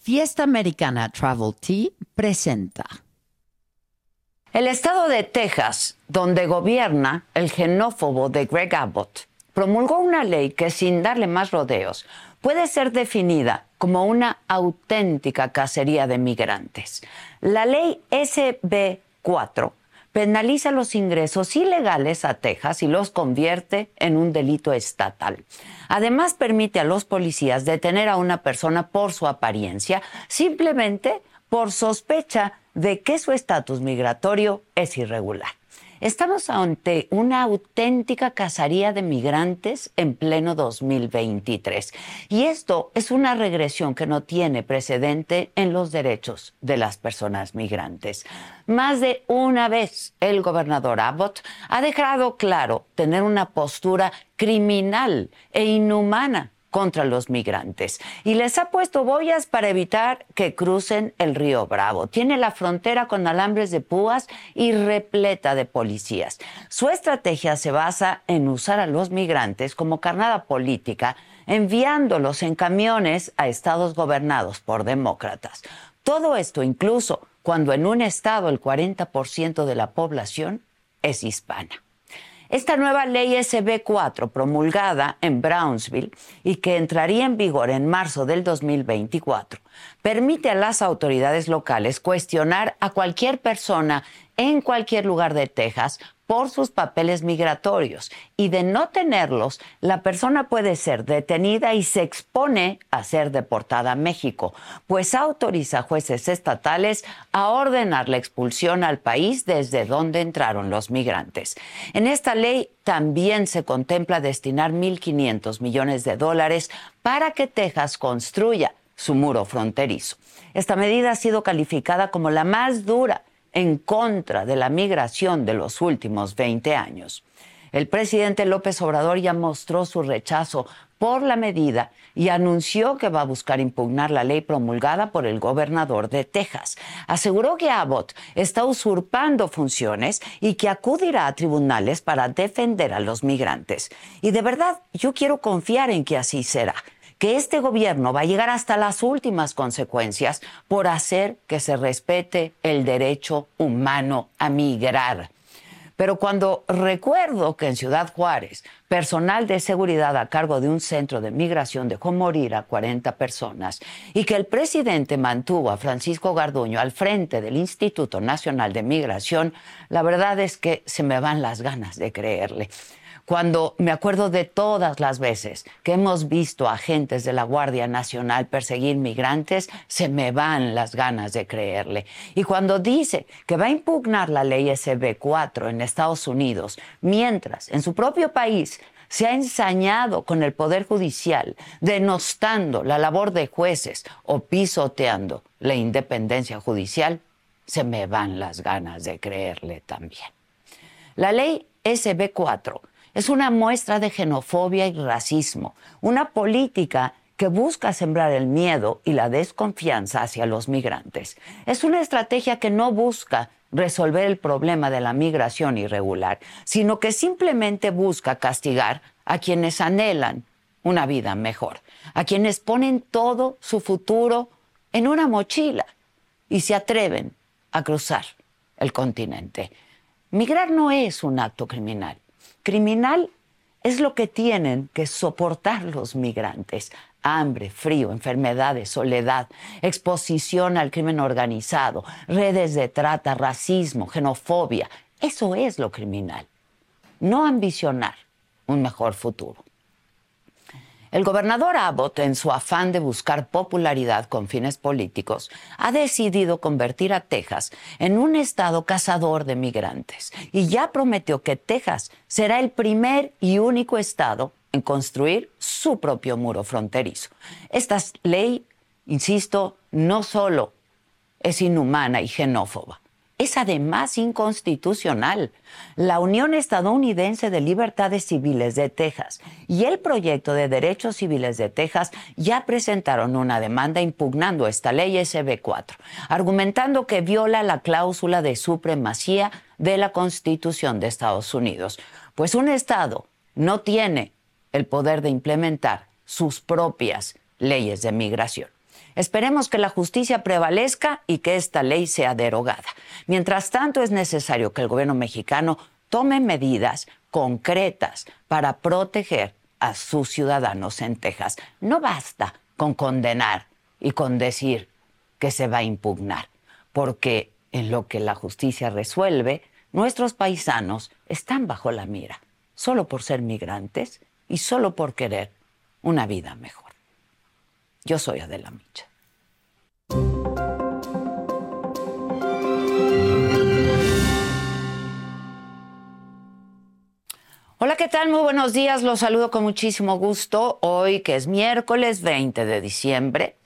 Fiesta Americana Travel Tea presenta. El estado de Texas, donde gobierna el genófobo de Greg Abbott, promulgó una ley que sin darle más rodeos puede ser definida como una auténtica cacería de migrantes. La ley SB 4 penaliza los ingresos ilegales a Texas y los convierte en un delito estatal. Además, permite a los policías detener a una persona por su apariencia, simplemente por sospecha de que su estatus migratorio es irregular. Estamos ante una auténtica cacería de migrantes en pleno 2023. Y esto es una regresión que no tiene precedente en los derechos de las personas migrantes. Más de una vez el gobernador Abbott ha dejado claro tener una postura criminal e inhumana contra los migrantes y les ha puesto boyas para evitar que crucen el río Bravo. Tiene la frontera con alambres de púas y repleta de policías. Su estrategia se basa en usar a los migrantes como carnada política, enviándolos en camiones a estados gobernados por demócratas. Todo esto incluso cuando en un estado el 40% de la población es hispana. Esta nueva ley SB4, promulgada en Brownsville y que entraría en vigor en marzo del 2024, permite a las autoridades locales cuestionar a cualquier persona en cualquier lugar de Texas por sus papeles migratorios y de no tenerlos, la persona puede ser detenida y se expone a ser deportada a México, pues autoriza a jueces estatales a ordenar la expulsión al país desde donde entraron los migrantes. En esta ley también se contempla destinar 1.500 millones de dólares para que Texas construya su muro fronterizo. Esta medida ha sido calificada como la más dura en contra de la migración de los últimos 20 años. El presidente López Obrador ya mostró su rechazo por la medida y anunció que va a buscar impugnar la ley promulgada por el gobernador de Texas. Aseguró que Abbott está usurpando funciones y que acudirá a tribunales para defender a los migrantes. Y de verdad, yo quiero confiar en que así será que este gobierno va a llegar hasta las últimas consecuencias por hacer que se respete el derecho humano a migrar. Pero cuando recuerdo que en Ciudad Juárez, personal de seguridad a cargo de un centro de migración dejó morir a 40 personas y que el presidente mantuvo a Francisco Garduño al frente del Instituto Nacional de Migración, la verdad es que se me van las ganas de creerle cuando me acuerdo de todas las veces que hemos visto agentes de la Guardia Nacional perseguir migrantes, se me van las ganas de creerle. Y cuando dice que va a impugnar la ley SB4 en Estados Unidos, mientras en su propio país se ha ensañado con el Poder Judicial, denostando la labor de jueces o pisoteando la independencia judicial, se me van las ganas de creerle también. La ley SB4 es una muestra de xenofobia y racismo, una política que busca sembrar el miedo y la desconfianza hacia los migrantes. Es una estrategia que no busca resolver el problema de la migración irregular, sino que simplemente busca castigar a quienes anhelan una vida mejor, a quienes ponen todo su futuro en una mochila y se atreven a cruzar el continente. Migrar no es un acto criminal, Criminal es lo que tienen que soportar los migrantes. Hambre, frío, enfermedades, soledad, exposición al crimen organizado, redes de trata, racismo, xenofobia. Eso es lo criminal. No ambicionar un mejor futuro. El gobernador Abbott, en su afán de buscar popularidad con fines políticos, ha decidido convertir a Texas en un estado cazador de migrantes y ya prometió que Texas será el primer y único estado en construir su propio muro fronterizo. Esta ley, insisto, no solo es inhumana y xenófoba, es además inconstitucional. La Unión Estadounidense de Libertades Civiles de Texas y el Proyecto de Derechos Civiles de Texas ya presentaron una demanda impugnando esta ley SB4, argumentando que viola la cláusula de supremacía de la Constitución de Estados Unidos, pues un Estado no tiene el poder de implementar sus propias leyes de migración. Esperemos que la justicia prevalezca y que esta ley sea derogada. Mientras tanto, es necesario que el gobierno mexicano tome medidas concretas para proteger a sus ciudadanos en Texas. No basta con condenar y con decir que se va a impugnar, porque en lo que la justicia resuelve, nuestros paisanos están bajo la mira, solo por ser migrantes y solo por querer una vida mejor. Yo soy Adela Micha. Hola, ¿qué tal? Muy buenos días. Los saludo con muchísimo gusto. Hoy que es miércoles 20 de diciembre.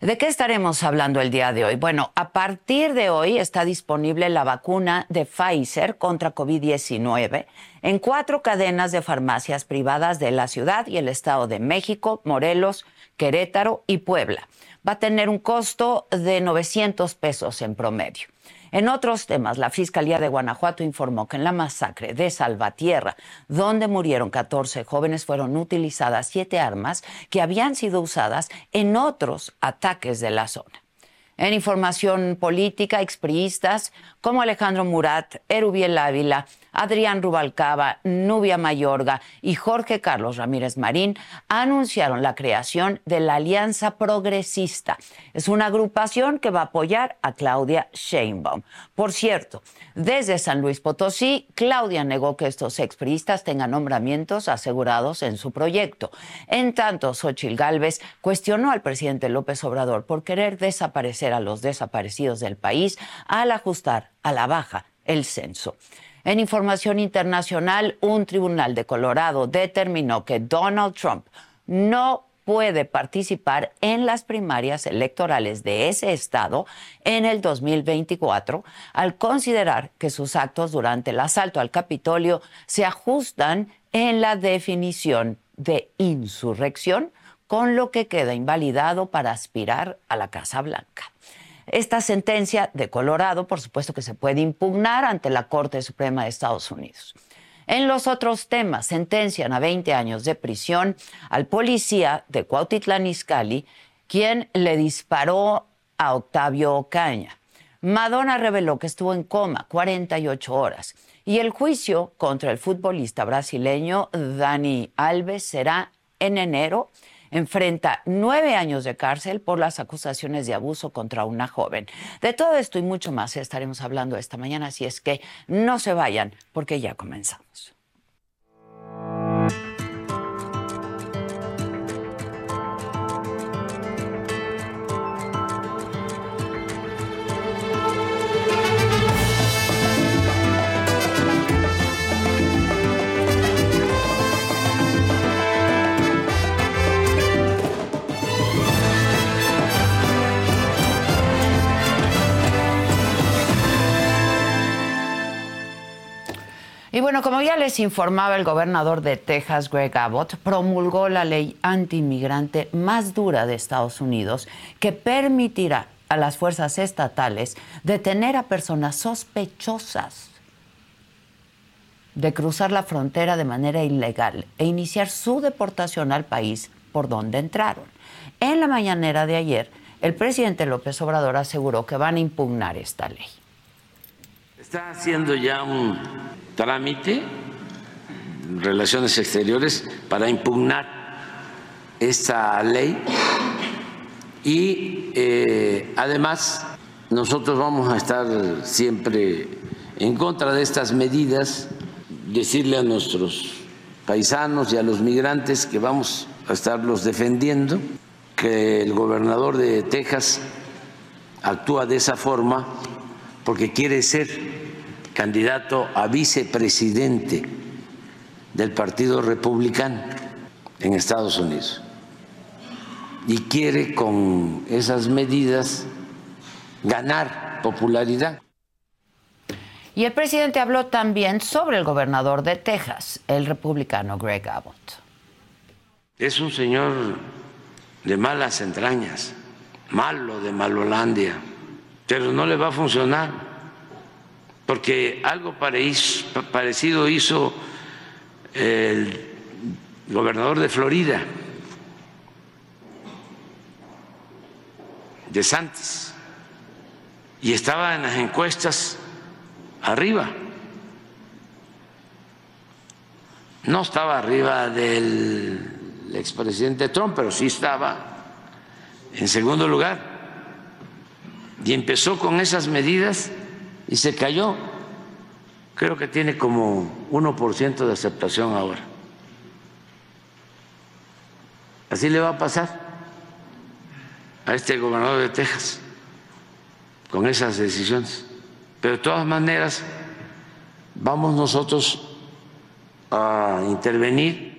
¿De qué estaremos hablando el día de hoy? Bueno, a partir de hoy está disponible la vacuna de Pfizer contra COVID-19 en cuatro cadenas de farmacias privadas de la ciudad y el Estado de México, Morelos, Querétaro y Puebla. Va a tener un costo de 900 pesos en promedio. En otros temas, la Fiscalía de Guanajuato informó que en la masacre de Salvatierra, donde murieron 14 jóvenes, fueron utilizadas siete armas que habían sido usadas en otros ataques de la zona. En información política, expriistas como Alejandro Murat, Erubiel Ávila, Adrián Rubalcaba, Nubia Mayorga y Jorge Carlos Ramírez Marín anunciaron la creación de la Alianza Progresista. Es una agrupación que va a apoyar a Claudia Sheinbaum. Por cierto, desde San Luis Potosí, Claudia negó que estos expriistas tengan nombramientos asegurados en su proyecto. En tanto, Xochil Gálvez cuestionó al presidente López Obrador por querer desaparecer a los desaparecidos del país al ajustar a la baja el censo. En información internacional, un tribunal de Colorado determinó que Donald Trump no puede participar en las primarias electorales de ese estado en el 2024 al considerar que sus actos durante el asalto al Capitolio se ajustan en la definición de insurrección, con lo que queda invalidado para aspirar a la Casa Blanca. Esta sentencia de Colorado, por supuesto que se puede impugnar ante la Corte Suprema de Estados Unidos. En los otros temas, sentencian a 20 años de prisión al policía de Cuautitlán Izcalli, quien le disparó a Octavio Ocaña. Madonna reveló que estuvo en coma 48 horas y el juicio contra el futbolista brasileño Dani Alves será en enero enfrenta nueve años de cárcel por las acusaciones de abuso contra una joven. De todo esto y mucho más estaremos hablando esta mañana, así es que no se vayan porque ya comenzamos. Y bueno, como ya les informaba el gobernador de Texas, Greg Abbott, promulgó la ley antiinmigrante más dura de Estados Unidos que permitirá a las fuerzas estatales detener a personas sospechosas de cruzar la frontera de manera ilegal e iniciar su deportación al país por donde entraron. En la mañanera de ayer, el presidente López Obrador aseguró que van a impugnar esta ley. Está haciendo ya un trámite, Relaciones Exteriores, para impugnar esta ley. Y eh, además nosotros vamos a estar siempre en contra de estas medidas, decirle a nuestros paisanos y a los migrantes que vamos a estarlos defendiendo, que el gobernador de Texas actúa de esa forma porque quiere ser candidato a vicepresidente del Partido Republicano en Estados Unidos y quiere con esas medidas ganar popularidad. Y el presidente habló también sobre el gobernador de Texas, el republicano Greg Abbott. Es un señor de malas entrañas, malo de Malolandia, pero no le va a funcionar porque algo parecido hizo el gobernador de Florida, de Santos y estaba en las encuestas arriba. No estaba arriba del expresidente Trump, pero sí estaba en segundo lugar. Y empezó con esas medidas y se cayó. Creo que tiene como 1% de aceptación ahora. Así le va a pasar a este gobernador de Texas con esas decisiones. Pero de todas maneras, vamos nosotros a intervenir.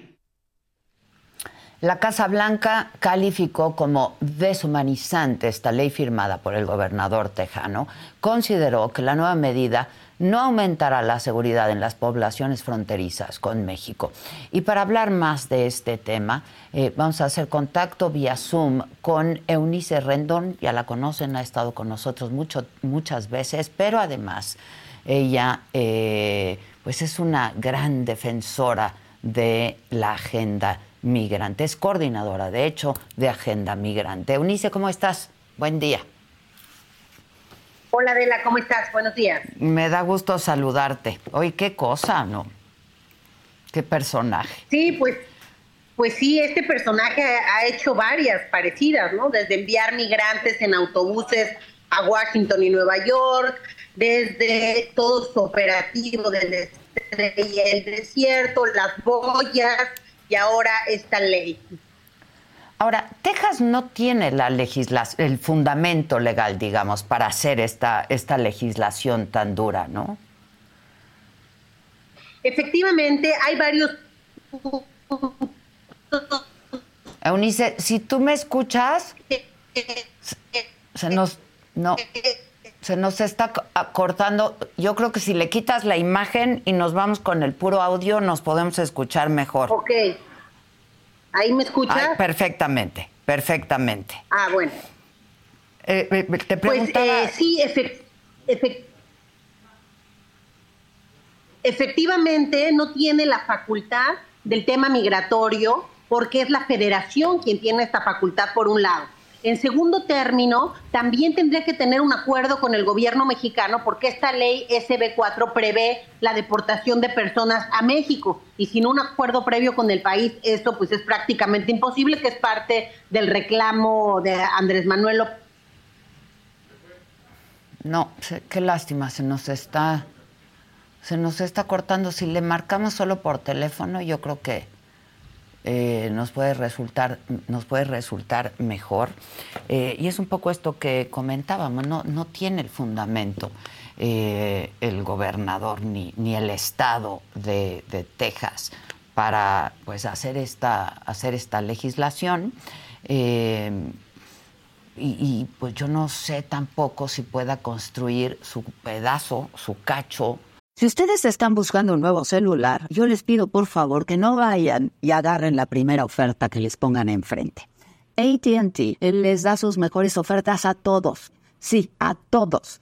La Casa Blanca calificó como deshumanizante esta ley firmada por el gobernador tejano. Consideró que la nueva medida no aumentará la seguridad en las poblaciones fronterizas con México. Y para hablar más de este tema, eh, vamos a hacer contacto vía Zoom con Eunice Rendón. Ya la conocen, ha estado con nosotros mucho, muchas veces, pero además ella eh, pues es una gran defensora de la agenda migrante. Es coordinadora, de hecho, de Agenda Migrante. Eunice, ¿cómo estás? Buen día. Hola Adela, ¿cómo estás? Buenos días. Me da gusto saludarte. Oye, qué cosa, ¿no? Qué personaje. Sí, pues, pues sí, este personaje ha hecho varias parecidas, ¿no? Desde enviar migrantes en autobuses a Washington y Nueva York, desde todo su operativo del el desierto, las boyas y ahora esta ley. Ahora, Texas no tiene la legislación, el fundamento legal, digamos, para hacer esta, esta legislación tan dura, ¿no? Efectivamente, hay varios. Eunice, si tú me escuchas, se nos, no, se nos está cortando. Yo creo que si le quitas la imagen y nos vamos con el puro audio, nos podemos escuchar mejor. Ok. ¿Ahí me escuchas? perfectamente, perfectamente. Ah, bueno. Eh, eh, te pues eh, sí, efectivamente no tiene la facultad del tema migratorio porque es la federación quien tiene esta facultad por un lado. En segundo término, también tendría que tener un acuerdo con el gobierno mexicano porque esta ley SB4 prevé la deportación de personas a México y sin un acuerdo previo con el país, esto pues es prácticamente imposible, que es parte del reclamo de Andrés Manuel. No, qué lástima, se nos está se nos está cortando. Si le marcamos solo por teléfono, yo creo que eh, nos puede resultar nos puede resultar mejor. Eh, y es un poco esto que comentábamos no no tiene el fundamento eh, el gobernador ni, ni el estado de, Texas para pues hacer esta hacer esta legislación. Y, y, pues yo no sé tampoco si pueda construir su pedazo su cacho si ustedes están buscando un nuevo celular, yo les pido por favor que no vayan y agarren la primera oferta que les pongan enfrente. ATT les da sus mejores ofertas a todos. Sí, a todos.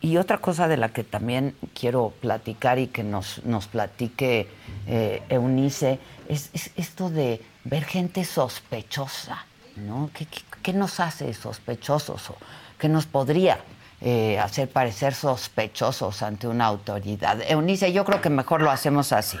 Y otra cosa de la que también quiero platicar y que nos, nos platique eh, Eunice es, esto de ver gente sospechosa, ¿no? ¿Qué, nos hace sospechosos o qué nos podría eh, hacer parecer sospechosos ante una autoridad? Eunice, yo creo que mejor lo hacemos así.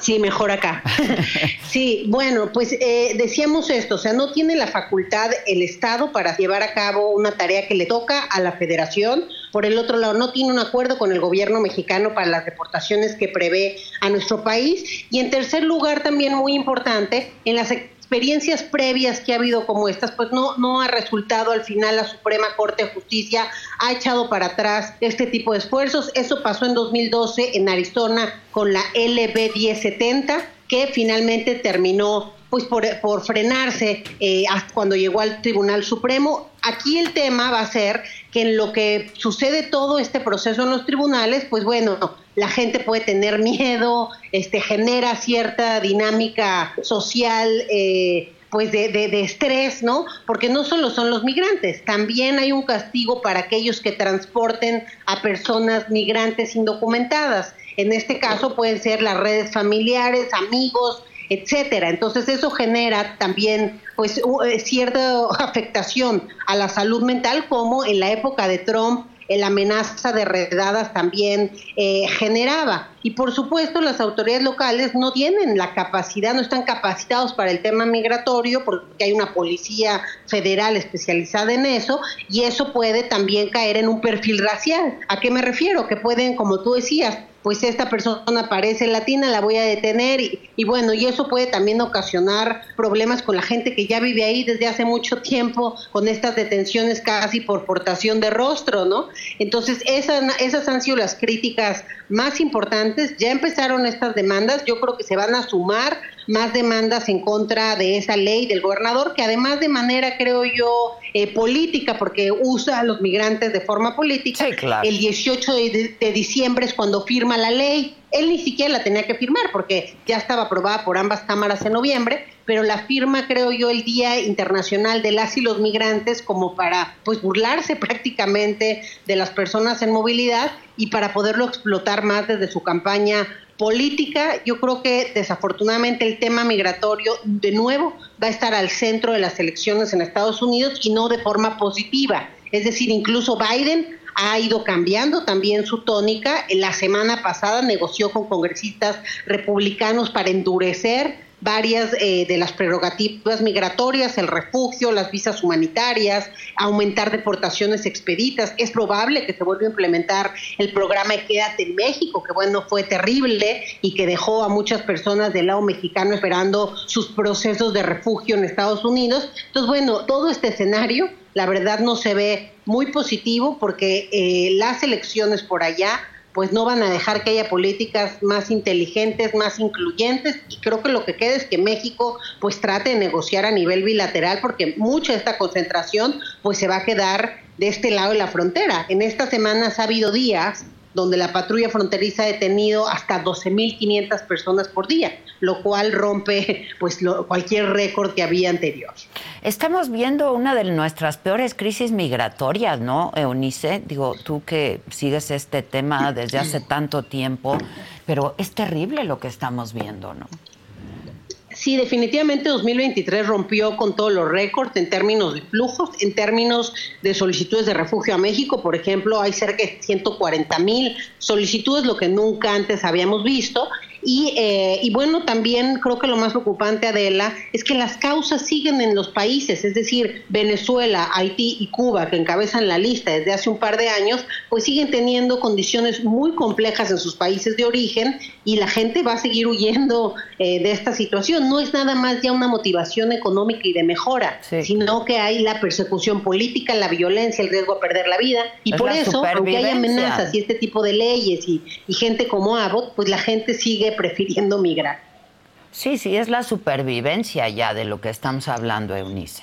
Sí, mejor acá. sí, bueno, pues eh, decíamos esto, o sea, no tiene la facultad el Estado para llevar a cabo una tarea que le toca a la Federación. Por el otro lado, no tiene un acuerdo con el gobierno mexicano para las deportaciones que prevé a nuestro país. Y en tercer lugar, también muy importante, en las experiencias previas que ha habido como estas, pues no, no ha resultado al final la Suprema Corte de Justicia, ha echado para atrás este tipo de esfuerzos. Eso pasó en 2012 en Arizona con la LB 1070, que finalmente terminó pues por, por frenarse eh, cuando llegó al Tribunal Supremo. Aquí el tema va a ser que en lo que sucede todo este proceso en los tribunales, pues bueno, la gente puede tener miedo, este, genera cierta dinámica social. Eh, pues de, de, estrés, ¿no? Porque no solo son los migrantes, también hay un castigo para aquellos que transporten a personas migrantes indocumentadas. En este caso pueden ser las redes familiares, amigos, etcétera. Entonces eso genera también pues eh, cierta afectación a la salud mental como en la época de Trump la amenaza de redadas también eh, generaba. Y por supuesto las autoridades locales no tienen la capacidad, no están capacitados para el tema migratorio porque hay una policía federal especializada en eso y eso puede también caer en un perfil racial. ¿A qué me refiero? Que pueden, como tú decías, pues esta persona parece latina, la voy a detener y, bueno, y eso puede también ocasionar problemas con la gente que ya vive ahí desde hace mucho tiempo con estas detenciones casi por portación de rostro, ¿no? Entonces, esas han sido las críticas más importantes. Ya empezaron estas demandas, yo creo que se van a sumar más demandas en contra de esa ley del gobernador, que además de manera, creo yo, eh, política, porque usa a los migrantes de forma política, el 18 de, de diciembre es cuando firma la ley. Él ni siquiera la tenía que firmar porque ya estaba aprobada por ambas cámaras en noviembre, pero la firma, creo yo, el Día Internacional de las y los Migrantes como para pues burlarse prácticamente de las personas en movilidad y para poderlo explotar más desde su campaña política, yo creo que desafortunadamente el tema migratorio de nuevo va a estar al centro de las elecciones en Estados Unidos y no de forma positiva. Es decir, incluso Biden ha ido cambiando también su tónica. La semana pasada negoció con congresistas republicanos para endurecer varias eh, de las prerrogativas migratorias, el refugio, las visas humanitarias, aumentar deportaciones expeditas. Es probable que se vuelva a implementar el programa Quédate en México, que bueno, fue terrible y que dejó a muchas personas del lado mexicano esperando sus procesos de refugio en Estados Unidos. Entonces, bueno, todo este escenario, la verdad, no se ve muy positivo porque eh, las elecciones por allá pues no van a dejar que haya políticas más inteligentes, más incluyentes y creo que lo que queda es que México pues trate de negociar a nivel bilateral porque mucha de esta concentración pues se va a quedar de este lado de la frontera. En estas semanas ha habido días donde la patrulla fronteriza ha detenido hasta 12.500 personas por día, lo cual rompe pues cualquier récord que había anterior. Estamos viendo una de nuestras peores crisis migratorias, ¿no, Eunice? Digo, tú que sigues este tema desde hace tanto tiempo, pero es terrible lo que estamos viendo, ¿no? Sí, definitivamente 2023 rompió con todos los récords en términos de flujos, en términos de solicitudes de refugio a México, por ejemplo, hay cerca de 140 mil solicitudes, lo que nunca antes habíamos visto, eh, y, bueno, también creo que lo más preocupante, Adela, es que las causas siguen en los países, es decir, Venezuela, Haití y Cuba, que encabezan la lista desde hace un par de años, pues siguen teniendo condiciones muy complejas en sus países de origen y la gente va a seguir huyendo eh, de esta situación. No es nada más ya una motivación económica y de mejora, sino que hay la persecución política, la violencia, el riesgo a perder la vida. Y por eso, aunque hay amenazas y este tipo de leyes y, y gente como Abbott, pues la gente sigue prefiriendo migrar. Sí, sí, es la supervivencia ya de lo que estamos hablando, Eunice.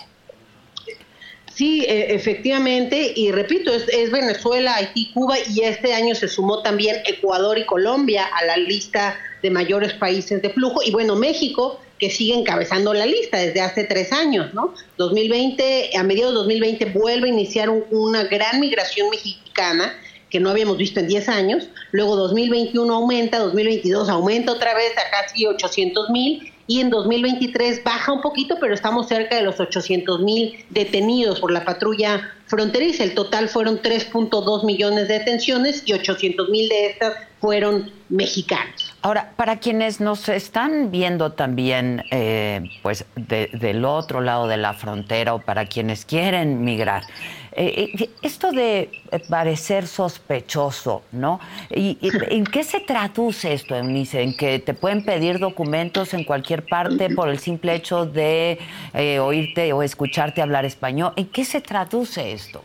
Sí, e, efectivamente, y repito, es, es, Venezuela, Haití, Cuba y este año se sumó también Ecuador y Colombia a la lista de mayores países de flujo y bueno, México que sigue encabezando la lista desde hace tres años, ¿no? 2020, a mediados de 2020 vuelve a iniciar una gran migración mexicana que no habíamos visto en 10 años, luego 2021 aumenta, 2022 aumenta otra vez a casi 800 mil y en 2023 baja un poquito, pero estamos cerca de los 800 mil detenidos por la patrulla fronteriza. El total fueron 3.2 millones de detenciones y 800 mil de estas fueron mexicanos. Ahora, para quienes nos están viendo también, eh, pues del otro lado de la frontera o para quienes quieren migrar, eh, eh, esto de parecer sospechoso, ¿no? ¿Y, en qué se traduce esto, Eunice? ¿En que te pueden pedir documentos en cualquier parte por el simple hecho de oírte o escucharte hablar español? ¿En qué se traduce esto?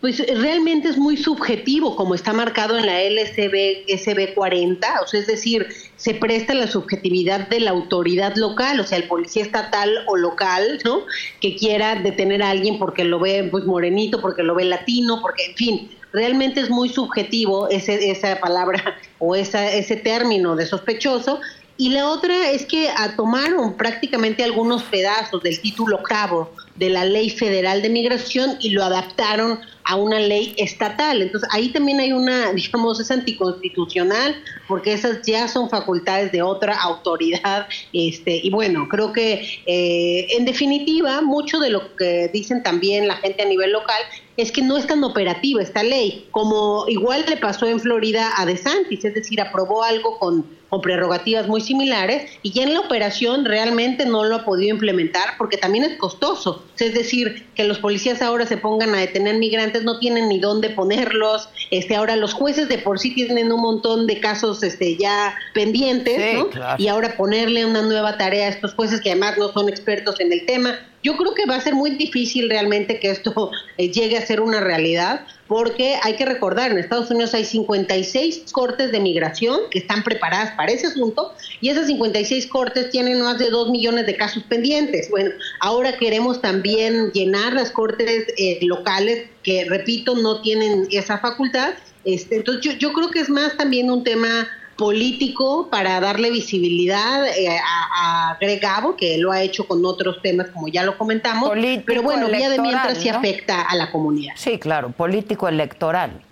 Pues realmente es muy subjetivo, como está marcado en la LSB SB 40, o sea, es decir, se presta la subjetividad de la autoridad local, o sea, el policía estatal o local, ¿no? Que quiera detener a alguien porque lo ve pues morenito, porque lo ve latino, porque, en fin, realmente es muy subjetivo ese, esa palabra o esa, ese término de sospechoso. Y la otra es que tomaron prácticamente algunos pedazos del título octavo de la Ley Federal de Migración y lo adaptaron a una ley estatal. Entonces ahí también hay una, digamos, es anticonstitucional porque esas ya son facultades de otra autoridad. Este, y bueno, creo que eh, en definitiva mucho de lo que dicen también la gente a nivel local es que no es tan operativa esta ley, como igual le pasó en Florida a DeSantis, es decir, aprobó algo con, con prerrogativas muy similares y ya en la operación realmente no lo ha podido implementar porque también es costoso. Es decir, que los policías ahora se pongan a detener migrantes, no tienen ni dónde ponerlos. Este, ahora los jueces de por sí tienen un montón de casos este, ya pendientes, ¿no? Y ahora ponerle una nueva tarea a estos jueces que además no son expertos en el tema, yo creo que va a ser muy difícil realmente que esto eh, llegue a ser una realidad, porque hay que recordar, en Estados Unidos hay 56 cortes de migración que están preparadas para ese asunto, y esas 56 cortes tienen más de 2 millones de casos pendientes. Bueno, ahora queremos también llenar las cortes eh, locales, que repito, no tienen esa facultad. Este, entonces yo, yo creo que es más también un tema político para darle visibilidad eh, a, Greg Gabo, que lo ha hecho con otros temas, como ya lo comentamos. pero bueno, vía de mientras sí afecta a la comunidad. Sí, claro, político electoral.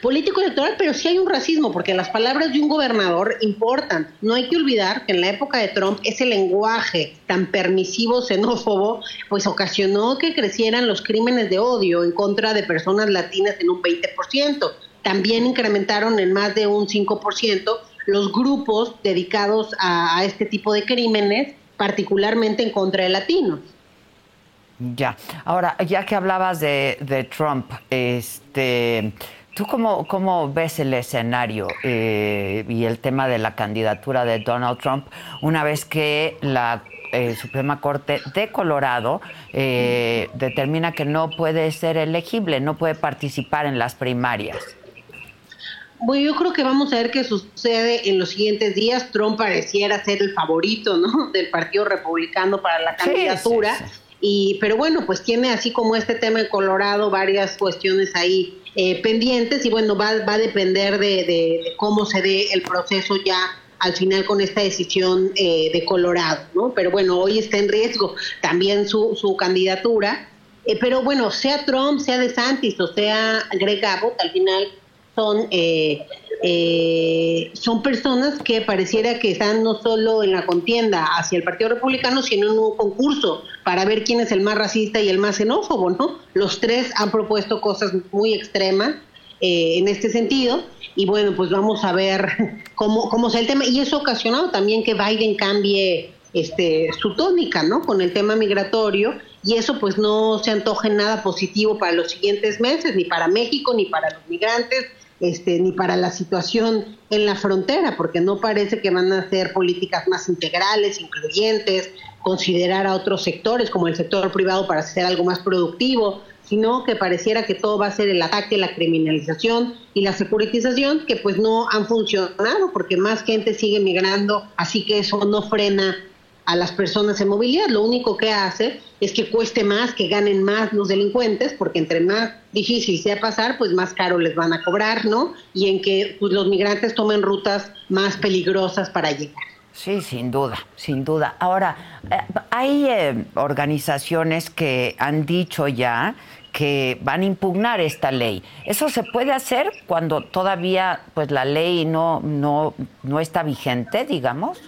Político electoral, pero sí hay un racismo, porque las palabras de un gobernador importan. No hay que olvidar que en la época de Trump ese lenguaje tan permisivo, xenófobo, pues ocasionó que crecieran los crímenes de odio en contra de personas latinas en un 20% también incrementaron en más de un 5% los grupos dedicados a, este tipo de crímenes, particularmente en contra de latinos. Ya, ahora, ya que hablabas de, Trump, este, ¿tú cómo, cómo, ves el escenario eh, y el tema de la candidatura de Donald Trump una vez que la eh, Suprema Corte de Colorado eh, determina que no puede ser elegible, no puede participar en las primarias? Bueno, yo creo que vamos a ver qué sucede en los siguientes días. Trump pareciera ser el favorito, ¿no? Del Partido Republicano para la candidatura. Y, pero bueno, pues tiene así como este tema en Colorado varias cuestiones ahí eh, pendientes y bueno, va, va a depender de, cómo se dé el proceso ya al final con esta decisión eh, de Colorado, ¿no? Pero bueno, hoy está en riesgo también su, su candidatura. Eh, pero bueno, sea Trump, sea DeSantis o sea Greg Abbott, al final son, eh, eh, son personas que pareciera que están no solo en la contienda hacia el Partido Republicano, sino en un concurso para ver quién es el más racista y el más xenófobo, ¿no? Los tres han propuesto cosas muy extremas eh, en este sentido y bueno, pues vamos a ver cómo, cómo sea el tema y eso ha ocasionado también que Biden cambie este, su tónica, ¿no? Con el tema migratorio y eso pues no se antoja en nada positivo para los siguientes meses, ni para México, ni para los migrantes, este, ni para la situación en la frontera, porque no parece que van a hacer políticas más integrales, incluyentes, considerar a otros sectores como el sector privado para hacer algo más productivo, sino que pareciera que todo va a ser el ataque, la criminalización y la securitización, que pues no han funcionado porque más gente sigue migrando, así que eso no frena a las personas en movilidad. Lo único que hace es que cueste más, que ganen más los delincuentes, porque entre más difícil sea pasar, pues más caro les van a cobrar, ¿no? Y en que pues, los migrantes tomen rutas más peligrosas para llegar. Sí, sin duda, sin duda. Ahora, eh, hay eh, organizaciones que han dicho ya que van a impugnar esta ley. ¿Eso se puede hacer cuando todavía pues la ley no, no, no está vigente, digamos?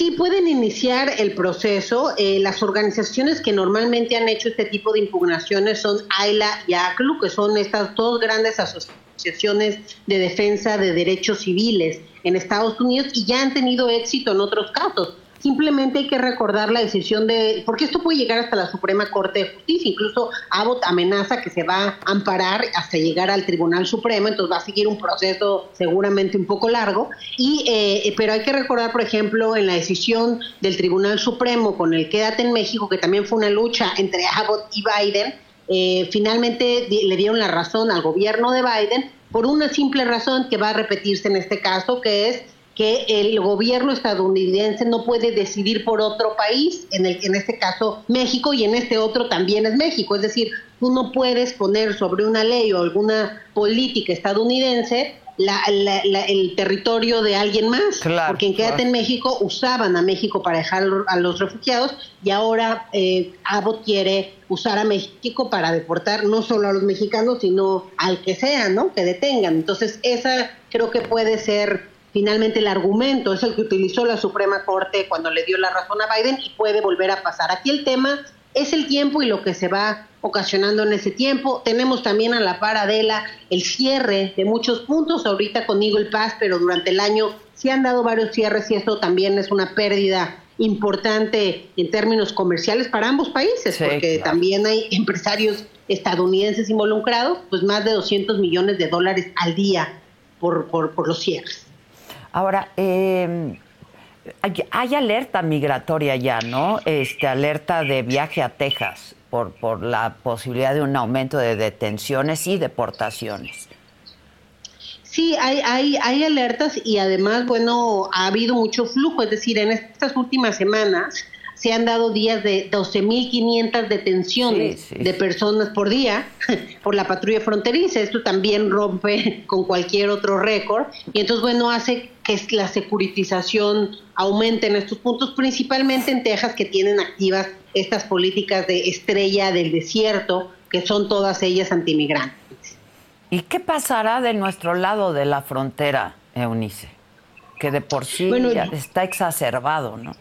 Sí, pueden iniciar el proceso. Eh, las organizaciones que normalmente han hecho este tipo de impugnaciones son AILA y ACLU, que son estas dos grandes asociaciones de defensa de derechos civiles en Estados Unidos y ya han tenido éxito en otros casos. Simplemente hay que recordar la decisión de, porque esto puede llegar hasta la Suprema Corte de Justicia, incluso Abbott amenaza que se va a amparar hasta llegar al Tribunal Supremo, entonces va a seguir un proceso seguramente un poco largo, y, eh, pero hay que recordar, por ejemplo, en la decisión del Tribunal Supremo con el Quédate en México, que también fue una lucha entre Abbott y Biden, eh, finalmente le dieron la razón al gobierno de Biden por una simple razón que va a repetirse en este caso, que es que el gobierno estadounidense no puede decidir por otro país, en, el, en este caso México, y en este otro también es México. Es decir, tú no puedes poner sobre una ley o alguna política estadounidense el territorio de alguien más, porque en Quédate en México usaban a México para dejar a los refugiados y ahora eh, Abbott quiere usar a México para deportar no solo a los mexicanos, sino al que sea, ¿no? Que detengan. Entonces, esa creo que puede ser Finalmente el argumento es el que utilizó la Suprema Corte cuando le dio la razón a Biden y puede volver a pasar. Aquí el tema es el tiempo y lo que se va ocasionando en ese tiempo. Tenemos también a la paradela el cierre de muchos puntos, ahorita con Eagle Pass, pero durante el año se han dado varios cierres y esto también es una pérdida importante en términos comerciales para ambos países, porque también hay empresarios estadounidenses involucrados, pues más de 200 millones de dólares al día por, por, por los cierres. Ahora, eh, hay, alerta migratoria ya, ¿no? Este, alerta de viaje a Texas por, por la posibilidad de un aumento de detenciones y deportaciones. Sí, hay, hay, hay alertas y además, bueno, ha habido mucho flujo, es decir, en estas últimas semanas se han dado días de 12.500 detenciones de personas por día por la patrulla fronteriza. Esto también rompe con cualquier otro récord y entonces, bueno, hace que la securitización aumente en estos puntos, principalmente en Texas, que tienen activas estas políticas de estrella del desierto, que son todas ellas antimigrantes. ¿Y qué pasará de nuestro lado de la frontera, Eunice? Que de por sí ya está exacerbado, ¿no?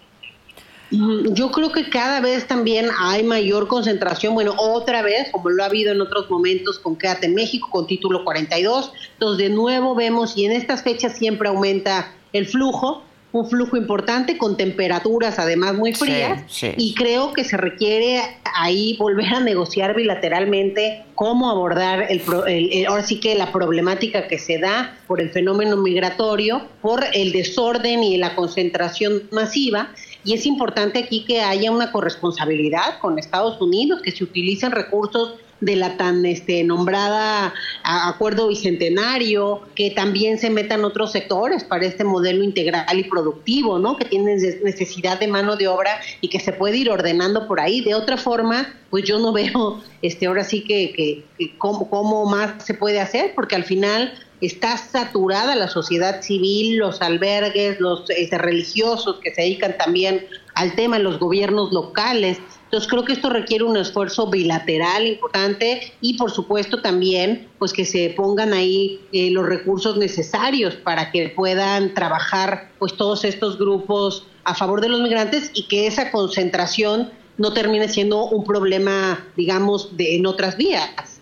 Yo creo que cada vez también hay mayor concentración, bueno, otra vez, como lo ha habido en otros momentos con Quédate en México, con título 42, entonces de nuevo vemos, y en estas fechas siempre aumenta el flujo, un flujo importante con temperaturas además muy frías y creo que se requiere ahí volver a negociar bilateralmente cómo abordar el, el, ahora sí que la problemática que se da por el fenómeno migratorio, por el desorden y la concentración masiva y es importante aquí que haya una corresponsabilidad con Estados Unidos, que se utilicen recursos de la tan este, nombrada acuerdo bicentenario, que también se metan otros sectores para este modelo integral y productivo, ¿no? Que tienen necesidad de mano de obra y que se puede ir ordenando por ahí. De otra forma, pues yo no veo, este, ahora sí que, que, cómo, cómo más se puede hacer, porque al final está saturada la sociedad civil, los albergues, los este, religiosos que se dedican también al tema, los gobiernos locales. Entonces creo que esto requiere un esfuerzo bilateral importante y por supuesto también pues que se pongan ahí eh, los recursos necesarios para que puedan trabajar pues todos estos grupos a favor de los migrantes y que esa concentración no termine siendo un problema digamos de en otras vías.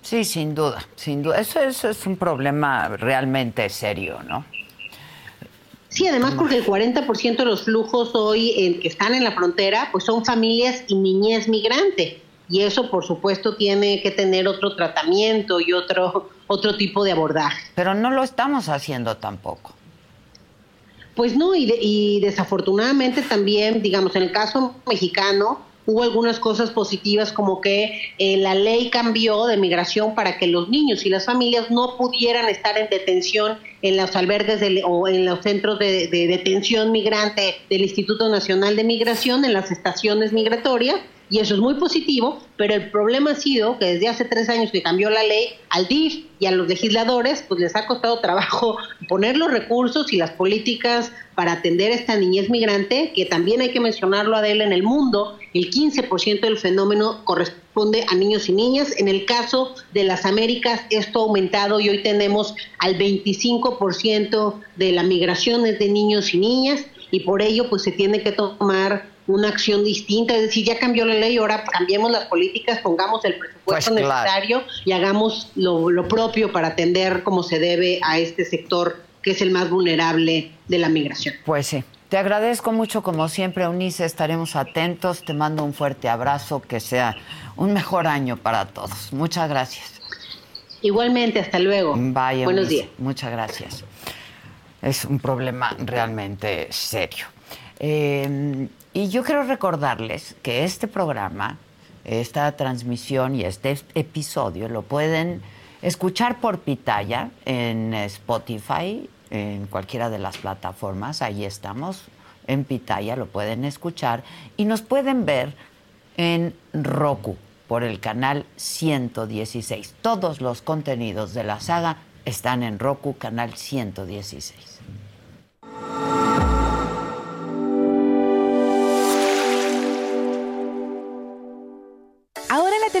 Sí, sin duda, sin duda. Eso, eso es un problema realmente serio, ¿no? Sí, además porque el 40% de los flujos hoy que están en la frontera, pues son familias y niñez migrante. Y eso, por supuesto, tiene que tener otro tratamiento y otro, otro tipo de abordaje. Pero no lo estamos haciendo tampoco. Pues no, y, y desafortunadamente también, digamos, en el caso mexicano, hubo algunas cosas positivas como que eh, la ley cambió de migración para que los niños y las familias no pudieran estar en detención en los albergues o en los centros de, de detención migrante del Instituto Nacional de Migración, en las estaciones migratorias, y eso es muy positivo, pero el problema ha sido que desde hace tres años que cambió la ley, al DIF y a los legisladores, pues les ha costado trabajo poner los recursos y las políticas para atender a esta niñez migrante, que también hay que mencionarlo, Adela, en el mundo, el 15% del fenómeno corresponde a niños y niñas. En el caso de las Américas, esto ha aumentado y hoy tenemos al 25% de la migración es de niños y niñas y por ello pues se tiene que tomar una acción distinta, es decir, ya cambió la ley, ahora cambiemos las políticas, pongamos el presupuesto Pues, claro. necesario y hagamos lo, lo propio para atender como se debe a este sector que es el más vulnerable de la migración. Pues sí. Te agradezco mucho, como siempre, Eunice. Estaremos atentos. Te mando un fuerte abrazo. Que sea un mejor año para todos. Muchas gracias. Igualmente, hasta luego. Bye, Buenos Eunice. días. Muchas gracias. Es un problema realmente serio. Eh, y yo quiero recordarles que este programa, esta transmisión y este episodio lo pueden escuchar por Pitaya en Spotify, en cualquiera de las plataformas. Ahí estamos, en Pitaya, lo pueden escuchar. Y nos pueden ver en Roku por el canal 116. Todos los contenidos de la saga están en Roku, canal 116.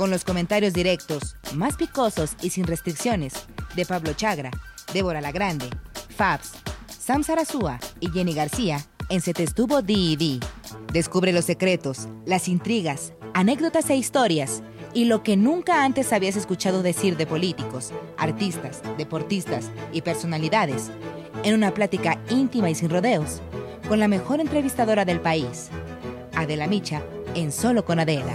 con los comentarios directos, más picosos y sin restricciones, de Pablo Chagra, Débora La Grande, Fabs, Sam Sarasúa y Jenny García en Se te estuvo D&D. Descubre los secretos, las intrigas, anécdotas e historias y lo que nunca antes habías escuchado decir de políticos, artistas, deportistas y personalidades en una plática íntima y sin rodeos con la mejor entrevistadora del país, Adela Micha, en Solo con Adela.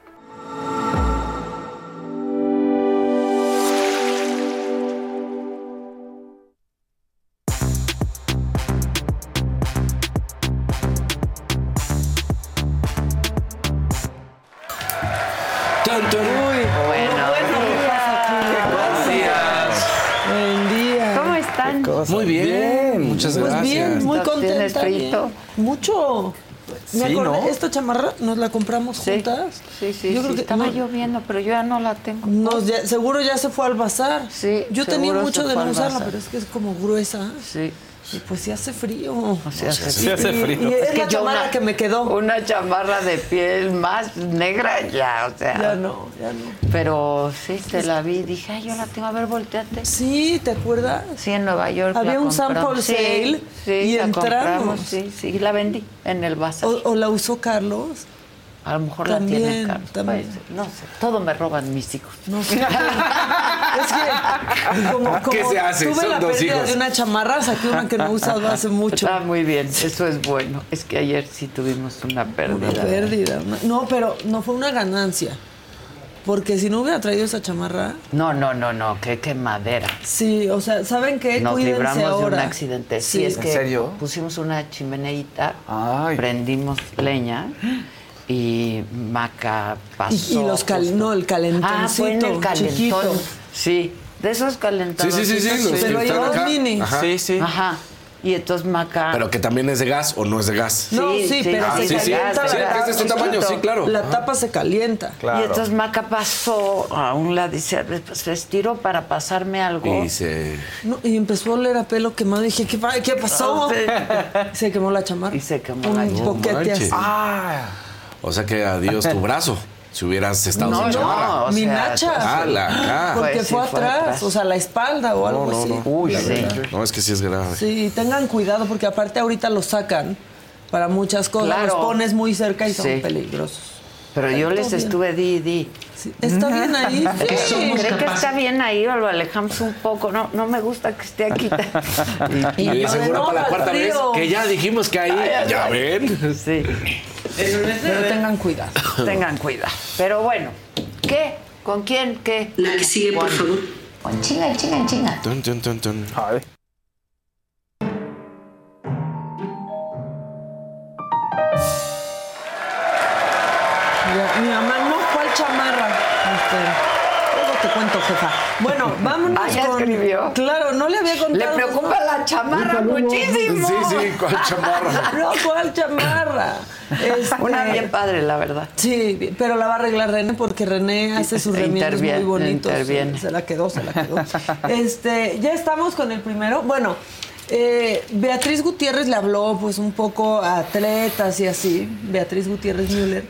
Muy bien. muchas Pues gracias. bien, muy ¿Tienes contenta. frito? bien. Mucho. Me Sí, acordé, ¿no? esta chamarra nos la compramos Sí, juntas. sí, sí. Yo sí, creo que estaba no- lloviendo, pero yo ya no la tengo. nos ya- seguro ya se fue al bazar. Sí, Yo tenía mucho de no usarla, pero es que es como gruesa. Sí. Y pues sí hace frío. O sea, Sí, se- hace Y- frío. Y, es, que la yo chamarra una- que me quedó. Una chamarra de piel más negra ya, o sea. Ya no, ya no. Pero sí, te la vi. Dije, ay, yo la tengo. A ver, volteate. Sí, ¿te acuerdas? Sí, en Nueva York. Había la un sample Sí, sale sí, y la entramos. compramos, Sí, sí, y la vendí en el bazar. O, o la usó Carlos. A lo mejor También, la tienen Carlos. también. No sé. Todo me roban mis hijos. No sé. es que como, ¿Qué se hace? tuve Son la dos pérdida hijos. de una chamarra, saqué una que no he usado hace mucho. Está muy bien, eso es bueno. Es que ayer sí tuvimos una pérdida. Una pérdida. No, pero no fue una ganancia. Porque si no hubiera traído esa chamarra, No, no, no, no, qué, qué madera. sí, o sea, ¿saben qué? Nos Cuídense libramos de ahora. un accidente. Sí, Sí. es ¿En que serio? pusimos una chimeneita, Ay. prendimos leña y Maca pasó. Y- y los cal- no, el Ah, fue en el calentoncito, calentón. chiquito. Sí, de esos calentadores. Sí, sí, sí, sí, están dos acá. mini. Ajá. Sí, sí. Ajá. Y entonces Maca. Pero que también es de gas o no es de gas. No, sí, pero Ah, se sí, sí. calienta Sí, la que es de este tapa. tamaño, sí, claro. La tapa se calienta. Y entonces Maca pasó a un lado y se, pues, se estiró para pasarme algo. Y se... No, y empezó a oler a pelo quemado. Y dije, ¿qué, qué pasó? Sí. Se quemó la chamarra. Y se quemó Un la chamarra. boquete manches. así. Ah. O sea que adiós tu brazo. Si hubieras estado No, sin chamarra. no, o Mi sea, nacha. Ah, la acá. Porque Pues sí, fue, fue atrás, o sea, la espalda o algo No, así. no. Uy, sí. No, es que sí es grave. Sí, tengan cuidado porque aparte ahorita los sacan para muchas cosas. Claro. Los pones muy cerca y son Sí. peligrosos. Pero yo les bien. estuve di di. Sí, ¿Está bien ahí? ¿Cree Sí. cree que está bien ahí o lo alejamos un poco? No, no me gusta que esté aquí. Y seguro no, para la cuarta vez que ya dijimos que ahí. Ya ven. Sí, Pero tengan cuidado. tengan cuidado. Pero bueno, ¿qué? ¿Con quién? ¿Qué? La que sigue, por Con- favor. Con chinga, chinga, chinga. Tun, tun, tun, tun. Ya, Mi mamá, no, ¿cuál chamarra? Luego te cuento, jefa. Bueno, vámonos Ah, ¿ya con... escribió? Claro, no le había contado. Le preocupa la chamarra muchísimo. Sí, sí, ¿cuál chamarra? No, ¿cuál chamarra? Este, Una bien padre, la verdad. Sí, pero la va a arreglar René porque René hace sus remedios muy bonitos. interviene. Se la quedó, se la quedó. Este, ya estamos con el primero. Bueno, eh, Beatriz Gutiérrez le habló pues un poco a atletas y así, Beatriz Gutiérrez Müller.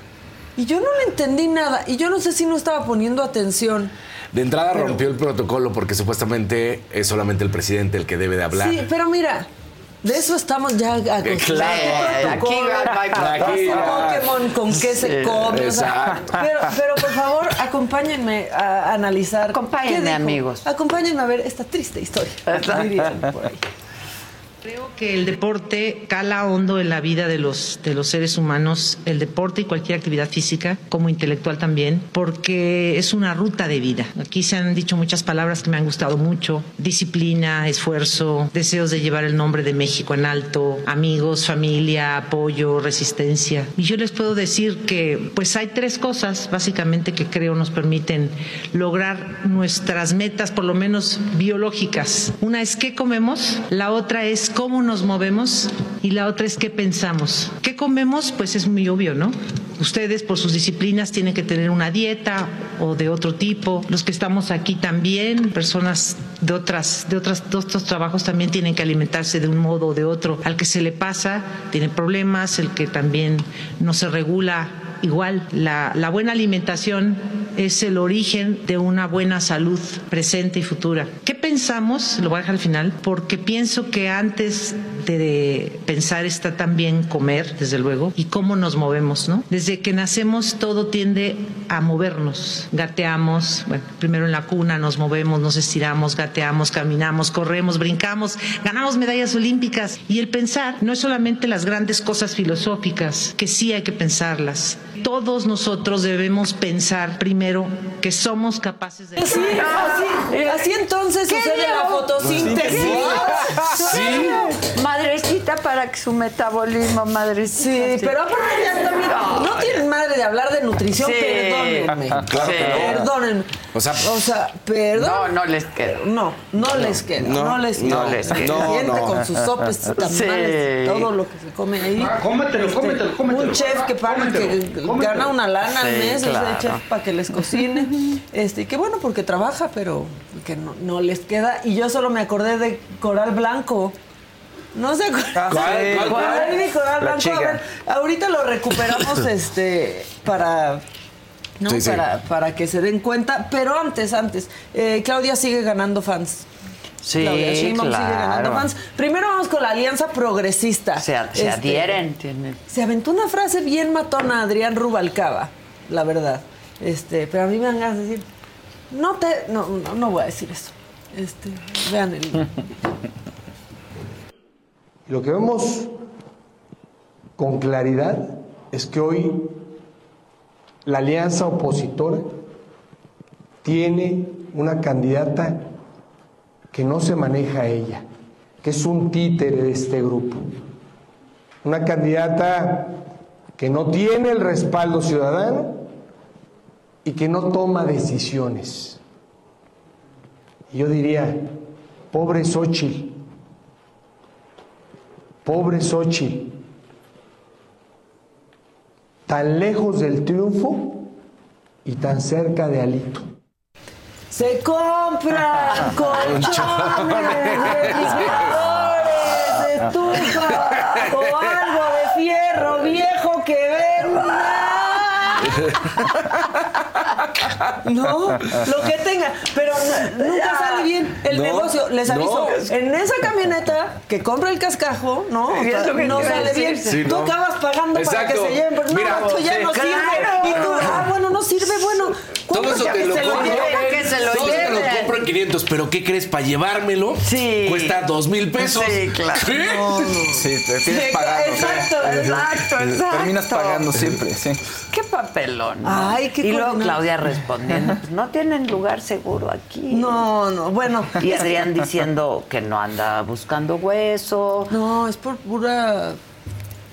Y yo no le entendí nada. Y yo no sé si no estaba poniendo atención. De entrada rompió el protocolo porque supuestamente es solamente el presidente el que debe de hablar. Sí, pero mira, de eso estamos ya acostumbrados. claro. Aquí va- Aquí. Pokémon con qué se come. o sea, exacto. pero, pero por favor, acompáñenme a analizar. Acompáñenme, amigos. Acompáñenme a ver esta triste historia. Dirían por ahí. Creo que el deporte cala hondo en la vida de los, de los seres humanos, el deporte y cualquier actividad física, como intelectual también, porque es una ruta de vida. Aquí se han dicho muchas palabras que me han gustado mucho. Disciplina, esfuerzo, deseos de llevar el nombre de México en alto, amigos, familia, apoyo, resistencia. Y yo les puedo decir que pues hay tres cosas básicamente que creo nos permiten lograr nuestras metas, por lo menos biológicas. Una es qué comemos, la otra es cómo nos movemos y la otra es qué pensamos. ¿Qué comemos? Pues es muy obvio, ¿no? Ustedes por sus disciplinas tienen que tener una dieta o de otro tipo. Los que estamos aquí también, personas de otras de otras de otros trabajos también tienen que alimentarse de un modo o de otro. Al que se le pasa tiene problemas, el que también no se regula Igual, la, la buena alimentación es el origen de una buena salud presente y futura. ¿Qué pensamos? Lo voy a dejar al final, porque pienso que antes de pensar está también comer, desde luego, y cómo nos movemos, ¿no? Desde que nacemos todo tiende a movernos, gateamos, bueno, primero en la cuna nos movemos, nos estiramos, gateamos, caminamos, corremos, brincamos, ganamos medallas olímpicas y el pensar no es solamente las grandes cosas filosóficas, que sí hay que pensarlas. Todos nosotros debemos pensar primero que somos capaces de... Sí, así, así entonces sucede la fotosíntesis. Sí. Para que su metabolismo, madrecita. Sí, pero aparte ya también no tienen madre de hablar de nutrición, Sí. perdónenme. Claro que no. Perdónenme. O sea- o sea, perdón. No, no les queda. No, no, les queda, no, no, les no queda. les queda. No, Gente no. con sus sopes, tamales, Sí. todo lo que se come ahí. Ah, cómetelo, Este, cómetelo, cómetelo. Un chef que pagan, que Cómetelo, gana una lana al Sí, mes, claro. ese chef para que les cocine. Este, y qué bueno porque trabaja, pero que no, no les queda. Y yo solo me acordé de Coral Blanco. No sé ¿Cuál, cuál, Blanco. A ver, ahorita lo recuperamos este para ¿no? Sí, sí. Para, para que se den cuenta. Pero antes, antes, eh, Claudia sigue ganando fans. Sí, Claudia Sheinbaum sigue ganando claro. fans. Primero vamos con la Alianza Progresista. Se, se Este, adhieren. tienen- Se aventó una frase bien matona a Adrián Rubalcaba, la verdad. Este, pero a mí me ganas de decir, no te, no, no, no voy a decir eso. Este, vean el. Lo que vemos con claridad es que hoy la alianza opositora tiene una candidata que no se maneja ella, que es un títere de este grupo. Una candidata que no tiene el respaldo ciudadano y que no toma decisiones. Y Yo diría, pobre Xochitl, pobre Xochitl, tan lejos del triunfo y tan cerca de Alito. Se compran colchones, refrigeradores, estufa o algo de fierro viejo que venda. No, lo que tenga, pero nunca sale bien el No, negocio. Les no. aviso, en esa camioneta que compra el cascajo, no, O sea, Es lo que no sale bien. Sí, Tú no. acabas pagando para que se lleven, pero no, esto ya no claro. sirve. Y tú, ah, bueno, no sirve, bueno, Todo eso te lo que se lo compro. se lo compro en 500, pero ¿qué crees? Para llevármelo Sí. cuesta dos mil pesos. Sí, claro. ¿Qué? Sí, te tienes Sí, pagando. exacto, sí. exacto, exacto. Terminas pagando siempre, sí. Qué papelón. Ay, qué Y luego. Claudia respondiendo, pues no tienen lugar seguro aquí. No, no, bueno. Y Adrián diciendo que no anda buscando hueso. No, es por pura,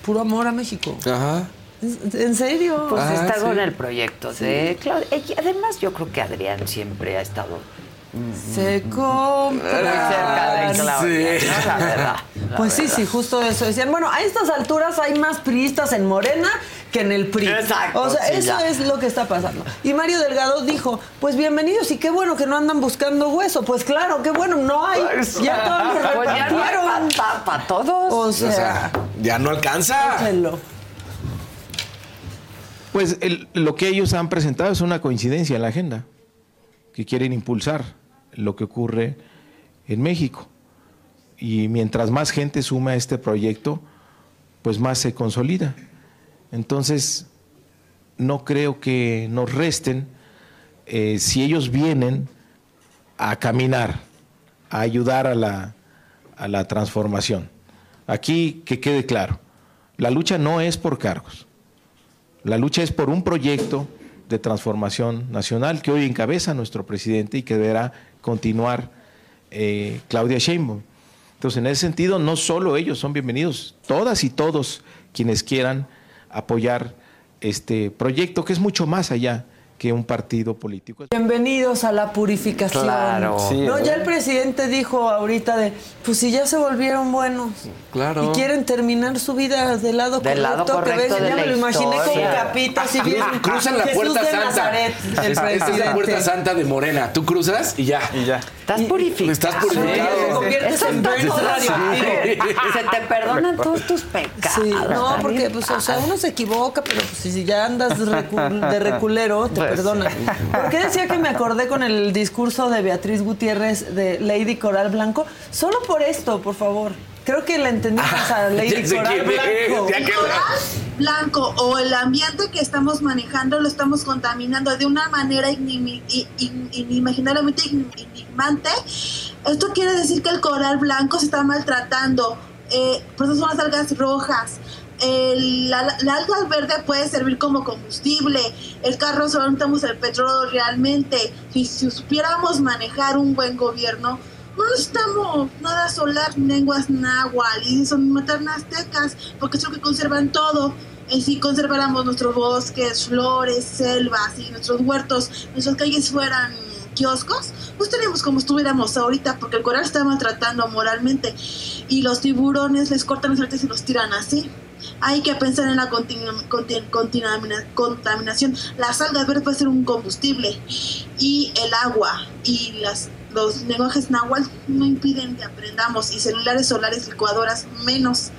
puro amor a México. Ajá. ¿En serio? Pues Ah, está sí. con el proyecto de Claudia. Además yo creo que Adrián siempre ha estado se compra. muy cerca de Claudia. Sí. ¿no? La verdad. la Pues sí, verdad. sí, justo eso decían. Bueno, a estas alturas hay más priistas en Morena que en el PRI. Exacto, O sea, sí, eso ya. es lo que está pasando. Y Mario Delgado dijo, pues bienvenidos y qué bueno que no andan buscando hueso. Pues claro, qué bueno, no hay. Ya todos los Pues ya no hay repartieron. para todos. O O sea, sea, ya no alcanza. échenlo. Pues lo que ellos han presentado es una coincidencia en la agenda, que quieren impulsar lo que ocurre en México. Y mientras más gente suma a este proyecto, pues más se consolida. Entonces, no creo que nos resten eh, si ellos vienen a caminar, a ayudar a la, a la transformación. Aquí que quede claro, la lucha no es por cargos. La lucha es por un proyecto de transformación nacional que hoy encabeza nuestro presidente y que deberá continuar eh, Claudia Sheinbaum. Entonces, en ese sentido, no solo ellos son bienvenidos, todas y todos quienes quieran apoyar este proyecto, que es mucho más allá que un partido político. Bienvenidos a la purificación. Claro. Sí, no, ¿eh? ya el presidente dijo ahorita de, pues si ya se volvieron buenos Claro. y quieren terminar su vida del lado Del correcto, lado que correcto ven, de ya la me lo imaginé con capitas y bien. Cruzan la Jesús puerta de santa. Nazaret, el Es- es la presidente. puerta santa de Morena. Tú cruzas y ya. Y ya. Estás purificado. Estás purificado. Sí, te conviertes en. Se te perdonan todos tus pecados. Sí, no, porque pues, o sea, uno se equivoca, pero pues, si ya andas recu- de reculero, te Perdonan. ¿Por qué decía que me acordé con el discurso de Beatriz Gutiérrez de Lady Coral Blanco? Solo por esto, por favor. Creo que la entendimos a Lady ya sé Coral es, Blanco. Coral blanco o el ambiente que estamos manejando lo estamos contaminando de una manera inimaginablemente in- enigmante. Esto quiere decir que el coral blanco se está maltratando. Eh, por eso son las algas rojas. El- la, la alga verde puede servir como combustible. El carro solo necesitamos el petróleo realmente. Si, supiéramos manejar un buen gobierno, no necesitamos nada solar, lenguas náhuatl y son maternas aztecas, porque es lo que conservan todo. Eh, si conserváramos nuestros bosques, flores, selvas y nuestros huertos, nuestras calles fueran kioscos, no estaríamos como estuviéramos ahorita, porque el coral está maltratando moralmente y los tiburones les cortan los artes y los tiran así. Hay que pensar en la contaminación. Las algas verdes pueden ser un combustible y el agua y las, los lenguajes náhuatl no impiden que aprendamos y celulares solares, licuadoras, menos.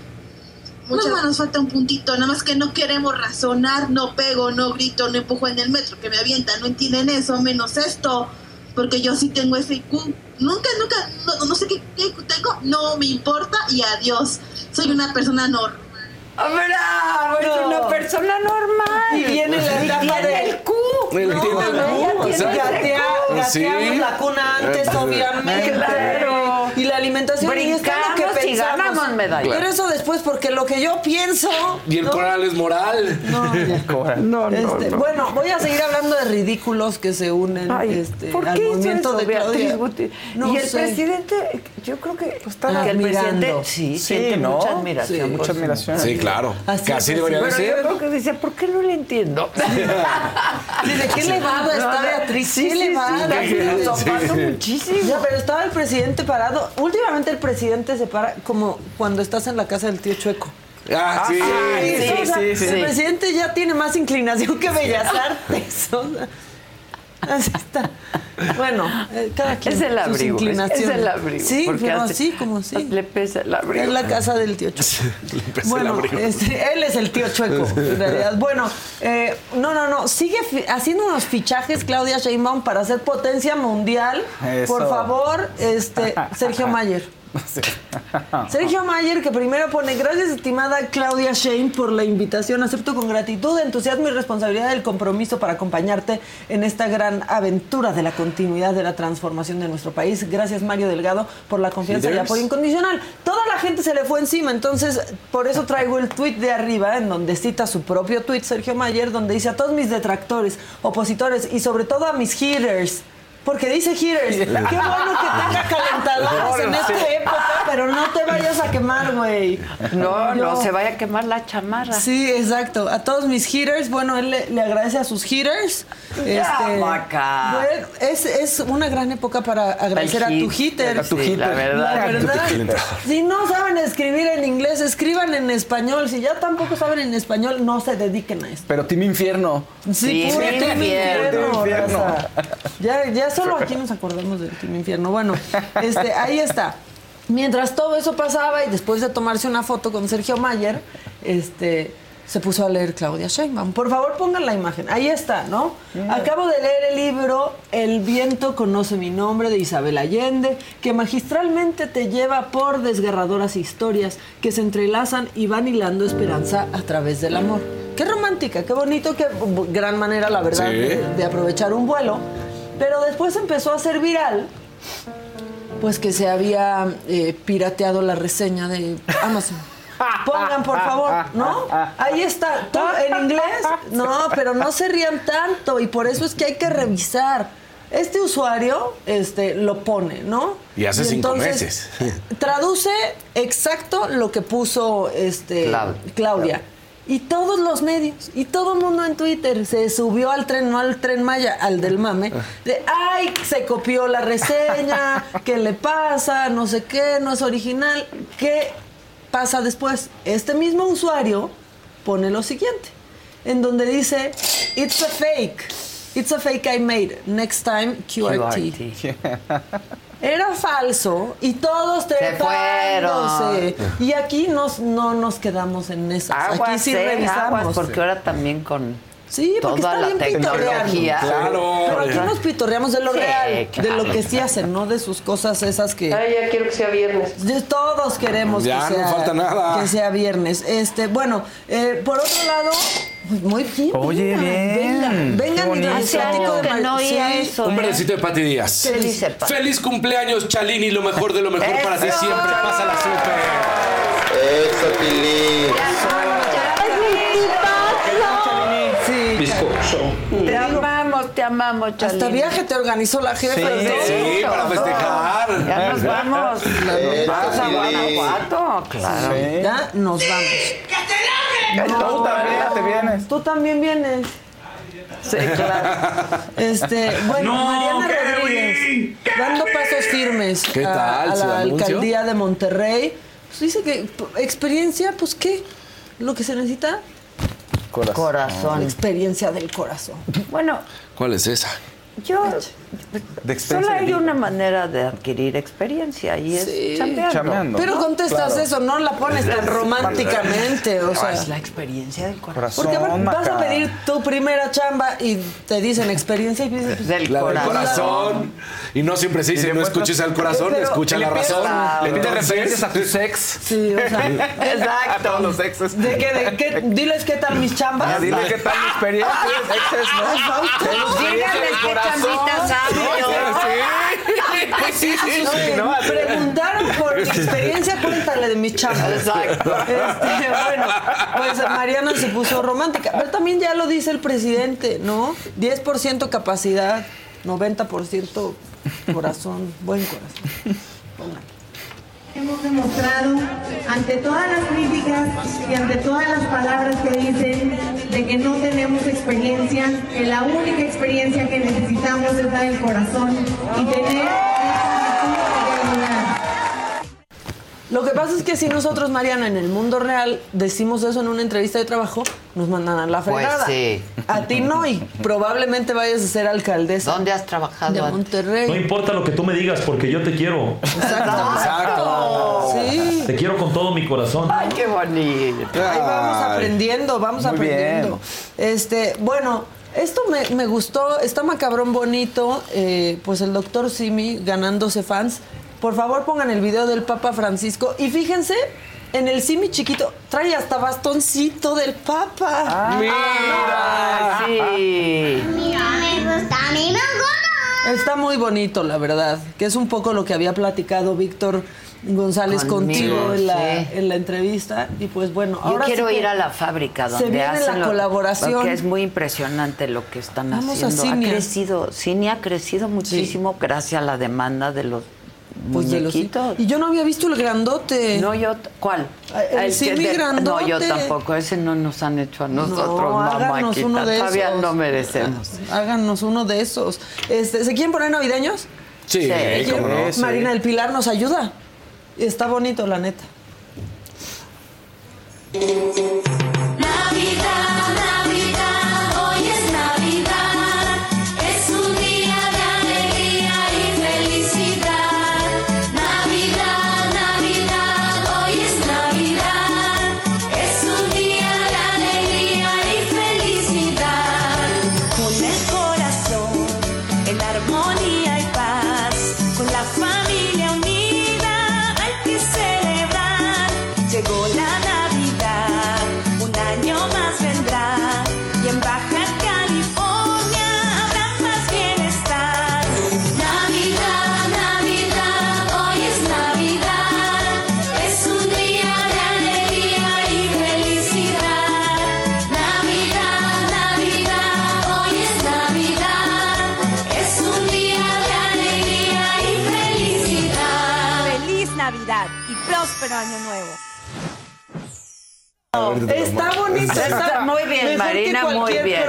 Muchas nos falta un puntito, nada más que no queremos razonar, no pego, no grito, no empujo en el metro, que me avientan, no entienden eso, menos esto, porque yo sí tengo ese IQ. Nunca, nunca, no, no sé qué, qué tengo, no me importa y adiós. Soy una persona normal. ¡Bravo! Es No. una persona normal. Y viene la Y etapa tiene de- el Q. Tiene el Q, tiene o sea, ese Gatea, Q. gateamos Sí. la cuna antes, obviamente. Claro. Y la alimentación y es lo que y pensamos. ganamos medalla. Pero eso después, porque lo que yo pienso. Y el ¿no? coral es moral. No, No, no, Este, no. Bueno, voy a seguir hablando de ridículos que se unen Ay, este, ¿Por al qué hizo movimiento de Beatriz Claudia. Gutiérrez? No y el sé. presidente, yo creo que, está que el admirando. presidente sí, Sí, siente ¿no? mucha admiración. Sí, por Mucha admiración. Sí, claro. Así que así debería de Pero yo ser. creo que dice, ¿por qué no le entiendo? ¿De qué elevada está Beatriz? Sí, filosofando Sí. muchísimo. Ya, pero estaba el presidente parado. Últimamente el presidente se para como cuando estás en la casa del tío Chueco. Ah, sí. Ay, sí, o sea, sí, sí. El presidente ya tiene más inclinación que Bellas Artes. o sea, así está. Bueno, eh, cada quien Es el sus abrigo, es- inclinaciones. es el abrigo, Sí, porque pero hace- así como sí. Le pesa el abrigo. En la casa del tío Chueco. Bueno, este, él es el tío Chueco, en realidad. Bueno, eh, no, no, no. Sigue haciendo unos fichajes Claudia Sheinbaum para hacer potencia mundial. Eso. Por favor, este, Sergio Mayer. Sergio Mayer, que primero pone, gracias estimada Claudia Shane por la invitación. Acepto con gratitud, entusiasmo y responsabilidad el compromiso para acompañarte en esta gran aventura de la continuidad de la transformación de nuestro país. Gracias Mario Delgado por la confianza y apoyo incondicional. Toda la gente se le fue encima, entonces por eso traigo el tweet de arriba, en donde cita su propio tweet Sergio Mayer, donde dice a todos mis detractores, opositores y sobre todo a mis haters. Porque dice haters, qué bueno que tenga calentadores en esta época, pero no te vayas a quemar, güey. No, no se vaya a quemar la chamarra. Sí, exacto. A todos mis hitters, bueno, él le, le agradece a sus hitters. Ya, Maca. es, es una gran época para agradecer a tu hitter. A tu Sí, hitter. la verdad. La verdad, hitter. si no saben escribir en inglés, escriban en español. Si ya tampoco saben en español, no se dediquen a esto. Pero Team Infierno. Sí, Sí, puro Team Team Infierno. Infierno, Infierno. raza. Ya, ya solo aquí nos acordamos del Team Infierno. Bueno, este, ahí está. Mientras todo eso pasaba y después de tomarse una foto con Sergio Mayer, este, se puso a leer Claudia Sheinbaum. Por favor, pongan la imagen. Ahí está, ¿no? Acabo de leer el libro El viento conoce mi nombre de Isabel Allende, que magistralmente te lleva por desgarradoras historias que se entrelazan y van hilando esperanza a través del amor. Qué romántica, qué bonito, qué gran manera, la verdad, Sí. de, de aprovechar un vuelo. Pero después empezó a ser viral pues que se había eh, pirateado la reseña de Amazon. Pongan, por favor, ¿no? Ahí está, todo en inglés. No, pero no se rían tanto y por eso es que hay que revisar. Este usuario este, lo pone, ¿no? Y hace cinco meses. Traduce exacto lo que puso este, Claudia. Claudia. Y todos los medios, y todo el mundo en Twitter se subió al tren, no al tren Maya, al del mame, de ay, se copió la reseña, ¿qué le pasa? No sé qué, no es original. ¿Qué pasa después? Este mismo usuario pone lo siguiente, en donde dice, it's a fake, it's a fake I made, next time QRT. Era falso y todos trepándose. Y aquí nos, no nos quedamos en eso. Aguas, Aquí sí eh, revisamos. aguas, porque ahora también con Sí, porque toda está la bien pitorreando. Claro. Pero aquí nos pitorreamos de lo Sí, real, claro. de lo que sí hacen, no de sus cosas esas que... Ay, ya quiero que sea viernes. De- Todos queremos Ya, que, no sea, falta nada. que sea viernes. Este, bueno, eh, por otro lado, pues, muy bien. Oye, venga, bien. Vengan, vengan y les platico que no oía sí. eso. Un ¿eh? pedacito de Pati Díaz. ¿Qué dice Pa? Feliz cumpleaños, Chalini, lo mejor de lo mejor para ti siempre. Pásala súper. Eso, Tilín. Amamos, hasta viaje te organizó la jefa. Sí. Sí, para festejar. Ya nos vamos. Eso, Vamos a. Guanajuato, claro. Sí. Ya nos vamos. Tú también te vienes. Tú también vienes. Sí, claro. Este, bueno, Mariana Rodríguez, dando pasos firmes ¿Qué a- tal a, la anuncio? alcaldía de Monterrey. Pues dice que experiencia, pues qué, lo que se necesita, Corazón. Corazón. experiencia del corazón. Bueno, ¿Cuál es esa? yo. De experiencia Solo hay una manera de adquirir experiencia y es Sí. chambeando. Chambeando. Pero ¿no? contestas Claro. eso, no la pones tan románticamente, o sea. Es la experiencia del corazón. Corazón, Porque vas a pedir tu primera chamba y te dicen experiencia y dices, pues, Del La corazón. corazón. Y no siempre se dice, no escuches al corazón, Pero- escucha la le pides- razón. Le pides referencias a tus ex. sí, o sea. A todos los exes. ¿De qué, de qué? Diles qué tal mis chambas. Ah, Dile qué tal mi experiencia. Exes, ¿no? Qué chambitas. Pues sí, sí, sí. Oye, ¿no? me preguntaron por mi experiencia, cuéntale de mis chambas. Exacto. Este, bueno, pues Mariana se puso romántica. Pero también ya lo dice el presidente, ¿no? 10% capacidad, 90% corazón, buen corazón. Póngale. Hemos demostrado ante todas las críticas y ante todas las palabras que dicen de que no tenemos experiencia, que la única experiencia que necesitamos es la del corazón y tener Lo que pasa es que si nosotros, Mariana, en el mundo real decimos eso en una entrevista de trabajo, nos mandan a la Pues fregada. sí. A ti no, y probablemente vayas a ser alcaldesa. ¿Dónde has trabajado De? Monterrey. No importa lo que tú me digas porque yo te quiero. Exacto. Sí. Te quiero con todo mi corazón. Ay, qué bonito. Ahí vamos aprendiendo, vamos Muy aprendiendo. Este, bueno, esto me, me gustó, está macabrón bonito, eh, pues el doctor Simi ganándose fans. Por favor pongan el video del Papa Francisco y fíjense, en el Simi chiquito trae hasta bastoncito del Papa. Mira, sí. Mira, me gusta, a mí me. Está muy bonito, la verdad, que es un poco lo que había platicado Víctor González Conmigo, contigo en la, sí. en la entrevista. Y pues bueno, Yo ahora quiero ir a la fábrica se donde viene hacen la colaboración. Porque es muy impresionante lo que están Vamos a haciendo. Cinia. Ha crecido, Cine ha crecido muchísimo gracias a la demanda de los Pues. Y yo no había visto el grandote. No, yo, ¿cuál? El que Simi de- grandote. No, yo tampoco. Ese no nos han hecho a nosotros, No, háganos uno de Todavía esos. no merecemos. Háganos uno de esos. Este, ¿Se quieren poner navideños? Sí, ¿Quieren? cómo no. Sí. Marina del Pilar nos ayuda. Está bonito, la neta. Marina, muy bien.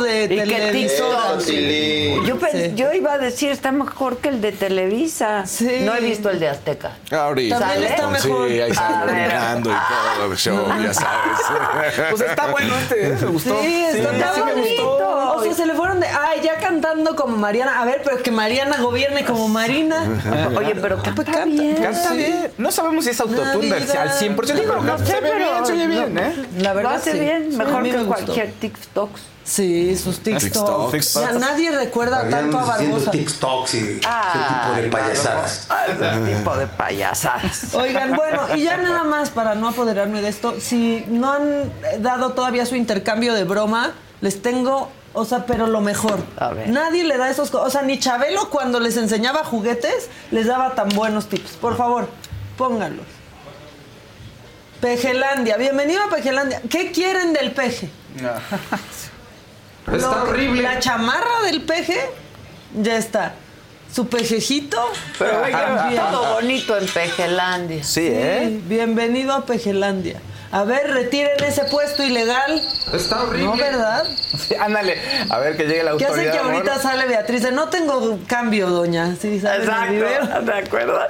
De Y que televisora. TikTok. Yo, Sí. yo iba a decir, está mejor que el de Televisa. No he visto el de Azteca. Ahorita. También está Sí, mejor. ahí A está ver. brincando y todo el show, ya sabes. Pues está bueno este, ¿eh? me gustó. Sí, está sí, está sí me bonito. gustó. O sea, se le fueron de, ay, ya cantando como Mariana. A ver, pero que Mariana gobierne como Marina. Oye, pero pues canta bien. Canta Sí. bien. No sabemos si es autotune al 100%, Digo, pero no canta- sé, se ve pero- bien, se oye bien, no. ¿eh? La verdad, Lo hace sí. bien, Sí, mejor que cualquier TikToks. Sí, sus TikToks. TikToks. Ya nadie recuerda tanto a Barbosa. TikToks y Ah, ese tipo de payasadas. Ese tipo de payasadas. Oigan, bueno, y ya nada más para no apoderarme de esto, si no han dado todavía su intercambio de broma, les tengo, o sea, pero lo mejor. A ver. Nadie le da esos, o sea, ni Chabelo cuando les enseñaba juguetes les daba tan buenos tips. Por favor, pónganlos. Pejelandia, bienvenido a Pejelandia. ¿Qué quieren del peje? Está Lo- horrible. La chamarra del peje ya está. Su pejejito. Pero también. Todo bonito en Pejelandia. Sí, ¿eh? Sí, bienvenido a Pejelandia. A ver, retiren ese puesto ilegal. Está horrible. No, ¿verdad? Sí, ándale, a ver que llegue la ¿Qué autoridad. hace que ahorita amor. sale Beatriz? de, No tengo cambio, doña. Sí. Exacto, ¿de acuerdo?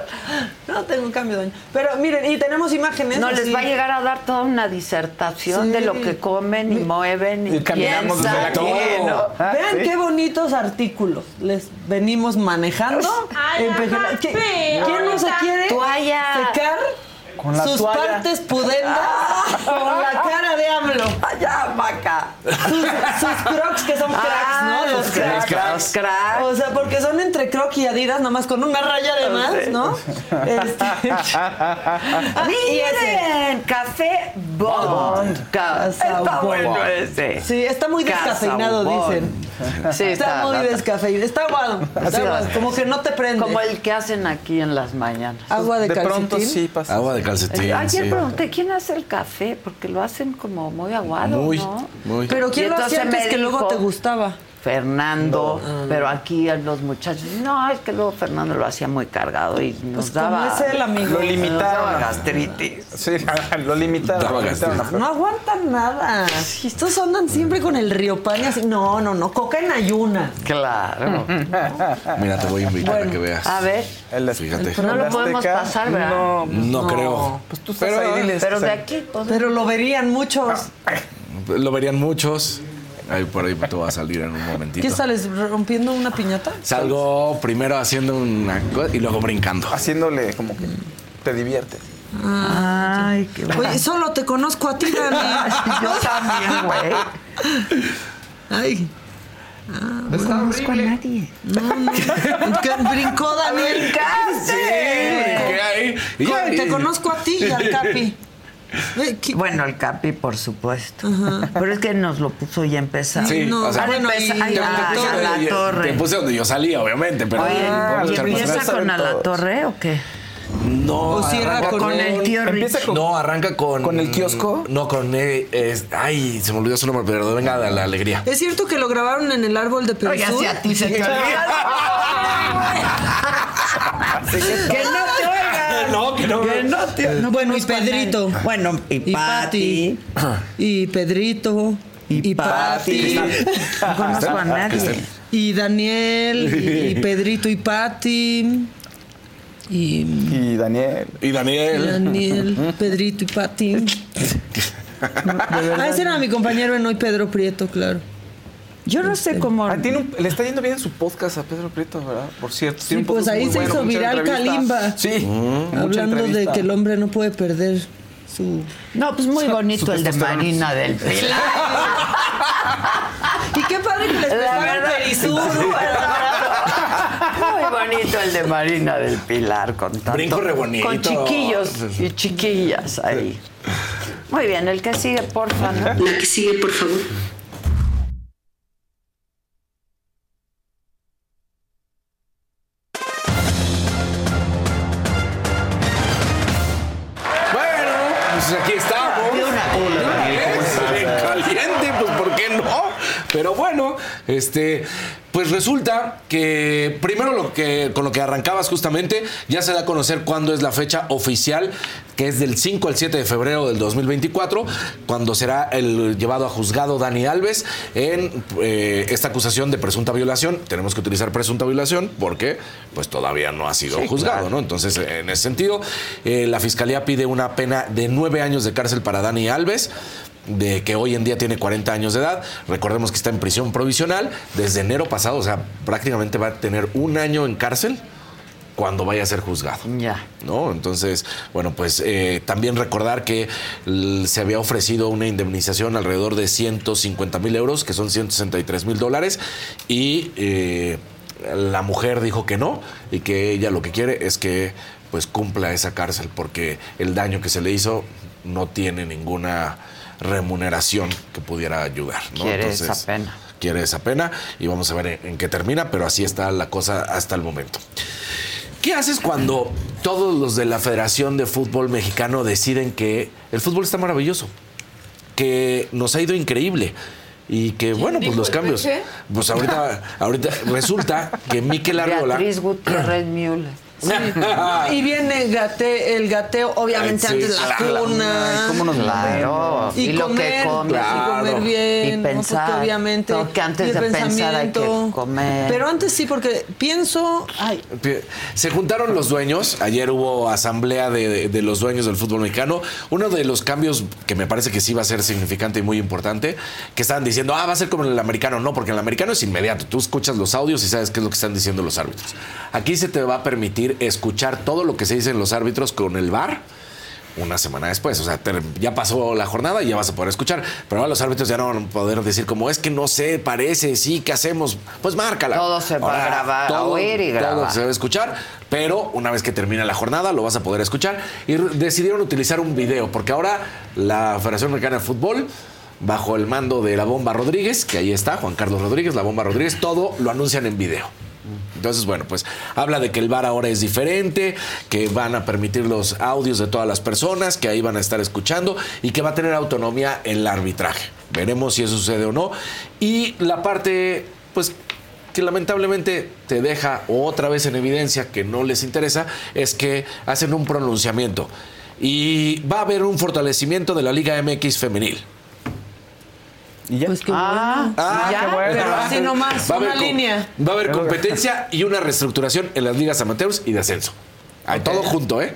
No tengo cambio, doña. Pero miren, y tenemos imágenes. No, les va a llegar a dar toda una disertación Sí. de lo que comen y mueven y, Y caminamos desde piensan la calle. ¿no? Ah, Vean sí. qué bonitos artículos les venimos manejando. Ay. ¿Qué- ¿Quién no se quiere Toalla. secar Con la sus toalla. partes pudendas con la cara de AMLO? Allá, vaca. Sus, sus crocs que son cracks, Ah, ¿no? los cracks. Los cracks. O sea, porque son entre croc y adidas, nomás con una raya de más, ¿no? Este... Ah. Miren, café Bond. Casa Está Bond. bueno ese. Sí, está muy Casa descafeinado, Bond. dicen. Sí, Está, muy descafeinado. Está aguado. Como que no te prende. Como el que hacen aquí en las mañanas. Agua de, De calcetín. pronto sí pasa. Agua de calcetín. Ayer sí. pregunté, ¿quién hace el café? Porque lo hacen como muy aguado, Muy, ¿no? muy. Pero ¿quién lo hacía antes que luego te gustaba? Fernando, pero aquí los muchachos, no, es que luego Fernando lo hacía muy cargado y nos Pues daba... es él, amigo. Lo daba gastritis. Sí, lo gastritis. No aguantan nada. Estos andan siempre con el río pan y así. No, no, no. Coca en ayuna. Claro. Mira, te voy a invitar a que veas. A ver, El Fíjate. no lo el podemos Azteca, pasar, ¿verdad? No, No, creo. pues tú estás Pero- ahí, diles. pero de aquí, pues, Pero lo verían muchos. Lo verían muchos. Ahí por ahí te va a salir en un momentito. ¿Qué sales rompiendo una piñata? Salgo primero haciendo una cosa y luego brincando. Haciéndole como que te diviertes. Ay, qué Oye, solo te conozco a ti, Dani. Yo también, güey. Ay. No conozco a nadie. No, no. Brincó Daniel. ¿Qué hay? Y ya- Te conozco a ti y al Capi. Eh, ¿qué- Bueno, el Capi, por supuesto. Pero es que nos lo puso ya empezar. Sí, No, o sea, bueno, empezar- y- a, puse a donde- la Te torre. puse donde yo salía, obviamente, pero. Oye, vamos a ¿y empieza con a la torre o qué? No, O cierra arranca con el tío Rich. con, No, arranca con. ¿Con el kiosco? No, con. eh, es- ay, se me olvidó su nombre, pero venga de la alegría. ¿Es cierto que lo grabaron en el árbol de Oye, Perisur? si a ti se te olvida. que no. No, que no. Te Bueno, y nadie. Pedrito. Bueno, y Y Pati. Pati. Y Pedrito. Y, Pati. No conozco a nadie. Y Daniel. Y, y Pedrito y Pati. Y, Y Daniel. Y y Daniel. Daniel, Pedrito y Pati. Ah, ese era mi compañero en hoy, Pedro Prieto, claro. Yo no sé cómo. Ah, tiene un- le está yendo bien en su podcast a Pedro Prieto, ¿verdad? Por cierto. Sí, tiene un pues ahí se bueno, hizo viral. Kalimba. Sí. mucha Hablando de que el hombre no puede perder su. No, pues muy bonito el de. Marina del Pilar. Y qué padre que les La prestaron verdad. Perisur. Muy bonito el de Marina del Pilar con tanto, Brinco re bonito. Con chiquillos y chiquillas ahí. Muy bien, el que sigue, porfa, ¿no? La que sigue, por favor. Pero bueno, este, pues resulta que primero lo que con lo que arrancabas justamente ya se da a conocer cuándo es la fecha oficial, que es del 5 al 7 de febrero del 2024, cuando será el llevado a juzgado Dani Alves en eh, esta acusación de presunta violación. Tenemos que utilizar presunta violación porque pues todavía no ha sido juzgado, ¿no? Entonces, en ese sentido, eh, la fiscalía pide una pena de nueve años de cárcel para Dani Alves de que hoy en día tiene 40 años de edad. Recordemos que está en prisión provisional desde enero pasado, o sea, prácticamente va a tener un año en cárcel cuando vaya a ser juzgado. Ya. ¿No? Entonces, bueno, pues eh, también recordar que se había ofrecido una indemnización alrededor de 150 mil euros, que son 163 mil dólares, y eh, la mujer dijo que no, y que ella lo que quiere es que pues cumpla esa cárcel, porque el daño que se le hizo no tiene ninguna remuneración que pudiera ayudar. ¿no? Quiere esa pena. Quiere esa pena y vamos a ver en, en qué termina, pero así está la cosa hasta el momento. ¿Qué haces cuando todos los de la Federación de Fútbol Mexicano deciden que el fútbol está maravilloso? Que nos ha ido increíble. Y que, bueno, pues los cambios. Peche? Pues ahorita, ahorita resulta que Miquel Arriola. Beatriz Gutiérrez Müller. Y viene gate, el gateo, obviamente Ay, sí, antes la claro. cuna. ¿Cómo nos Claro. Y, lo comer, que comes. y comer bien, Y ¿no? pensar. Obviamente. No, que antes y de pensar hay que comer. Pero antes sí, porque pienso. Ay, Se juntaron los dueños. Ayer hubo asamblea de, de- de los dueños del fútbol mexicano. Uno de los cambios que me parece que sí va a ser significante y muy importante, que estaban diciendo, ah, va a ser como en el americano. No, porque en el americano es inmediato. Tú escuchas los audios y sabes qué es lo que están diciendo los árbitros. Aquí se te va a permitir escuchar todo lo que se dicen los árbitros con el VAR una semana después. O sea, te- ya pasó la jornada y ya vas a poder escuchar. Pero ahora los árbitros ya no van a poder decir como es que no sé, parece, sí, ¿qué hacemos? Pues márcala. Todo se va a grabar, a oír y todo se va a escuchar, pero una vez que termine la jornada lo vas a poder escuchar. Y decidieron utilizar un video, porque ahora la Federación Mexicana de Fútbol bajo el mando de la Bomba Rodríguez, que ahí está, Juan Carlos Rodríguez, la Bomba Rodríguez, todo lo anuncian en video. Entonces, bueno, pues habla de que el bar ahora es diferente, que van a permitir los audios de todas las personas, que ahí van a estar escuchando y que va a tener autonomía el arbitraje. Veremos si eso sucede o no. Y la parte pues que lamentablemente te deja otra vez en evidencia que no les interesa, es que hacen un pronunciamiento. Y va a haber un fortalecimiento de la Liga MX femenil. ¿Y ya? Pues qué Ah, bueno. Ah, ya, qué bueno. pero así nomás, Va a haber una línea. Va a haber competencia y una reestructuración en las ligas amateurs y de ascenso. Ah, Todo junto, ¿eh?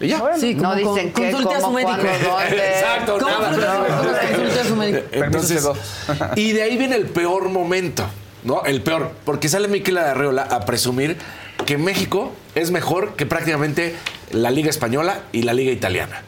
Y ya. Sí, No como dicen con- qué, consulte a su médico. Exacto, ¿Cómo nada. consulte- consulte a su médico? Entonces, y de ahí viene el peor momento, ¿no? El peor, porque sale Miquel Arreola a presumir que México es mejor que prácticamente la Liga Española y la Liga Italiana.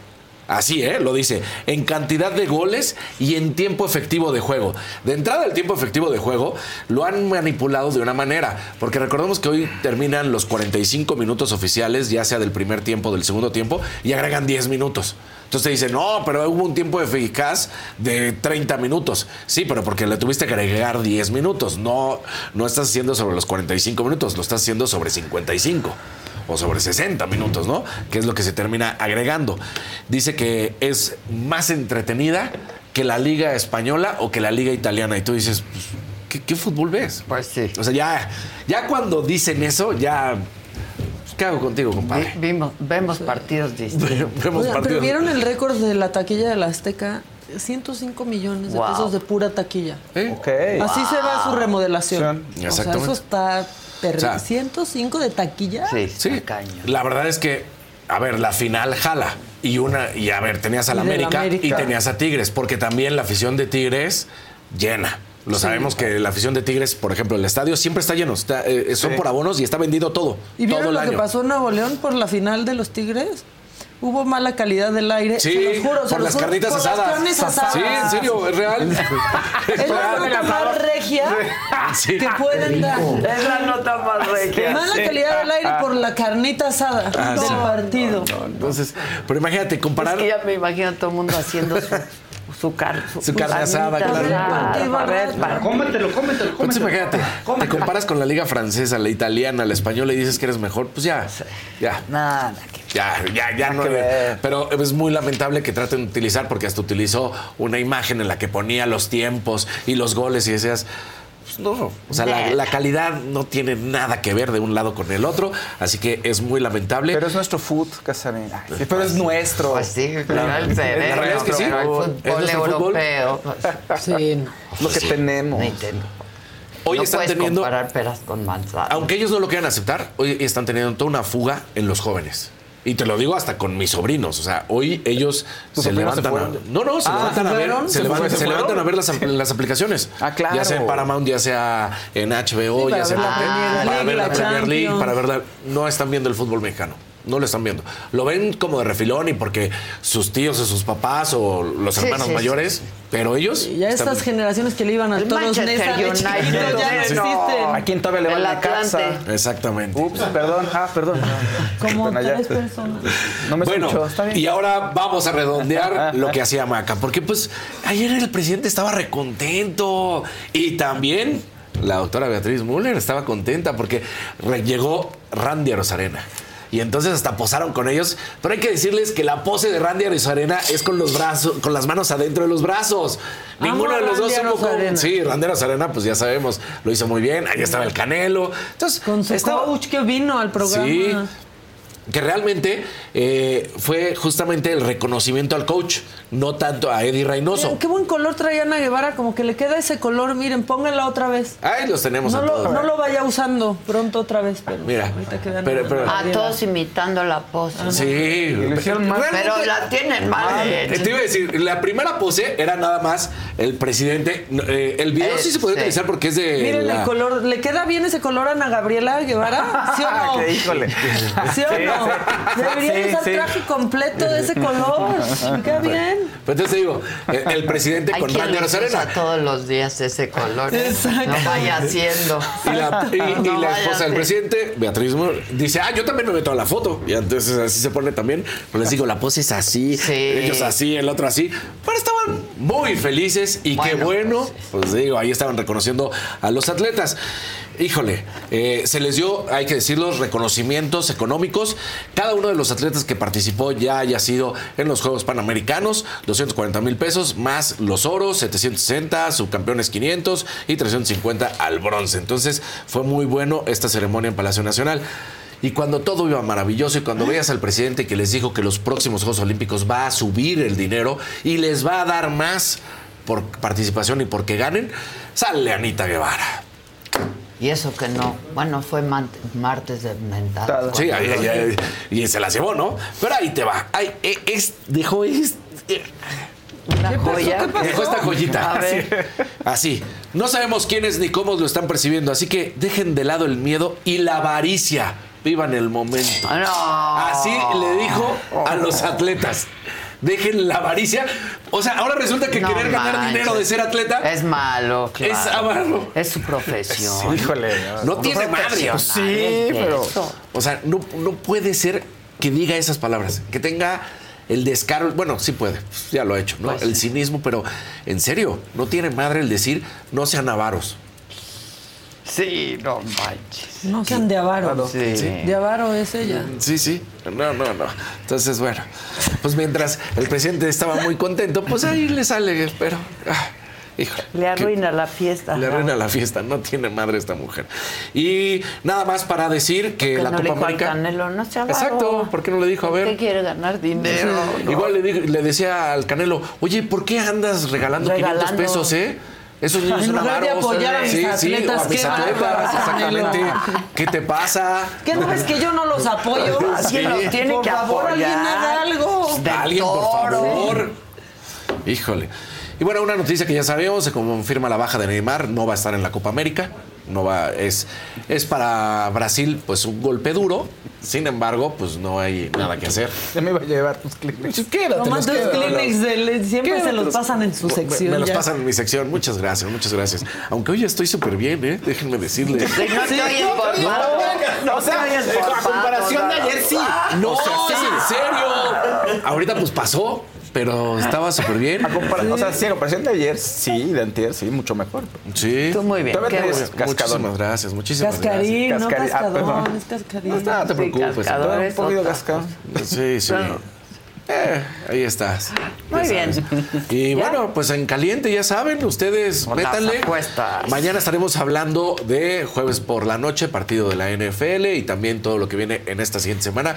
Así, ¿eh? Lo dice. En cantidad de goles y en tiempo efectivo de juego. De entrada, el tiempo efectivo de juego lo han manipulado de una manera. Porque recordemos que hoy terminan los 45 minutos oficiales, ya sea del primer tiempo o del segundo tiempo, y agregan 10 minutos. Entonces te dicen, no, pero hubo un tiempo eficaz de 30 minutos. Sí, pero porque le tuviste que agregar 10 minutos. No, no estás haciendo sobre los 45 minutos, lo estás haciendo sobre 55 o sobre 60 minutos, ¿no? Que es lo que se termina agregando. Dice que es más entretenida que la liga española o que la liga italiana. Y tú dices, pues, ¿qué, qué fútbol ves? Pues sí. O sea, ya, ya cuando dicen eso, ya... pues, ¿Qué hago contigo, compadre? Vi- vimos- vemos partidos distintos. Vemos Oigan, pero partidos. vieron el récord de la taquilla de la Azteca, 105 millones de Wow. pesos de pura taquilla. ¿Eh? Ok. Así se va su remodelación. Sí. O sea, Exactamente. eso está perdido. O sea, 105 de taquilla. Sí, Sí, la verdad es que, a ver, la final jala. Y una, y a ver, tenías a la Y del América, América. y tenías a Tigres, porque también la afición de Tigres llena. Lo sabemos que la afición de Tigres, por ejemplo, el estadio siempre está lleno. Está, eh, son Sí. por abonos y está vendido todo. ¿Y todo vieron el lo año. que pasó en Nuevo León por la final de los Tigres? Hubo mala calidad del aire. Sí, se los juro, se por los las juro, carnitas por asadas. Las carnes asadas. Sí, en serio, es real. Es la nota más regia Sí. que pueden dar. Es la nota más regia. Mala calidad del aire por la carnita asada Ah, del partido. No, entonces, pero imagínate, comparar. Es que ya me imagino a todo el mundo haciendo su, su, car, Su carne asada, claro. Cómetelo, cómetelo, Pues cómetelo. imagínate, te comparas con la liga francesa, la italiana, la española y dices que eres mejor, pues ya, ya, Nada, que- ya, ya, ya no. Pero es muy lamentable que traten de utilizar, porque hasta utilizó una imagen en la que ponía los tiempos y los goles y decías. Pues no, o sea, la, la calidad no tiene nada que ver de un lado con el otro, así que es muy lamentable. Pero es nuestro food, sí, Pero es nuestro. Pues sí, claro, el cerebro, la realidad es que sí. pero el Es fútbol fútbol. europeo. pues, Sí, no. lo que tenemos. no entiendo. Hoy no están teniendo, comparar peras con manzanas. aunque ellos no lo quieran aceptar, hoy están teniendo toda una fuga en los jóvenes. Y te lo digo hasta con mis sobrinos. O sea, hoy ellos ¿Tus se levantan. a, no, no, se Ah, levantan a ¿se ver. fueron? Se, ¿Se levantan, a ver las, las aplicaciones. Ah, claro. Ya sea en Paramount, ya sea en HBO, Sí, ya sea ver la en Premier para ver la Premier League, para verla. No están viendo el fútbol mexicano. No lo están viendo. Lo ven como de refilón y porque sus tíos o sus papás o los Sí, hermanos sí, mayores, pero ellos. Y ya están- estas generaciones que le iban a El todos Nesa de United, chiquitos ya no sí. existen. ¿A quién todavía le va El a casa? Exactamente. Ups, perdón. Ah, perdón. Como tres personas. No me bueno, escuchó. Está bien. y ahora vamos a redondear lo que hacía Maca, porque pues ayer el presidente estaba recontento y también la doctora Beatriz Müller estaba contenta porque llegó Randy Rosarena. Y entonces hasta posaron con ellos, pero hay que decirles que la pose de Randy Rosarena es con los brazos, con las manos adentro de los brazos. Amo Ninguno de los dos Randy cómo- Arozarena. Sí, Randy Rosarena, pues ya sabemos, lo hizo muy bien. Ahí estaba el Canelo. Entonces, Con su estaba- coach que vino al programa. Sí, que realmente eh, fue justamente el reconocimiento al coach, no tanto a Eddie Reynoso. Miren, Qué buen color traía Ana Guevara, como que le queda ese color. Miren, pónganla otra vez. Ahí los tenemos No a lo, todos. no lo vaya usando pronto otra vez, pero Mira, ahorita pero- a todos imitando la pose. Sí, mal. Pero la tienen mal Eh, hecha. Te iba a decir, la primera pose era nada más el presidente. eh, el video sí se puede Sí. utilizar porque es de. Miren la- el color, ¿le queda bien ese color a Ana Gabriela Guevara? ¿Sí o no? ¿Sí o no? Debería Sí, usar sí. traje completo de ese color. ¿Me queda bien? Pero entonces te digo, el, el presidente Hay con quien usa Rosarena. todos los días ese color. ¿eh? Exacto. No vaya haciendo. Y la, y- y No la vaya esposa del presidente, Beatriz Müller, dice, ah, yo también me meto a la foto. Y entonces así se pone también. Pero les digo, la pose es así, Sí. ellos así, el otro así. Pero estaban muy felices y qué Bueno, bueno. Pues digo, ahí estaban reconociendo a los atletas. Híjole, eh, se les dio, hay que decirlo, reconocimientos económicos Cada uno de los atletas que participó ya haya sido en los Juegos Panamericanos, 240 mil pesos, más los oros, 760, subcampeones 500 y 350 al bronce. Entonces fue muy bueno esta ceremonia en Palacio Nacional. Y cuando todo iba maravilloso y cuando veías al presidente que les dijo que los próximos Juegos Olímpicos va a subir el dinero y les va a dar más por participación y porque ganen, sale Anita Guevara. Y eso que no. Bueno, fue martes de mentadas. Sí, ahí- ahí- ahí- y se las llevó, ¿no? Pero ahí te va. Ay, eh, es, dejó es- eh, Una joya. Dejó esta joyita. A ver. Así. No sabemos quiénes ni cómo lo están percibiendo, así que dejen de lado el miedo y la avaricia. Vivan el momento. Así le dijo a los atletas. Dejen la avaricia. O sea, ahora resulta que No querer ganar dinero de ser atleta Es malo, claro. es avaro. Es su profesión. Híjole. No tiene madre. sí, pero. O sea, no, no puede ser que diga esas palabras. Que tenga el descaro. Bueno, sí puede. ya lo ha hecho, ¿no? Pues el cinismo, pero en serio, no tiene madre el decir no sean avaros. Sí, no manches. No sean de avaro. Sí. De avaro es ella. Sí, sí. No, no, no. Entonces, bueno, pues mientras el presidente estaba muy contento, pues ahí le sale, pero. ah, híjole. Le arruina la fiesta. Le arruina la fiesta, no tiene madre esta mujer. Y nada más para decir que Que la no le Copa dijo al América. Canelo, no avaro. Exacto, ¿por qué no le dijo? A ver. ¿Qué quiere ganar dinero? No. Igual le, le decía al Canelo, oye, ¿por qué andas regalando, Regalando. 500 pesos, eh? Esos niños En son lugar de apoyar a mis sí, sí, atletas, o a mis qué atletas, exactamente. ¿Qué te pasa? ¿Qué no ves que yo no los apoyo? Alguien los tiene Por que favor, alguien apoyar. haga algo. Alguien, por favor. Híjole. Y bueno, una noticia que ya sabemos, se confirma la baja de Neymar, no va a estar en la Copa América. No va, es, es para Brasil, pues un golpe duro. Sin embargo, pues no hay nada que hacer. Ya me iba a llevar tus Kleenex. Nomás tus Kleenex de- siempre se los pasan en su Me- sección. Me, los ya. pasan en mi sección. Muchas gracias, muchas gracias. Aunque hoy estoy súper bien, ¿eh? Déjenme decirles. Sí, no te oyes por No, o sea, por a comparación de ayer sí. No, O sea, sí. es en serio. Ahorita pues pasó, pero estaba súper bien. O sea, sí, a comparación de ayer, sí, de antier, sí, mucho mejor. Sí. Tú muy bien. Todavía bueno. cascadón. Muchísimas gracias, muchísimas Cascarín, no Cascarín. Ah, cascadón, perdón. es gracias. No te preocupes. es un poquito cascado. Sí, sí. Eh, ahí estás. Muy bien. sabes. Y ¿Ya? bueno, pues en caliente, ya saben, ustedes métanle. Mañana estaremos hablando de jueves por la noche, partido de la NFL y también todo lo que viene en esta siguiente semana.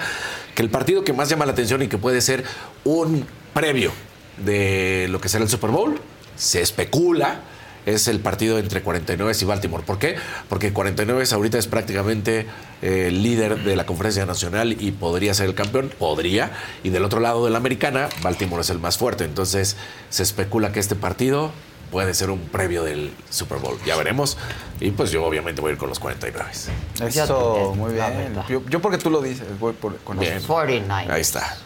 Que el partido que más llama la atención y que puede ser un previo de lo que será el Super Bowl, se especula. Es el partido entre 49 y Baltimore. ¿Por qué? Porque 49 ahorita es prácticamente eh, el líder de la conferencia nacional y podría ser el campeón. Podría. Y del otro lado de la americana, Baltimore es el más fuerte. Entonces se especula que este partido puede ser un previo del Super Bowl. Ya veremos. Y pues yo obviamente voy a ir con los 49. Eso, muy bien. Yo, yo porque tú lo dices, voy por, con eso. 49. Ahí está.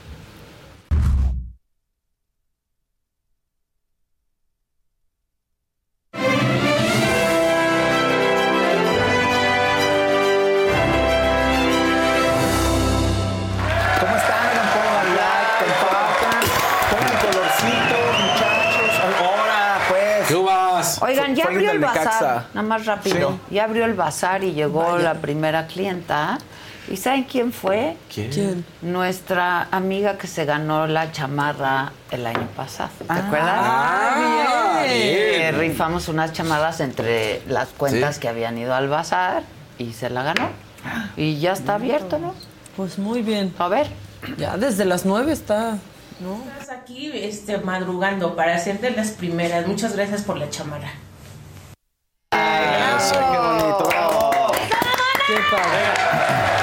Nada más rápido. Sí. Ya abrió el bazar y llegó la primera clienta. ¿Y saben quién fue? ¿Quién? ¿Quién? Nuestra amiga que se ganó la chamarra el año pasado. ¿Te acuerdas? Ah, Eh, bien. rifamos unas chamarras entre las cuentas Sí. que habían ido al bazar y se la ganó. Y ya está abierto, ¿no? Pues muy bien. A ver. Ya desde las nueve está, ¿no? Estás aquí este, madrugando para ser de las primeras. Muchas gracias por la chamarra. Qué bonito. Qué padre.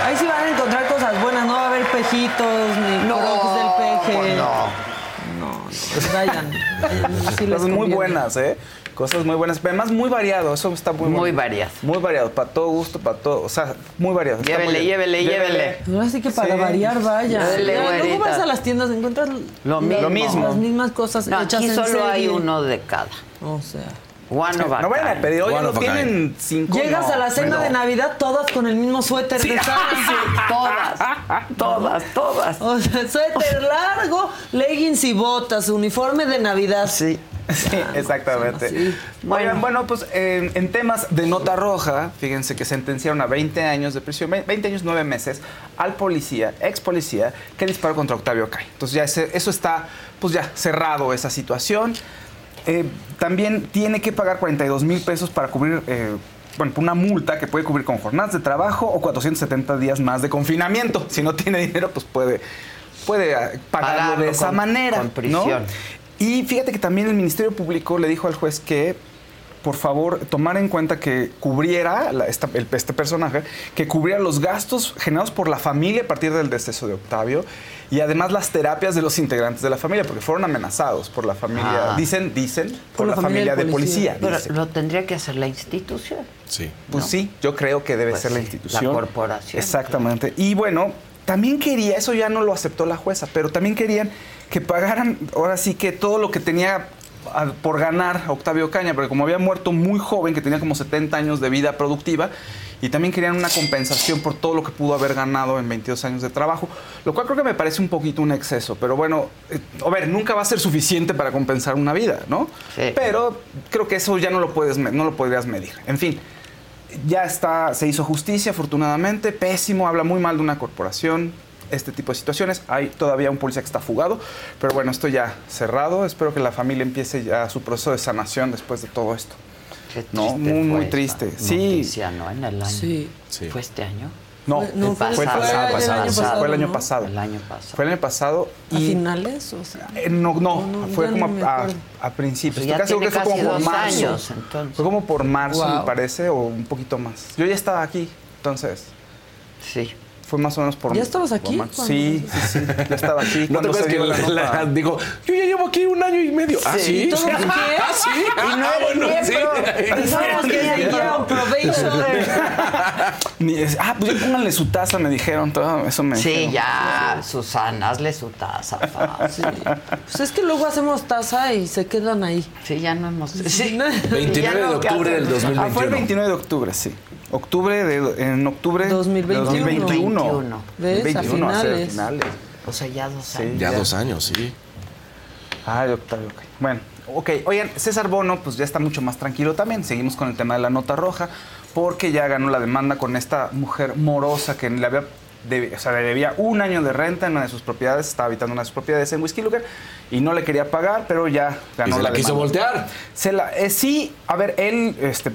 Ahí sí van a encontrar cosas buenas, no va a haber pejitos ni crocs del peje. no. No, no, vayan. vayan, sí Cosas muy buenas, ¿eh? Cosas muy buenas. Pero además muy variado, eso está muy Muy bonito. variado. Muy variado, para todo gusto, para todo. O sea, muy variado. Llévele, muy llévele, llévele. Ahora sí que para Sí. variar, vaya. Luego güerita. vas a las tiendas, encuentras Lo mismo. Lo mismo. las mismas cosas No, hechas aquí en solo hay uno de cada. O sea. One of a No vayan a pedir, oye, no tienen cinco. Llegas no, a la cena no. de Navidad todas con el mismo suéter de Santa. Todas, todas, todas. O sea, suéter largo, leggings y botas, uniforme de Navidad. Sí. Sí, exactamente. Oigan, bueno, pues en, en temas de nota roja, fíjense que sentenciaron a 20 años de prisión, ve- 20 años 9 meses, al policía, ex policía, que disparó contra Octavio Cay. Entonces ya ese- eso está, pues ya cerrado esa situación. Eh, también tiene que pagar 42 mil pesos para cubrir, eh, bueno, una multa que puede cubrir con jornadas de trabajo o 470 días más de confinamiento. Si no tiene dinero, pues puede, puede eh, pagarlo Pagarlo de esa con- manera. con prisión. ¿no? Y fíjate que también el Ministerio Público le dijo al juez que, por favor, tomara en cuenta que cubriera, la- esta- el- este personaje, que cubriera los gastos generados por la familia a partir del deceso de Octavio y además las terapias de los integrantes de la familia, porque fueron amenazados por la familia, Ah. dicen, dicen, por, la, familia, de policía. Pero dicen. lo tendría que hacer la institución. Sí. Pues sí, yo creo que debe Pues ser la institución. la corporación, Exactamente. Y bueno, también quería, eso ya no lo aceptó la jueza, pero también querían que pagaran, ahora sí que todo lo que tenía a- por ganar Octavio Caña, porque como había muerto muy joven, que tenía como 70 años de vida productiva, y también querían una compensación por todo lo que pudo haber ganado en 22 años de trabajo, lo cual creo que me parece un poquito un exceso, pero bueno, eh, a ver, nunca va a ser suficiente para compensar una vida, ¿no? Pero creo que eso ya no lo puedes, no lo podrías medir. En fin, ya está, se hizo justicia, afortunadamente. Pésimo, habla muy mal de una corporación. Este tipo de situaciones. Hay todavía un policía que está fugado, pero bueno, esto ya cerrado. Espero que la familia empiece ya su proceso de sanación después de todo esto. no, triste muy, muy fue triste. Sí. noticia, ¿no? En el año. Sí. ¿Fue este año? No, Fue- no, fue- el el pasado, año pasado, pasado, fue el año ¿no? pasado. El año pasado. Fue el año pasado. ¿A y- finales? O sea, Eh, no, no, No, no, fue como a, a principios. Pues casi seguro tiene que fue como por marzo. años, entonces. Fue como por marzo, Wow. me parece, o un poquito más. Yo ya estaba aquí, entonces. Sí. Fue más o menos por ¿Ya estabas aquí Sí, sí, sí. Ya estaba aquí. ¿No te acuerdas que la la- la- digo, yo ya llevo aquí un año y medio? Ah, ¿Y sí. qué? Ah, sí. Y no Ah, bueno, sí. miembro. Y no eres miembro. Ni es- ah, pues ya pónganle su taza, me dijeron. Todo eso me Sí, dijeron. ya, Susana, hazle su taza, fácil. Pues es que luego hacemos taza y se quedan ahí. Sí, ya no hemos... Sí. 29 Ya de no, ¿qué octubre del hacemos? Ah, fue el 2021. 29 de octubre, sí. Octubre de, en octubre 2021. de 2021. 21. ¿Ves? A 21, hacia finales. finales. O sea, ya dos Sí. años. Ya Ya. dos años, sí. Ay, Octavio, ok. Bueno, ok. Oigan, César Bono, pues ya está mucho más tranquilo también. Seguimos con el tema de la nota roja, porque ya ganó la demanda con esta mujer morosa que le había. O sea, le debía un año de renta en una de sus propiedades, estaba habitando en una de sus propiedades en Whisky Lugar y no le quería pagar, pero ya ganó Y se la quiso demanda. voltear. Se la, eh, sí, a ver, él este,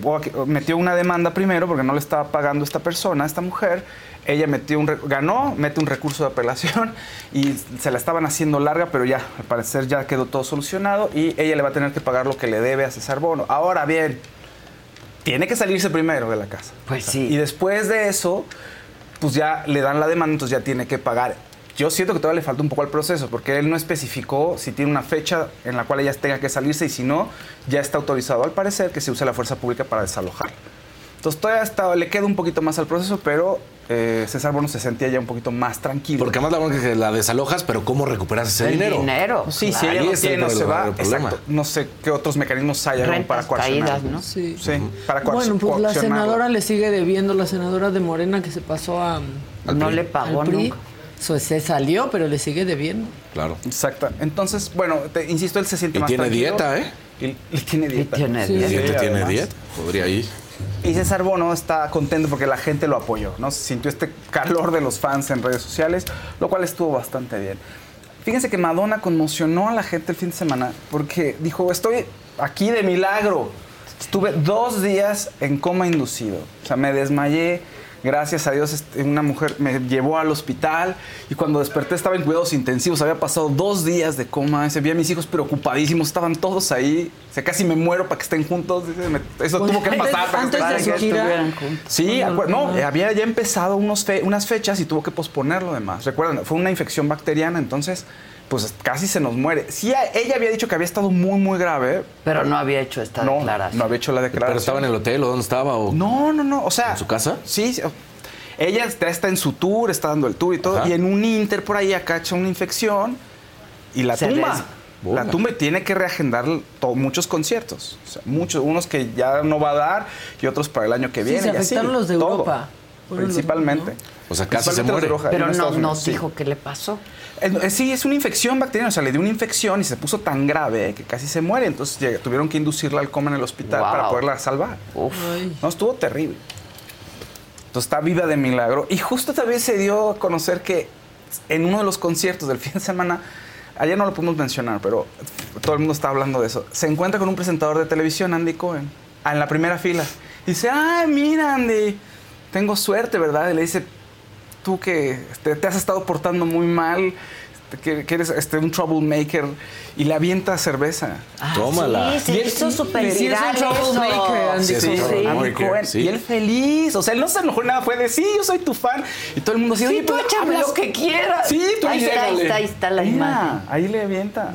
metió una demanda primero porque no le estaba pagando esta persona, esta mujer. Ella metió un ganó, mete un recurso de apelación y se la estaban haciendo larga, pero ya, al parecer ya quedó todo solucionado y ella le va a tener que pagar lo que le debe a César Bono. Ahora bien, tiene que salirse primero de la casa. Pues sí. Y después de eso, pues ya le dan la demanda, entonces ya tiene que pagar. Yo siento que todavía le falta un poco al proceso, porque él no especificó si tiene una fecha en la cual ella tenga que salirse y si no, ya está autorizado al parecer que se use la fuerza pública para desalojarla. Entonces todavía está, le queda un poquito más al proceso, pero eh, César Bono se sentía ya un poquito más tranquilo. Porque además la bronca es que la desalojas, pero ¿cómo recuperas ese El dinero? dinero. Sí, si claro. ella Ahí no tiene, no se va. Exacto. No sé qué otros mecanismos hay como para Rentas coaccionar. caídas, ¿no? Sí. Sí, para coac- Bueno, pues la senadora le sigue debiendo, la senadora de Morena que se pasó a, Al No PRI. le pagó al PRI. nunca. So, se salió, pero le sigue debiendo. Claro. Exacto. Entonces, bueno, te- insisto, él se siente Y más tiene tranquilo. dieta, ¿eh? Y, y tiene dieta. tiene Sí. ¿Y dieta. este tiene además. dieta? Podría ir. Y César Bono está contento porque la gente lo apoyó, ¿no? Se sintió este calor de los fans en redes sociales, lo cual estuvo bastante bien. Fíjense que Madonna conmocionó a la gente el fin de semana porque dijo, estoy aquí de milagro. Estuve dos días en coma inducido. O sea, me desmayé. Gracias a Dios, este, una mujer me llevó al hospital y cuando desperté estaba en cuidados intensivos. Había pasado dos días de coma. Se vi a mis hijos preocupadísimos, estaban todos ahí. O sea, casi me muero para que estén juntos. Eso tuvo que antes- pasar. para que antes de estén su gira. Sí, no, eh, había ya empezado unos fe- unas fechas y tuvo que posponer lo demás. Recuerden, fue una infección bacteriana, entonces, pues casi se nos muere. Sí, ella había dicho que había estado muy, muy grave. Pero no había hecho esta No, declaración. no había hecho la declaración. ¿Pero estaba en el hotel o dónde estaba? O... No, no, no. O sea. ¿En su casa? Sí. sí, Ella está, está en su tour, está dando el tour y todo. Ajá. Y en un inter por ahí acá echa una infección y la Se tumba. La tumba y tiene que reagendar muchos conciertos. O sea, muchos, unos que ya no va a dar y otros para el año que Sí, viene. se y así, afectaron los de todo. Europa. principalmente. O sea, casi se muere. Pero no, no sí. dijo qué le pasó. Eh, Sí, es una infección bacteriana, o sea, le dio una infección y se puso tan grave que casi se muere. Entonces tuvieron que inducirla al coma en el hospital Wow. para poderla salvar. No, estuvo terrible. Entonces está viva de milagro. Y justo también se dio a conocer que en uno de los conciertos del fin de semana, ayer no lo pudimos mencionar, pero todo el mundo está hablando de eso, se encuentra con un presentador de televisión, Andy Cohen, en la primera fila. Dice, ay, mira, Andy, tengo suerte, ¿verdad? Y le dice, tú que este, te has estado portando muy mal, este, que, que eres este, un troublemaker, y le avienta cerveza. Tómala. Sí, se Y él- hizo súper es un troublemaker. Andy Sí, es un troublemaker, sí. Y él feliz. O sea, él no se enojó nada, fue de sí, yo soy tu fan. Y todo el mundo así, Sí, oye, tú pero échame hablas- lo que quieras. Sí, tú Ahí está, ahí está, ahí está la Mira, imagen. Ahí le avienta.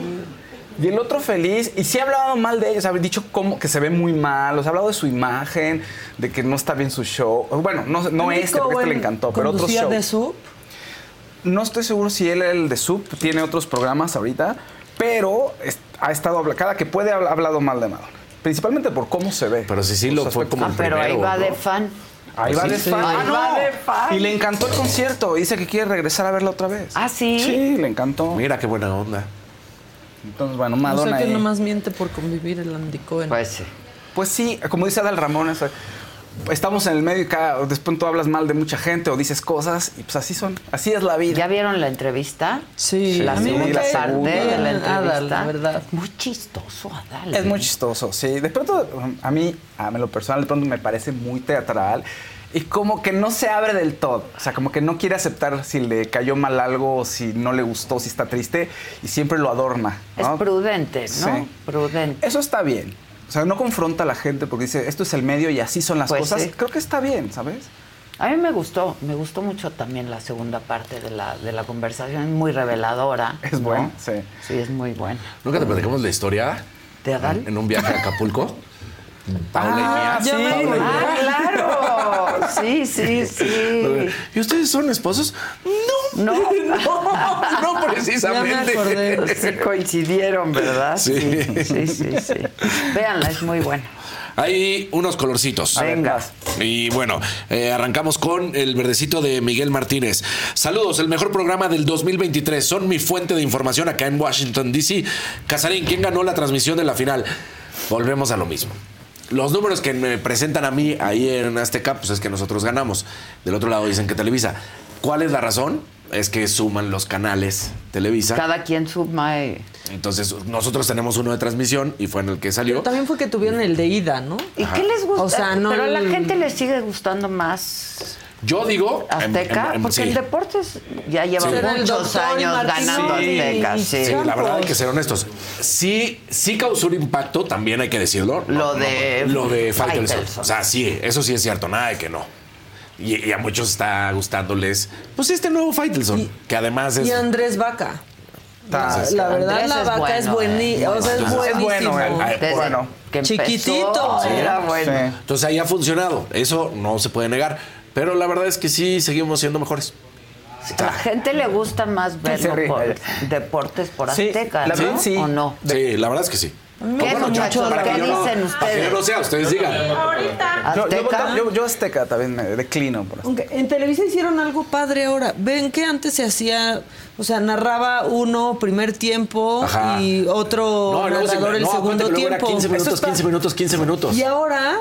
Y el otro feliz, y sí ha hablado mal de ellos, ha dicho cómo que se ve muy mal, o sea, ha hablado de su imagen, de que no está bien su show. Bueno, no, no este, porque este le encantó, pero otros conducía shows. de Soup. No estoy seguro si él, el de Sub, tiene otros programas ahorita, pero ha estado, cada que puede, ha hablado mal de Madonna. Principalmente por cómo se ve. Pero sí, sí, lo fue como Ah, el pero ahí va ¿no? de fan. Ahí Pues va sí, de sí. fan. Ahí Ah, no. va de fan. Y le encantó el concierto. Dice que quiere regresar a verla otra vez. ¿Ah, sí? Sí, le encantó. Mira qué buena onda. Entonces, bueno, No sé Madonna. que ahí. nomás miente por convivir el Andy Cohen. Pues sí. Pues sí, como dice Adal Ramón, es- estamos en el medio y cada, después tú hablas mal de mucha gente o dices cosas y pues así son, así es la vida. ¿Ya vieron la entrevista? Sí, La segunda cae parte de la Adal, entrevista. la verdad. Muy chistoso, Adal. Es muy chistoso, sí. De pronto, a mí, a mí lo personal, de pronto me parece muy teatral y como que no se abre del todo. O sea, como que no quiere aceptar si le cayó mal algo, o si no le gustó, si está triste y siempre lo adorna. Es ¿no? prudente, ¿no? Sí. Prudente. Eso está bien. O sea, no confronta a la gente porque dice, esto es el medio y así son las Pues cosas. sí. Creo que está bien, ¿sabes? A mí me gustó, me gustó mucho también la segunda parte de la, de la conversación, es muy reveladora. Es ¿no? bueno, sí. Sí, es muy buena. ¿Nunca te platicamos la historia? ¿De Adal? En un viaje a Acapulco. Paula y Ah, mía. sí. Paula y mía. Ah, claro. Sí, sí, sí. ¿Y ustedes son esposos? No. No. No, precisamente. Ya me acordé. Sí coincidieron, ¿verdad? Sí. sí, sí, sí. Véanla, es muy buena. Hay unos colorcitos. Venga. Y bueno, eh, arrancamos con el verdecito de Miguel Martínez. Saludos, el mejor programa del 2023. Son mi fuente de información acá en Washington, D.C. Casarín, ¿quién ganó la transmisión de la final? Volvemos a lo mismo. Los números que me presentan a mí ahí en Azteca, pues es que nosotros ganamos. Del otro lado dicen que Televisa. ¿Cuál es la razón? Es que suman los canales Televisa. Cada quien suma. eh. Entonces, nosotros tenemos uno de transmisión y fue en el que salió. También fue que tuvieron el de ida, ¿no? ¿Y qué les gusta? O sea, no Pero a la gente le sigue gustando más Yo digo. Azteca, em- em- porque sí. el deportes ya lleva Sí. Muchos años Martín. ganando Sí, Azteca. Sí. Sí, la verdad hay que ser honestos. Sí, sí causó un impacto, también hay que decirlo. Lo de lo de Faitelson. Faitelson. O sea, sí, eso sí es cierto, nada de que no. Y, y a muchos está gustándoles, pues este nuevo Faitelson, Y- que además es. Y Andrés Vaca. La, Entonces, la verdad, Andrés la vaca bueno, es buenísima. eh. O sea, es buenísimo. bueno, eh. Bueno. empezó, Chiquitito. Era bueno. Sí. Entonces ahí ha funcionado. Eso no se puede negar. Pero la verdad es que sí seguimos siendo mejores. A la gente le gusta más verlo por deportes por Sí, Azteca, la ¿no? verdad, sí. ¿O no? Sí, la verdad es que sí. ¿Qué, yo- muchachos? para ¿Qué que yo no- dicen Para que yo no ustedes? sea, ustedes digan. Yo, yo, ¿Azteca? yo- yo Azteca también me declino por Azteca. Aunque en Televisa hicieron algo padre ahora. Ven que antes se hacía, o sea, narraba uno primer tiempo Ajá. y otro No, se- narrador el segundo tiempo. 15 minutos, Eso está- 15 minutos, 15 minutos. Y ahora,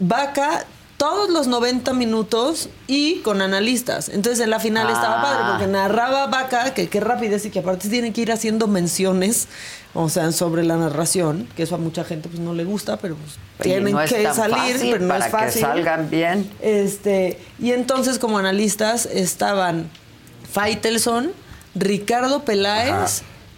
Vaca, todos los 90 minutos y con analistas. Entonces en la final Ah. estaba padre porque narraba Vaca, que qué rapidez y que aparte tiene que ir haciendo menciones, o sea, sobre la narración, que eso a mucha gente pues no le gusta, pero pues, tienen no que salir, fácil pero no para es fácil. que salgan bien. Este, y entonces como analistas estaban Faitelson, Ricardo Peláez Ajá.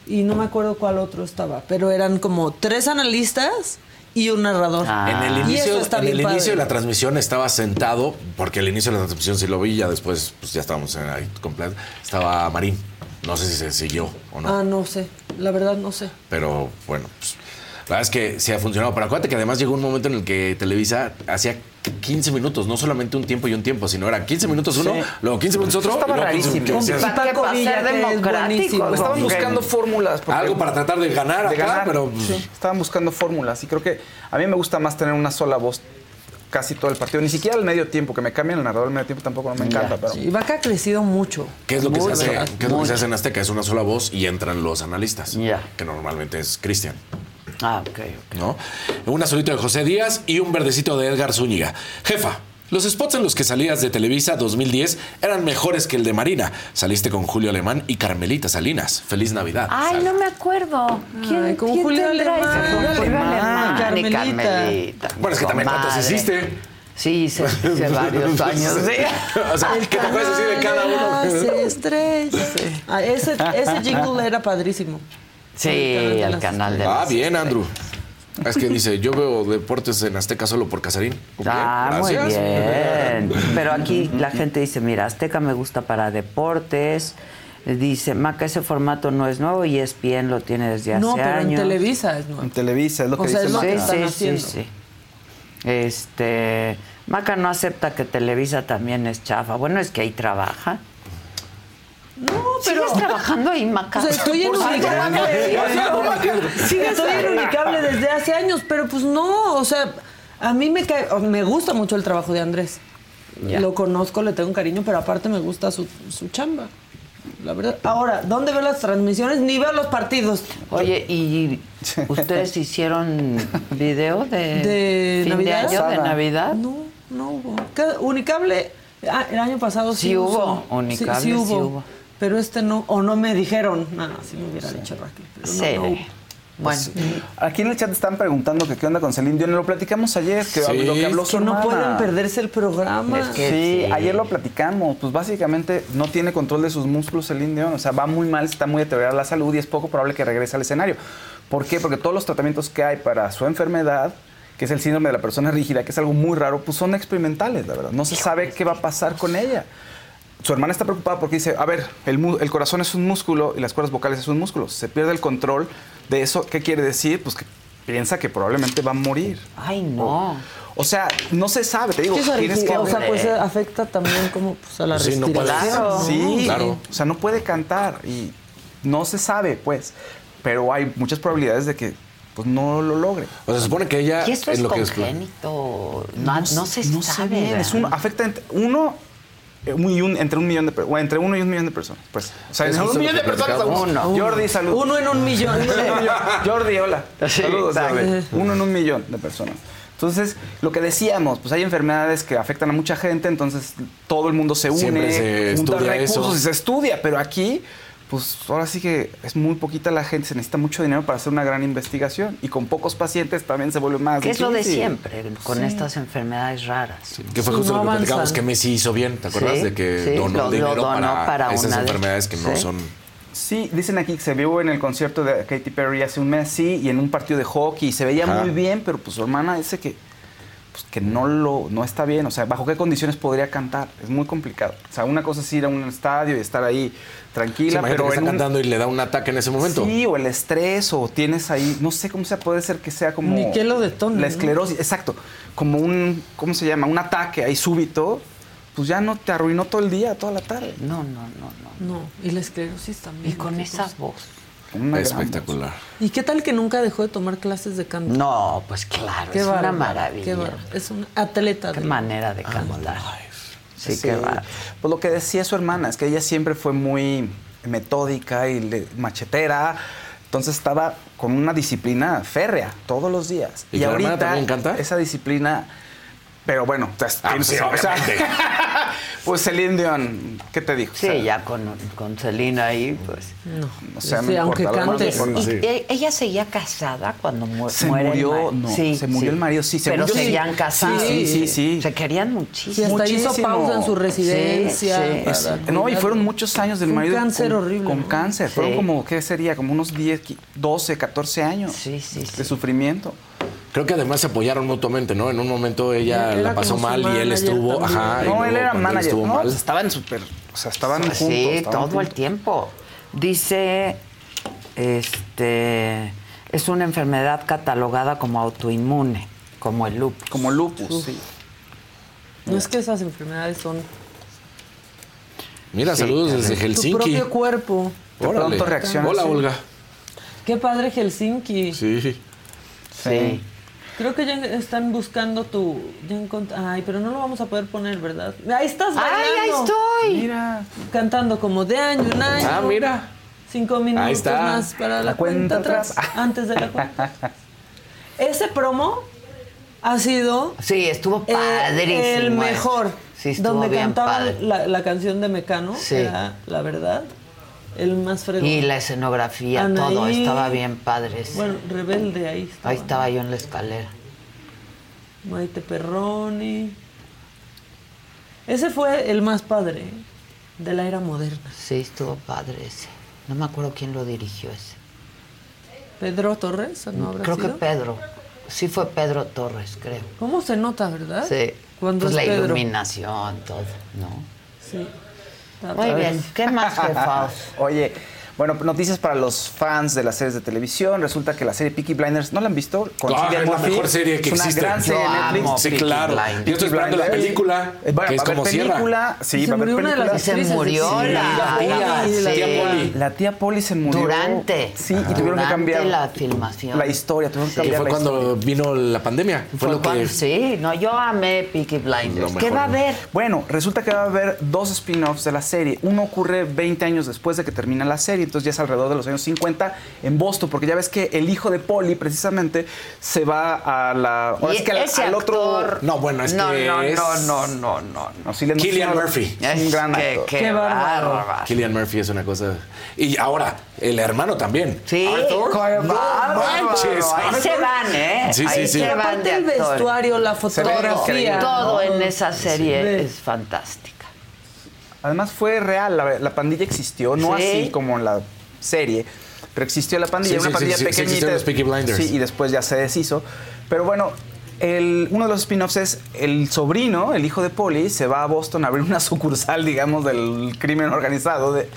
y no me acuerdo cuál otro estaba, pero eran como tres analistas y un narrador. Ah. En el inicio, está en el padre. inicio de la transmisión estaba sentado, porque el inicio de la transmisión sí lo vi, ya después pues ya estábamos en ahí completo. Estaba Marín. No sé si se siguió o no. Ah, no sé, la verdad no sé. Pero bueno, pues, la verdad es que sí ha funcionado. Pero acuérdate que además llegó un momento en el que Televisa hacía 15 minutos, no solamente un tiempo y un tiempo, sino era 15 minutos uno, Sí. luego 15 minutos otro. Estaba y luego 15 rarísimo. Estaban buscando fórmulas. Algo para tratar de ganar de acá, ganar. pero pues, Sí, estaban buscando fórmulas y creo que a mí me gusta más tener una sola voz casi todo el partido. Ni siquiera al medio tiempo, que me cambien el narrador al medio tiempo tampoco no me encanta. Pero... Y Vaca ha crecido mucho. ¿Qué es lo que se hace? ¿Qué es lo que se hace en Azteca? Es una sola voz y entran los analistas. Que normalmente es Cristian. Ah, ok. ¿No? Un azulito de José Díaz y un verdecito de Edgar Zúñiga. Jefa. Los spots en los que salías de Televisa 2010 eran mejores que el de Marina. Saliste con Julio Alemán y Carmelita Salinas. Feliz Navidad. Ay, no me acuerdo. ¿Quién, Ay, quién Julio tendrá Alemán. Julio Julio Alemán. Carmelita. Carmelita. Bueno, es que también cuántos hiciste. Sí, hice, hice varios años. sí. o sea, ¿qué te puedes decir de cada uno? Hace estrellas. Ah, ese, ese jingle era padrísimo. Sí, El canal de Ah, las bien, Andrew. Es que dice, yo veo deportes en Azteca solo por Casarín. Ah, muy bien. Pero aquí la gente dice, mira, Azteca me gusta para deportes. Dice, Maca, ese formato no es nuevo y ESPN lo tiene desde hace No, pero en años. Televisa es nuevo. En Televisa, es lo que O sea, dice es lo que Maca. están sí, haciendo. sí, sí. Este, Maca no acepta que Televisa también es chafa. Bueno, es que ahí trabaja. No, pero ¿Sigues trabajando ahí, Maca? O sea, estoy en Unicable. estoy en Unicable desde hace años, pero pues no, o sea, a mí me cae, me gusta mucho el trabajo de Andrés. Lo conozco, le tengo un cariño, pero aparte me gusta su, su chamba. La verdad. Ahora, ¿dónde veo las transmisiones? Ni veo los partidos. Oye, ¿y ustedes hicieron video de, ¿De fin Navidad? de año, de Navidad? No, no hubo. Unicable, ah, el año pasado sí, Sí hubo. Unicable sí, sí hubo. hubo. Pero este no, o no me dijeron. No, si me hubiera dicho Raquel. Pero no, Sí. no hubo. Bueno, Aquí en el chat están preguntando que qué onda con Celine Dion. Lo platicamos ayer, que Sí. lo que habló Es su que no hermana. pueden perderse el programa. Es que sí, sí. ayer lo platicamos. Pues básicamente no tiene control de sus músculos Celine Dion. O sea, va muy mal, está muy deteriorada la salud y es poco probable que regrese al escenario. ¿Por qué? Porque todos los tratamientos que hay para su enfermedad, que es el síndrome de la persona rígida, que es algo muy raro, pues son experimentales, la verdad. No se sabe qué va a pasar con ella. Su hermana está preocupada porque dice, a ver, el, el corazón es un músculo y las cuerdas vocales es un músculo. Se pierde el control de eso. ¿Qué quiere decir? Pues que piensa que probablemente va a morir. ay, no. O sea, no se sabe, te digo, Sí, tienes que o sea, pues eh, afecta también como pues, a la Sí, respiración. Claro. Sí, Claro. O sea, no puede cantar y no se sabe, pues. Pero hay muchas probabilidades de que pues, no lo logre. O sea, se supone que ella ¿Y eso es lo que congénito? No, no se no sabe. Es uno, afecta uno, un y un- entre un millón de per- o entre uno y un millón de personas. Pues, o sea, un millón de personas. Uno. Jordi, salud. Uno en un millón. Jordi, hola. Sí, Saludos. Jordi. Uno en un millón de personas. Entonces, lo que decíamos, pues hay enfermedades que afectan a mucha gente, entonces todo el mundo se une, se junta recursos eso. y se estudia, pero aquí, pues ahora sí que es muy poquita la gente, se necesita mucho dinero para hacer una gran investigación y con pocos pacientes también se vuelve más Que es lo de difícil. siempre con estas enfermedades raras. Que fue Sí, justo no lo que avanzan. platicamos que Messi hizo bien, ¿te acuerdas? Sí, de que sí, donó lo- lo dinero donó para, para esas de- enfermedades que no sí. son. Sí, dicen aquí que se vio en el concierto de Katy Perry hace un mes, sí, y en un partido de hockey, y se veía Ajá. muy bien, pero pues su hermana dice que, pues, que no, lo, no está bien, o sea, ¿bajo qué condiciones podría cantar? Es muy complicado. O sea, una cosa es ir a un estadio y estar ahí Sí, tranquila, imagínate pero que está en un- cantando y le da un ataque en ese momento. Sí, o el estrés, o tienes ahí, no sé cómo sea, puede ser que sea como... Ni que lo detone, La ¿no? esclerosis, exacto, como un, ¿cómo se llama? Un ataque ahí súbito, pues ya no te arruinó todo el día, toda la tarde. No, no, no, no. No, y la esclerosis también. Y con esa voz. Una Espectacular. ¿Y qué tal que nunca dejó de tomar clases de canto? No, pues claro, Qué es una maravilla. Es un atleta. Qué de- manera de cantar. Sí, Sí, qué bárbaro. Pues lo que decía su hermana es que ella siempre fue muy metódica y machetera. Entonces estaba con una disciplina férrea todos los días. ¿Y hermana también canta? esa disciplina. Pero bueno, pues, Ah, pues sí, o sea, pues Celine Dion, ¿qué te dijo? Sí, O sea, ya con, con Celina ahí, pues. No. O sea, Sí, no aunque importa, la cante. mano ¿Y con- e- ella seguía casada cuando mu- Se muere el murió, ma- no, Sí, se murió sí. el marido, sí, Pero según yo sí. seguían casados. Sí, sí, sí. Se querían Sí, muchísimo. hasta hizo Muchísimo. pausa en su residencia. Sí, sí. Es- no, y fueron muchos años del Fue un marido cáncer con, horrible, con cáncer. Fueron Sí. como, ¿qué sería? Como unos 10, qui- 12, 14 años Sí, sí, de sí. sufrimiento. Creo que además se apoyaron mutuamente, ¿no? En un momento ella la pasó mal y él estuvo, también. ajá. y No, él era manager. estuvo No, mal. estaban súper. O sea, estaban juntos. Sí, estaban todo el tiempo. Dice, este, es una enfermedad catalogada como autoinmune, como el lupus. Como lupus, sí. No es que esas enfermedades son Mira, Sí, saludos desde tu Helsinki. propio cuerpo. De Órale. pronto reacciona Hola. Olga. Qué padre Helsinki. Sí. Sí. Creo que ya están buscando tu. Ya encont- Ay, pero no lo vamos a poder poner, ¿verdad? Ahí estás ¡Ay, ahí bailando. estoy! Mira. Cantando como de año en año. Ah, mira. Cinco minutos está. más para la, La cuenta, cuenta atrás. atrás. Antes de la cuenta. Ese promo ha sido Sí, estuvo eh, padrísimo. el mejor. Sí, estuvo donde bien cantaban padre. la, la canción de Mecano. Sí. Era, la verdad, el más fregón. Y la escenografía, Anaí. todo, estaba bien padre. Bueno, Rebelde ahí estaba. Ahí estaba yo en la escalera. Maite Perroni. Ese fue el más padre de la era moderna. Sí, estuvo padre ese. No me acuerdo quién lo dirigió ese. Pedro Torres, ¿no habrá Creo que? Pedro. Sí fue Pedro Torres, creo. ¿Cómo se nota, verdad? Sí. Cuando pues es la Pedro. iluminación, todo, ¿no? Sí. Muy bien. ¿Qué más, jefaos? Oye, bueno, noticias para los fans de las series de televisión. Resulta que la serie Peaky Blinders, ¿no la han visto? Con Ah, es la mejor serie que es una existe. gran serie Yo de amo Netflix. Sí, Peaky claro. Blinders. Yo estoy esperando la Blinders. película, Eh, bueno, que es como cierra. película, Sí, Y se va a haber murió una de las película. Se murió sí, la, la la- Poli, la sí. tía Poli. La tía Poli se murió. Durante. Sí, y tuvieron que Durante cambiar la filmación. la historia. Tuvieron que Sí. Que cambiar fue la cuando historia. vino la pandemia. Fue, Fue lo que. Sí, no, yo amé Peaky Blinders. ¿Qué va a haber? Bueno, resulta que va a haber dos spin-offs de la serie. Uno ocurre 20 años después de que termina la serie, entonces ya es alrededor de los años 50 en Boston, porque ya ves que el hijo de Polly precisamente se va a la... ahora Y sí que al, ese al otro... actor- No, bueno, es no, que no, es- no, no, no, no. No, es un- Murphy. Es un gran Qué- actor. Qué, Qué bárbaro. bárbaro. Killian Murphy es una cosa. Y ahora, el hermano también. Sí, Arthur. qué bárbaro. manches, Ahí se van, ¿eh? Sí, sí, Ahí sí. se van Aparte de el vestuario, la fotografía. Todo en esa Sí. serie es fantástica. Además fue real, la, la pandilla existió, no Sí. así como en la serie, pero existió la pandilla, Sí, una sí, pandilla sí, sí, sí pequeñita. existieron los Peaky Blinders. Sí, y después ya se deshizo. Pero bueno, el- uno de los spin-offs es el sobrino, el hijo de Polly, se va a Boston a abrir una sucursal, digamos, del crimen organizado de-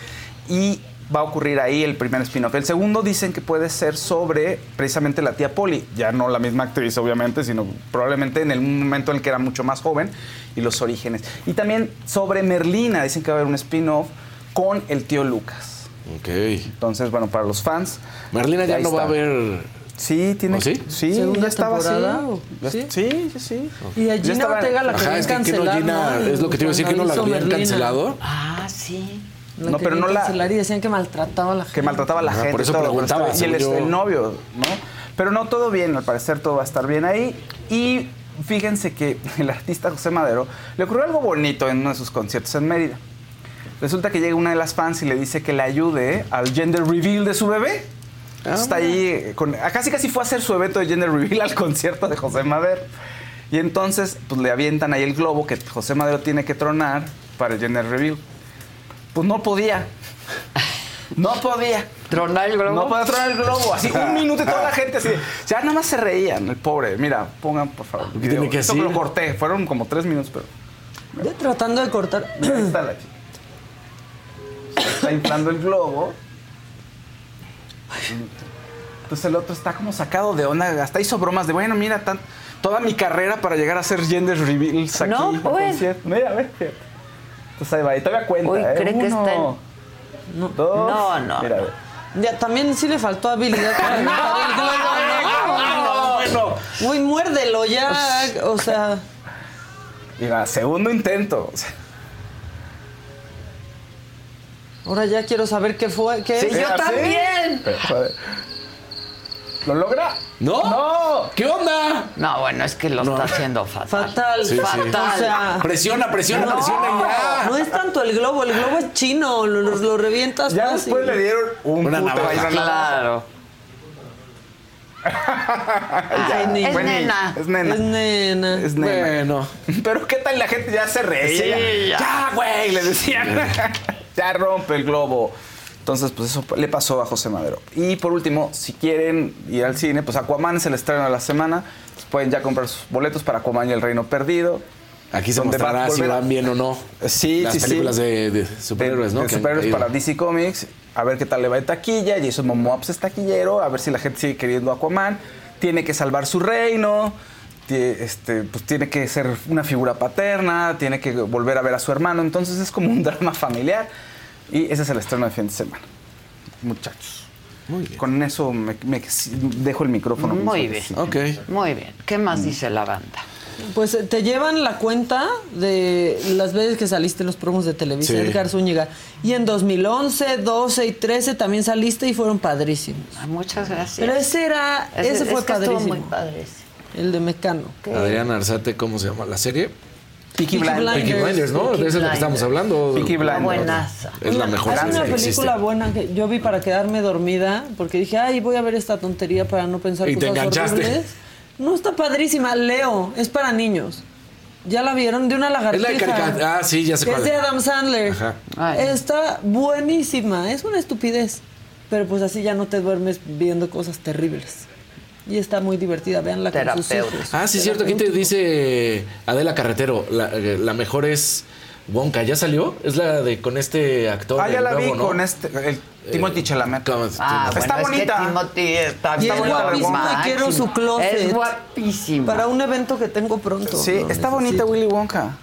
y va a ocurrir ahí el primer spin-off. El segundo dicen que puede ser sobre precisamente la tía Polly, ya no la misma actriz obviamente, sino probablemente en el momento en el que era mucho más joven y los orígenes. Y también sobre Merlina, dicen que va a haber un spin-off con el tío Lucas. Ok. Entonces, bueno, para los fans. Merlina ya no va a haber. Sí, tiene. ¿Oh, sí? Sí, ¿Segunda ya estaba así. temporada sí? Sí, sí, sí. Y a Gina estaba- Ortega la Ajá, es que, que no, cancelar, Gina, ¿no? es lo que te iba a decir, que no la habían Merlina. cancelado. Ah, sí. La No, pero no la- cancelar y decían que maltrataba a la gente. que maltrataba a la Ajá, gente. por eso todo, preguntaba, Y el, yo. el novio, ¿no? Pero no todo bien, al parecer todo va a estar bien ahí. Y fíjense que el artista José Madero le ocurrió algo bonito en uno de sus conciertos en Mérida. Resulta que llega una de las fans y le dice que le ayude al gender reveal de su bebé. Ah, Está ahí, con, ah, casi casi fue a hacer su evento de gender reveal al concierto de José Madero. Y entonces, pues le avientan ahí el globo que José Madero tiene que tronar para el gender reveal. Pues no podía. No podía. ¿Tronar el globo? No podía tronar el globo. Así un minuto y toda la gente así. Ya nada más se reían, el pobre. Mira, pongan por favor. el ¿Qué video. tiene que Esto decir? lo corté. Fueron como tres minutos, pero. Yo tratando de cortar. Ahí está la chica. Está inflando el globo. Entonces el otro está como sacado de onda. Hasta hizo bromas de, bueno, mira, tan, toda mi carrera para llegar a hacer gender reveals aquí. No, pues. Mira, a ver. fíjate. Entonces ahí va. Y todavía cuenta. Uy, ¿eh? ¿cree que Uno, está en- Dos. No, no, Mira, no. Ya, también sí le faltó habilidad ¿no? bueno. Uy, muérdelo ya. O sea, Mira, segundo intento. O sea, ahora ya quiero saber qué fue. ¿Qué Sí, es? yo también. Pero. ¿Lo logra? ¿No? ¡No! ¿Qué onda? No, bueno, es que lo está haciendo fatal. Fatal, Sí, sí. fatal. O sea, Presiona, presiona, no, presiona y ya. no es tanto el globo, el globo es chino, lo, lo- lo revientas Ya fácil. después le dieron un Una puto navaja. Claro. Ni- Es Bueno, nena. Es nena. Es nena. Es nena. Bueno. Pero qué tal la gente ya se reía. Sí, ya. ya, güey, le decían. ya rompe el globo. Entonces, pues eso le pasó a José Madero. Y por último, si quieren ir al cine, pues Aquaman es el estreno de la semana. Pues pueden ya comprar sus boletos para Aquaman y el Reino Perdido. Aquí se va mostrará si van bien o no. Sí, Las sí, sí. películas de, de superhéroes, de- ¿no? de superhéroes para DC Comics. A ver qué tal le va de taquilla. Jason Momoa pues, es taquillero. A ver si la gente sigue queriendo Aquaman. Tiene que salvar su reino. Este, pues tiene que ser una figura paterna. Tiene que volver a ver a su hermano. Entonces es como un drama familiar. Y ese es el estreno de fin de semana. Muchachos. Con eso me, me- dejo el micrófono. Muy bien. Ok. Muy bien. ¿Qué más dice la banda? Pues eh, te llevan la cuenta de las veces que saliste en los promos de Televisa, Sí. Edgar Zúñiga. Y en 2011, 12 y 13 también saliste y fueron padrísimos. muchas gracias. Pero ese era, Ese- ese, es fue que padrísimo. muy ese. El de Mecano. Adrián Arzate, ¿cómo se llama la serie? Peaky Blinders. Peaky Blinders, ¿no? Peaky de eso es lo que estamos hablando. Peaky Blinders. buenaza. Es la mejor Es una película existe. buena que yo vi para quedarme dormida porque dije, ay, voy a ver esta tontería para no pensar Y te cosas enganchaste. horribles. No está padrísima. Leo, es para niños. ¿Ya la vieron? De una Es lagartija. la de. Ah, sí, ya sé cuál. es de Adam Sandler. Ajá. Está buenísima. Es una estupidez. Pero pues así ya no te duermes viendo cosas terribles. Y está muy divertida. Veanla con sus hijos. Ah, sí, cierto. Aquí te dice Adela Carretero, la, eh, la mejor es Wonka. ¿Ya salió? Es la de con este actor. Ah, ya la vi con este, el Timothy Chalamet. Ah, está bonita. Es que Timothy está, Y es guapísimo y quiero su closet. Es guapísimo. Para un evento que tengo pronto. Sí, está necesito. bonita Willy Wonka.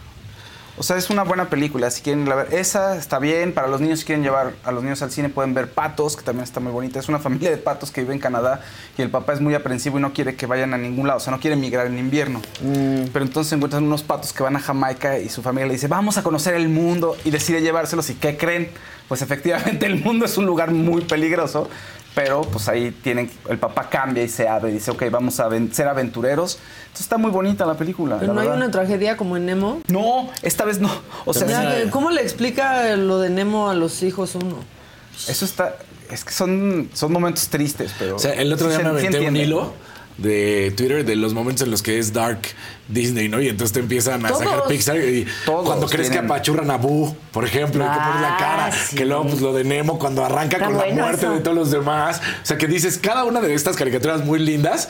O sea, es una buena película, si quieren la ver. Esa está bien, para los niños si quieren llevar a los niños al cine pueden ver Patos, que también está muy bonita. Es una familia de patos que vive en Canadá y el papá es muy aprensivo y no quiere que vayan a ningún lado, o sea, no quiere migrar en invierno. Pero entonces encuentran unos patos que van a Jamaica y su familia le dice, vamos a conocer el mundo y decide llevárselos y ¿qué creen? Pues efectivamente el mundo es un lugar muy peligroso, pero pues ahí tienen, el papá cambia y se abre y dice, ok, vamos a ser aventureros. Entonces está muy bonita la película. Pero la no hay una tragedia como en Nemo. No, esta vez no. O sea, Ya, sí. ¿Cómo le explica lo de Nemo a los hijos uno? eso está. Es que son, son momentos tristes, pero. O sea, el otro día me aventé un hilo de Twitter de los momentos en los que es dark Disney, ¿no? Y entonces te empiezan a Todos. sacar Pixar y Todos cuando crees tienen. que apachurran a Boo, por ejemplo, y que pones la Ah, cara, sí. que luego pues lo de Nemo cuando arranca Está con la muerte eso. de todos los demás. O sea, que dices, cada una de estas caricaturas muy lindas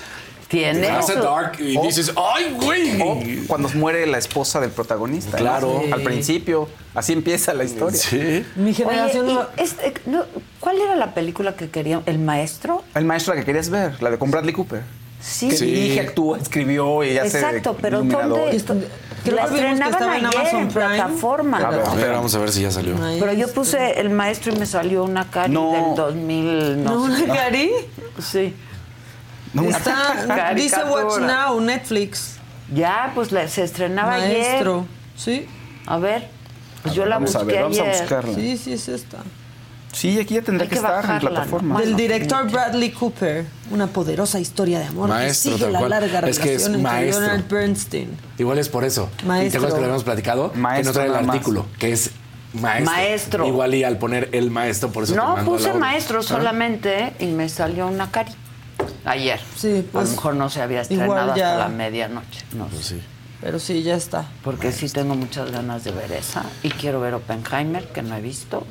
Tiene hace dark y O- dices, ¡ay, güey! O cuando muere la esposa del protagonista. ¿no? Claro. Al principio. Así empieza la historia. Sí. Mi generación Oye, no- este, no, ¿cuál era la película que querían? ¿El maestro? El maestro la que querías ver, la de con Bradley Cooper. Sí. Que Sí. dirige, actúa, escribió y hace. Exacto, pero iluminador. ¿dónde? Creo la vimos que estrenaban estaba en ayer Amazon en Prime. plataforma. A ver, A ver, vamos a ver si ya salió. Pero yo puse el maestro y me salió una cari No. del 2000, no, ¿No, sé. una Cari? Sí. No, Está, dice. Watch Now, Netflix. Ya, pues la- se estrenaba Maestro. ayer. Sí. A ver, pues yo la Vamos a busqué ver, vamos a ayer. buscarla. Sí, sí es esta. Sí, aquí ya tendría que, que estar en bajarla, plataforma. ¿no? Del director Bradley Cooper. Una poderosa historia de amor Maestro, que sigue la cual. larga Es que es relación entre maestro. Leonard Bernstein. Igual es por eso. Maestro. ¿Y te acuerdas que lo habíamos platicado? que no Maestro trae el nada más. artículo, que es maestro. Maestro. Igual y al poner el maestro, por eso te No, mando puse maestro ¿Ah? solamente y me salió una cari. Ayer. Sí, a pues, lo mejor no se había estrenado ya- hasta la medianoche. No Pues sé. sí. Pero sí, ya está. Porque sí tengo muchas ganas de ver esa. Y quiero ver Oppenheimer, que no he visto.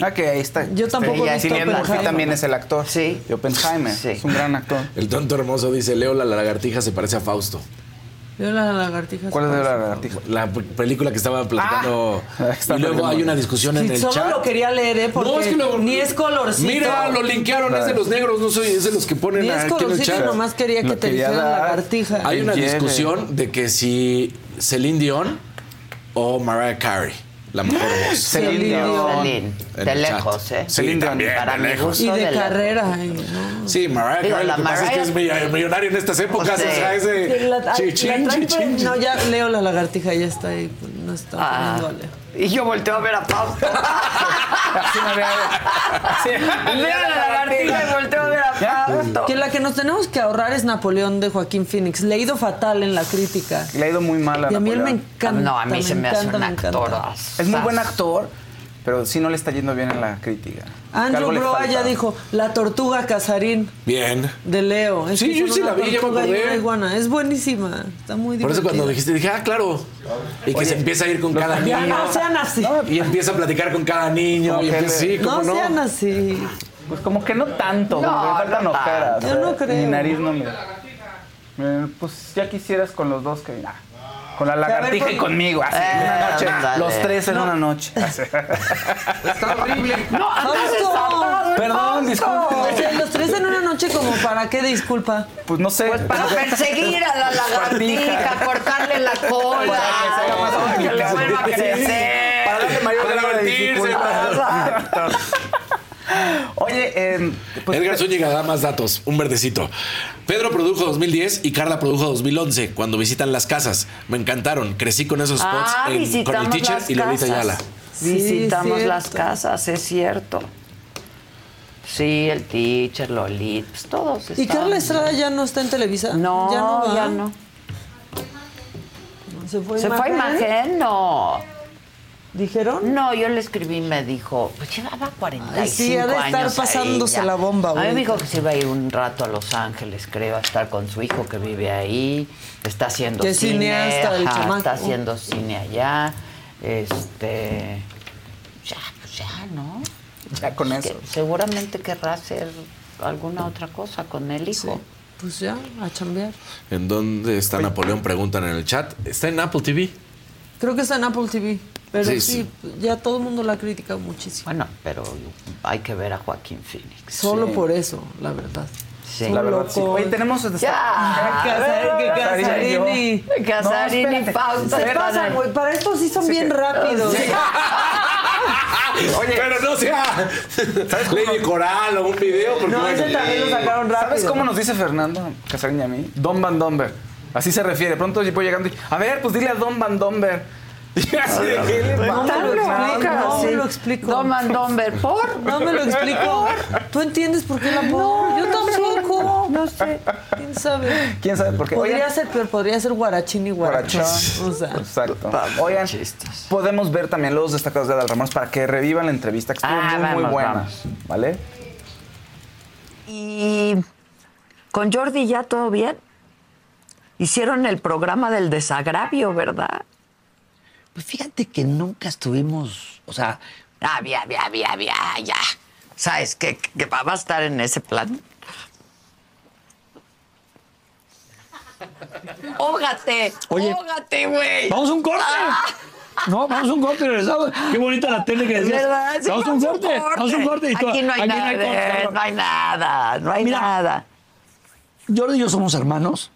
Ah, que ahí está. Yo tampoco he visto Cillian Murphy Oppenheimer. también es el actor. Sí. De Oppenheimer. Sí. Es un gran actor. El tonto hermoso dice, Leo la lagartija se parece a Fausto. Veo la lagartija. ¿Cuál es de la lagartija? La película que estaba platicando. Ah, y luego hay una discusión en el solo chat. lo quería leer, ¿eh? Porque No, es que lo- ni es colorcito. Mira, lo linkearon, es de los negros, no soy, es de los que ponen Ni es aquí en el colorcito, chat. nomás quería que Lo te dijeran dar. lagartija. Hay una discusión de que si Celine Dion o Mariah Carey, la mejor voz. Celine Dion. Celine, de lejos, ¿eh? Sí, Celine Dion. también, Para de mi lejos. gusto. Y de, de carrera. no. Sí, Mariah Carey, la lo que pasa es que es Mariah- mill- millonario en estas épocas, Sí. o sea, ese... La- la- chi, la chin, traen, chi, pero- chin, No, ya leo la lagartija, ya está ahí. pues, No está Ah, poniendo a leer. Y yo volteo a ver a Fausto. Así me veo. La lagartija y volteo a ver a Fausto. Que la que nos tenemos que ahorrar es Napoleón de Joaquín Phoenix. Le ha ido fatal en la crítica. Le ha ido muy mal a Y a mí él me encanta. No, a mí me se me hace un me encanta. actor. Es muy buen actor, pero sí no le está yendo bien en la crítica. Andrew Broa ya dijo, la tortuga casarín Bien. de Leo. Es Sí, yo sí la vi, ya me iguana. Es buenísima. Está muy Por eso divertida. cuando dijiste, dije, ah, claro. Y que se empieza a ir con cada Ya niño. no sean así. Y empieza a platicar con cada niño. Como Y empieza, le- sí, ¿cómo no, no? sean así. Pues como que no tanto, No, me faltan no ojeras. Yo no creo. Mi nariz no me... Eh, Pues ya quisieras con los dos que... ah, con la lagartija pues- y conmigo, así, Eh, una noche. Los tres en una noche. así. Está horrible. No, Fausto. Perdón, disculpe. O sea, los tres en una noche, como para qué disculpa. Pues no sé. Pues para perseguir a la lagartija, cortarle la cola, Para que se haga más que le vuelva a crecer. Para darle mayor grado de dificultad. Oye, eh, pues, Edgar Zúñiga da más datos, un verdecito. Pedro produjo 2010 y Carla produjo 2011, cuando visitan las casas. Me encantaron, crecí con esos spots Ah, en- con el visitamos teacher las y Lolita casas. Ayala. Visitamos cierto. las casas, es cierto. Sí, el teacher, Lolit, pues todos ¿Y. Carla Estrada ya no está en Televisa? No, ya no. va? ya no. ¿Se fue ¿Se fue a Imagen? No. ¿Dijeron? No, yo le escribí y me dijo, pues llevaba 45 Ay, sí, ha de estar años pasándose la bomba A mí me dijo que se iba a ir un rato a Los Ángeles, creo, a estar con su hijo que vive ahí. Está haciendo es cine. cineasta el ajá, chamaco. Está haciendo cine allá. Este... Ya, pues ya, ¿no? Ya con Que eso. seguramente querrá hacer alguna otra cosa con el hijo. Pues ya, a chambear. ¿En dónde está Napoleón? Preguntan en el chat. Está en Apple TV. Creo que está en Apple TV. Pero Sí, sí, ya todo el mundo la ha criticado muchísimo. Bueno, pero hay que ver a Joaquín Phoenix. Solo Sí. por eso, la verdad. Sí. La verdad, sí. Oye, tenemos... Ya. Casarini. Casarini. Casarini, No, pausa. Se pasa, güey. Para esto sí son bien rápidos. Oye, pero no sea Lady Coral o un video. Porque No, ese también lo sacaron rápido. ¿Sabes cómo nos dice Fernando Casarín y a mí? Don Van Domber. Así se refiere. Pronto yo voy llegando y, a ver, pues dile a Don Van Domber. Y así de, ¿qué le No me lo explica, no me lo explico. Don Mandomber, ¿por? No me lo explico. ¿Tú entiendes por qué la pongo? Yo tampoco. No sé. ¿Quién sabe? ¿Quién sabe por qué? Podría Oigan, ser, pero podría ser guarachín y guarachón. Guarachón. O sea, Exacto. Oigan, podemos ver también los destacados de Adal Ramos para que revivan la entrevista, que estuvo Ah, muy, muy buena. vamos. ¿Vale? Y con Jordi ya todo bien. Hicieron el programa del desagravio, ¿verdad? Pues fíjate que nunca estuvimos, o sea, Ah, ya, ya, ya, ya. ¿Sabes qué? Que va a estar en ese plan. Ógate. Oye, Ógate, güey. vamos a un corte. Ah. No, vamos a un corte y regresamos. Qué bonita la tele que decías. Vamos a un corte. Vamos a un corte. y Aquí no hay nada. corte. no hay nada. No hay Mira. nada. Jordi y yo somos hermanos.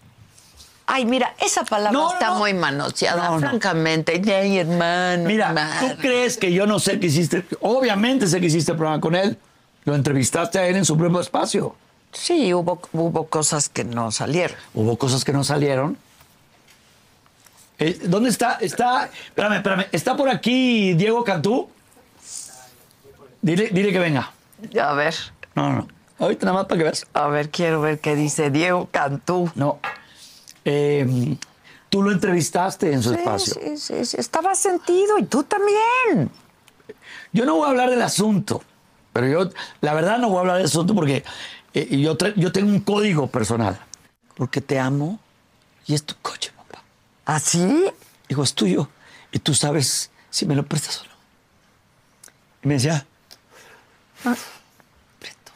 Ay, mira, esa palabra No, está no. muy manoseada, No, no. francamente. Ay, hermano. Mira, madre. ¿tú crees que yo no sé que hiciste? Obviamente sé que hiciste el programa con él. Lo entrevistaste a él en su propio espacio. Sí, hubo, hubo cosas que no salieron. Hubo cosas que no salieron. Eh, ¿Dónde está? Está. Espérame, espérame. ¿Está por aquí Diego Cantú? Dile, dile que venga. A ver, No, no. Ahorita nada más para que veas. a ver, quiero ver qué dice Diego Cantú. No. Eh, tú lo entrevistaste en su Sí, espacio. sí, sí, sí, estaba sentido y tú también. Yo no voy a hablar del asunto, pero yo, la verdad, no voy a hablar del asunto porque eh, yo, tengo un código personal. Porque te amo y es tu coche, papá. ¿Así? Digo, es tuyo y tú sabes si me lo prestas o no. Y me decía, "Ah, presto".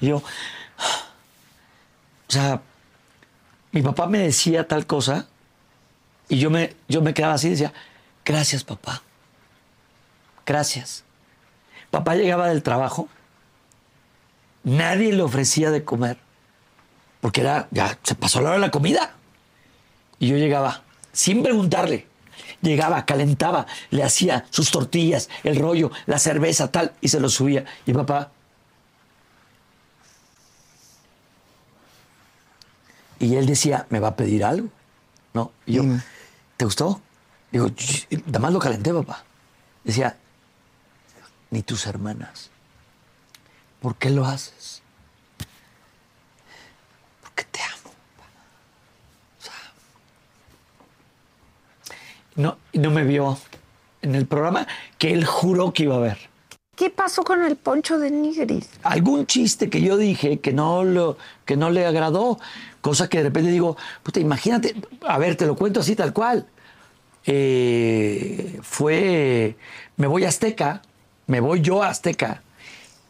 Y yo, "Ah". o sea, mi papá me decía tal cosa y yo me, yo me quedaba así y decía, gracias papá, gracias. Papá llegaba del trabajo, nadie le ofrecía de comer, porque era, ya se pasó la hora de la comida. Y yo llegaba, sin preguntarle, llegaba, calentaba, le hacía sus tortillas, el rollo, la cerveza, tal, y se lo subía. Y papá, Y él decía, ¿me va a pedir algo? ¿No? Y yo, ¿te gustó? Digo, "Ch- nada más lo calenté, papá. Decía, ni tus hermanas. ¿Por qué lo haces? Porque te amo, papá. O sea, no, y no me vio en el programa que él juró que iba a ver ¿Qué pasó con el poncho de Nigris? algún chiste que yo dije que no, lo, que no le agradó, cosa que de repente digo, puta, imagínate, a ver, te lo cuento así tal cual. Eh, fue, me voy a Azteca, me voy yo a Azteca,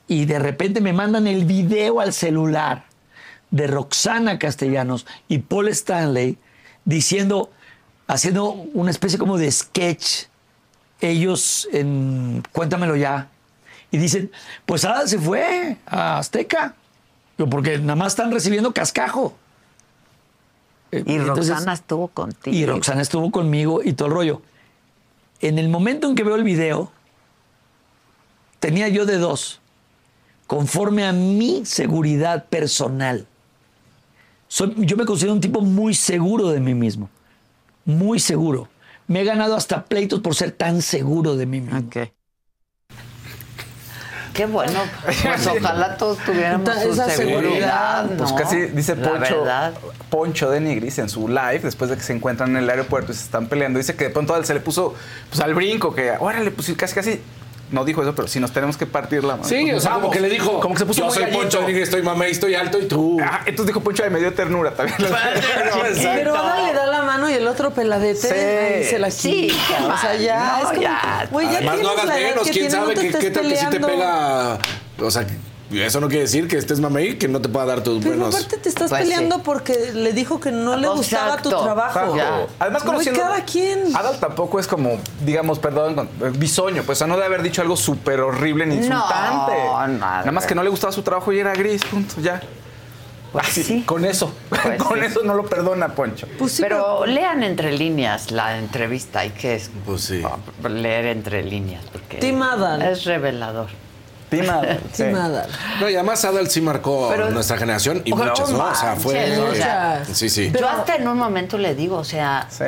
y de repente me mandan el video al celular de Roxana Castellanos y Paul Stanley diciendo, haciendo una especie como de sketch, ellos en Cuéntamelo ya, y dicen, pues Ada se fue a Azteca. Porque nada más están recibiendo cascajo. Eh, Y entonces- Roxana estuvo contigo. y Roxana estuvo conmigo y todo el rollo. En el momento en que veo el video, tenía yo de dos. conforme a mi seguridad personal. Soy- yo me considero un tipo muy seguro de mí mismo. Muy seguro. Me he ganado hasta pleitos por ser tan seguro de mí mismo. Qué bueno. Pues ojalá todos tuviéramos su Esa seguridad. Pues casi dice Poncho. Poncho de Nigris en su live, después de que se encuentran en el aeropuerto y se están peleando, dice que de pronto a él se le puso pues, al brinco, que órale, pues casi casi. No dijo eso, pero sí nos tenemos que partir la mano. Sí, o sea, como que le dijo, Como que se puso yo muy soy gallito. Poncho, dije, estoy mamey, estoy alto y tú. Ah, entonces dijo Poncho de medio ternura también. Pero ahora le da la mano y el otro peladete Sí. y se la Sí, quita. qué o sea, ya mal. es No, como, ya. güey, ya Además, no hagas menos, que quién no sabe qué, tal que si te pega. O sea, eso no quiere decir que estés mamey, que no te pueda dar tus Pero buenos. aparte te estás Pues peleando sí. porque le dijo que no le gustaba tu Exacto. trabajo. Ya. Además, Güey, conociendo. cada quien. Adal tampoco es como, digamos, perdón, con- eh, bisoño, pues, o sea, no de haber dicho algo súper horrible ni No, insultante. nada. Nada más que no le gustaba su trabajo y era gris, punto, ya. Así, sí. Con eso. Pues con sí. eso no lo perdona, Poncho. Pues sí, pero lean entre líneas la entrevista. Hay que es- Pues sí. leer entre líneas porque Tim Adal. es revelador. Tima, Sí, nada. No, y además Adal sí marcó Pero- nuestra generación y muchas, ¿no? O sea, fue. sea, sí, sí. Yo hasta en un momento le digo, o sea, Sí.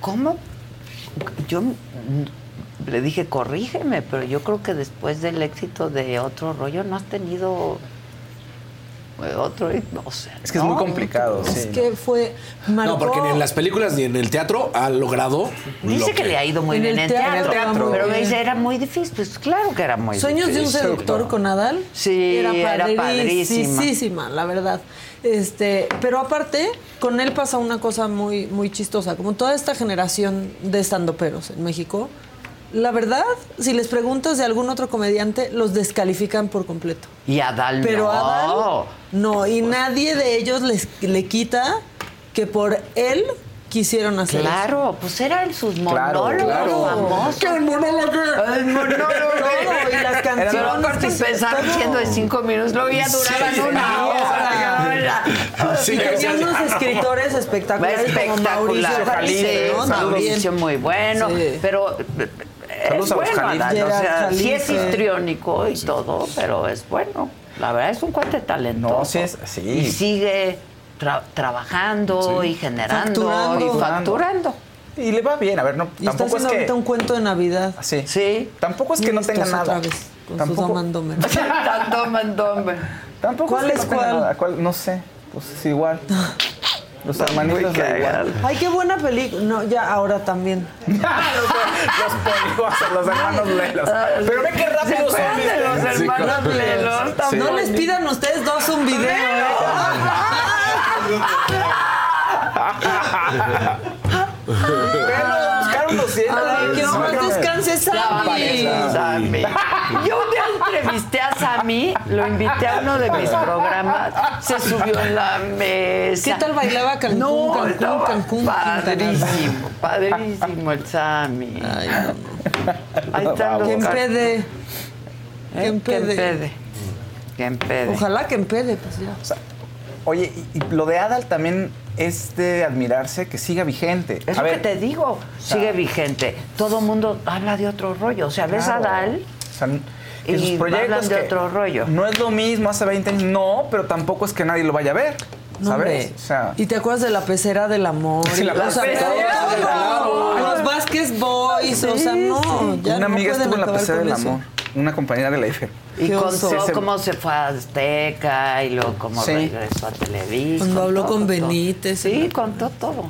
¿cómo? Yo le dije, corrígeme, pero yo creo que después del éxito de otro rollo no has tenido eh, otro, no sé. Es que es muy complicado, Es sí. que fue. Marcó, No, porque ni en las películas ni en el teatro ha logrado. Dice lo que le ha ido muy En bien el en teatro, en el teatro. pero me dice, era muy difícil. Pues claro que era muy Sueños de un difícil. seductor con Adal. Sí, era padrísima. padrísima, la verdad. Este, pero aparte, con él pasa una cosa muy, muy chistosa. Como toda esta generación de estandoperos en México, la verdad, si les preguntas de algún otro comediante, los descalifican por completo. Y Adal Pero no. Adal, no. Y nadie de ellos les, le quita que por él quisieron hacer eso. Claro, pues eran sus monólogos claro. famosos. ¿Qué monólogo? El monólogo. Y las Pero canciones se- empezaron siendo de cinco minutos, luego ya duraban Sí, una sí, hora. Sí, y o sea, tenía unos escritores espectaculares como Mauricio. También. Mauricio muy bueno, Sí. pero Saludos es a los bueno, Jalil. O sea, sí es histriónico y todo, pero es bueno. La verdad es un cuate talentoso. No, sí es- sí. Y sigue tra- trabajando y generando Facturando. y facturando. Y le va bien, a ver, no, Y está tampoco es haciendo que. ahorita un cuento de Navidad. Sí. Sí. Tampoco es que no tenga nada. otra vez, con Tampoco, tampoco ¿Cuál es que es no tenga cuál? nada. ¿Cuál? No sé. Pues es igual. Los hermanitos de igual. Ay, qué buena película. No, ya ahora también. los, poligosos, los hermanos Lelos. Pero ve qué rápido son. los hermanos Sí, Lelos? sí. No les pidan ustedes dos un video. ¿eh? Pero buscaron 200. Ay, que no más descanse Sammy. Sammy. Yo un día entrevisté a Sammy, lo invité a uno de mis programas, se subió en la mesa. ¿Qué tal bailaba Cancún, No, Cancún, Cancún, Padrísimo, padrísimo el Sammy. Ay, no. Ahí están los Que empede. ¿Eh? Que Que empede. empede. Que empede. Ojalá que empede, pues ya. O sea, Oye, y, y lo de Adal también es de admirarse que siga vigente. Es A lo ver, que te digo, sigue vigente. Todo el mundo habla de otro rollo. O sea, ves a Claro. Dal O sea, que y sus proyectos hablan de que otro rollo. No es lo mismo hace 20 años, no, pero tampoco es que nadie lo vaya a ver. No, ¿Sabes? hombre. O sea, ¿Y te acuerdas de la pecera del amor? Sí, la pecera del amor. Los Vázquez Boys, o sea, no. Ya una no amiga estuvo en la pecera del eso. amor, una compañera de la IFE. Y contó cómo se fue a Azteca y luego cómo Sí. regresó a Televisa. Cuando habló con. Benítez. Sí, contó todo.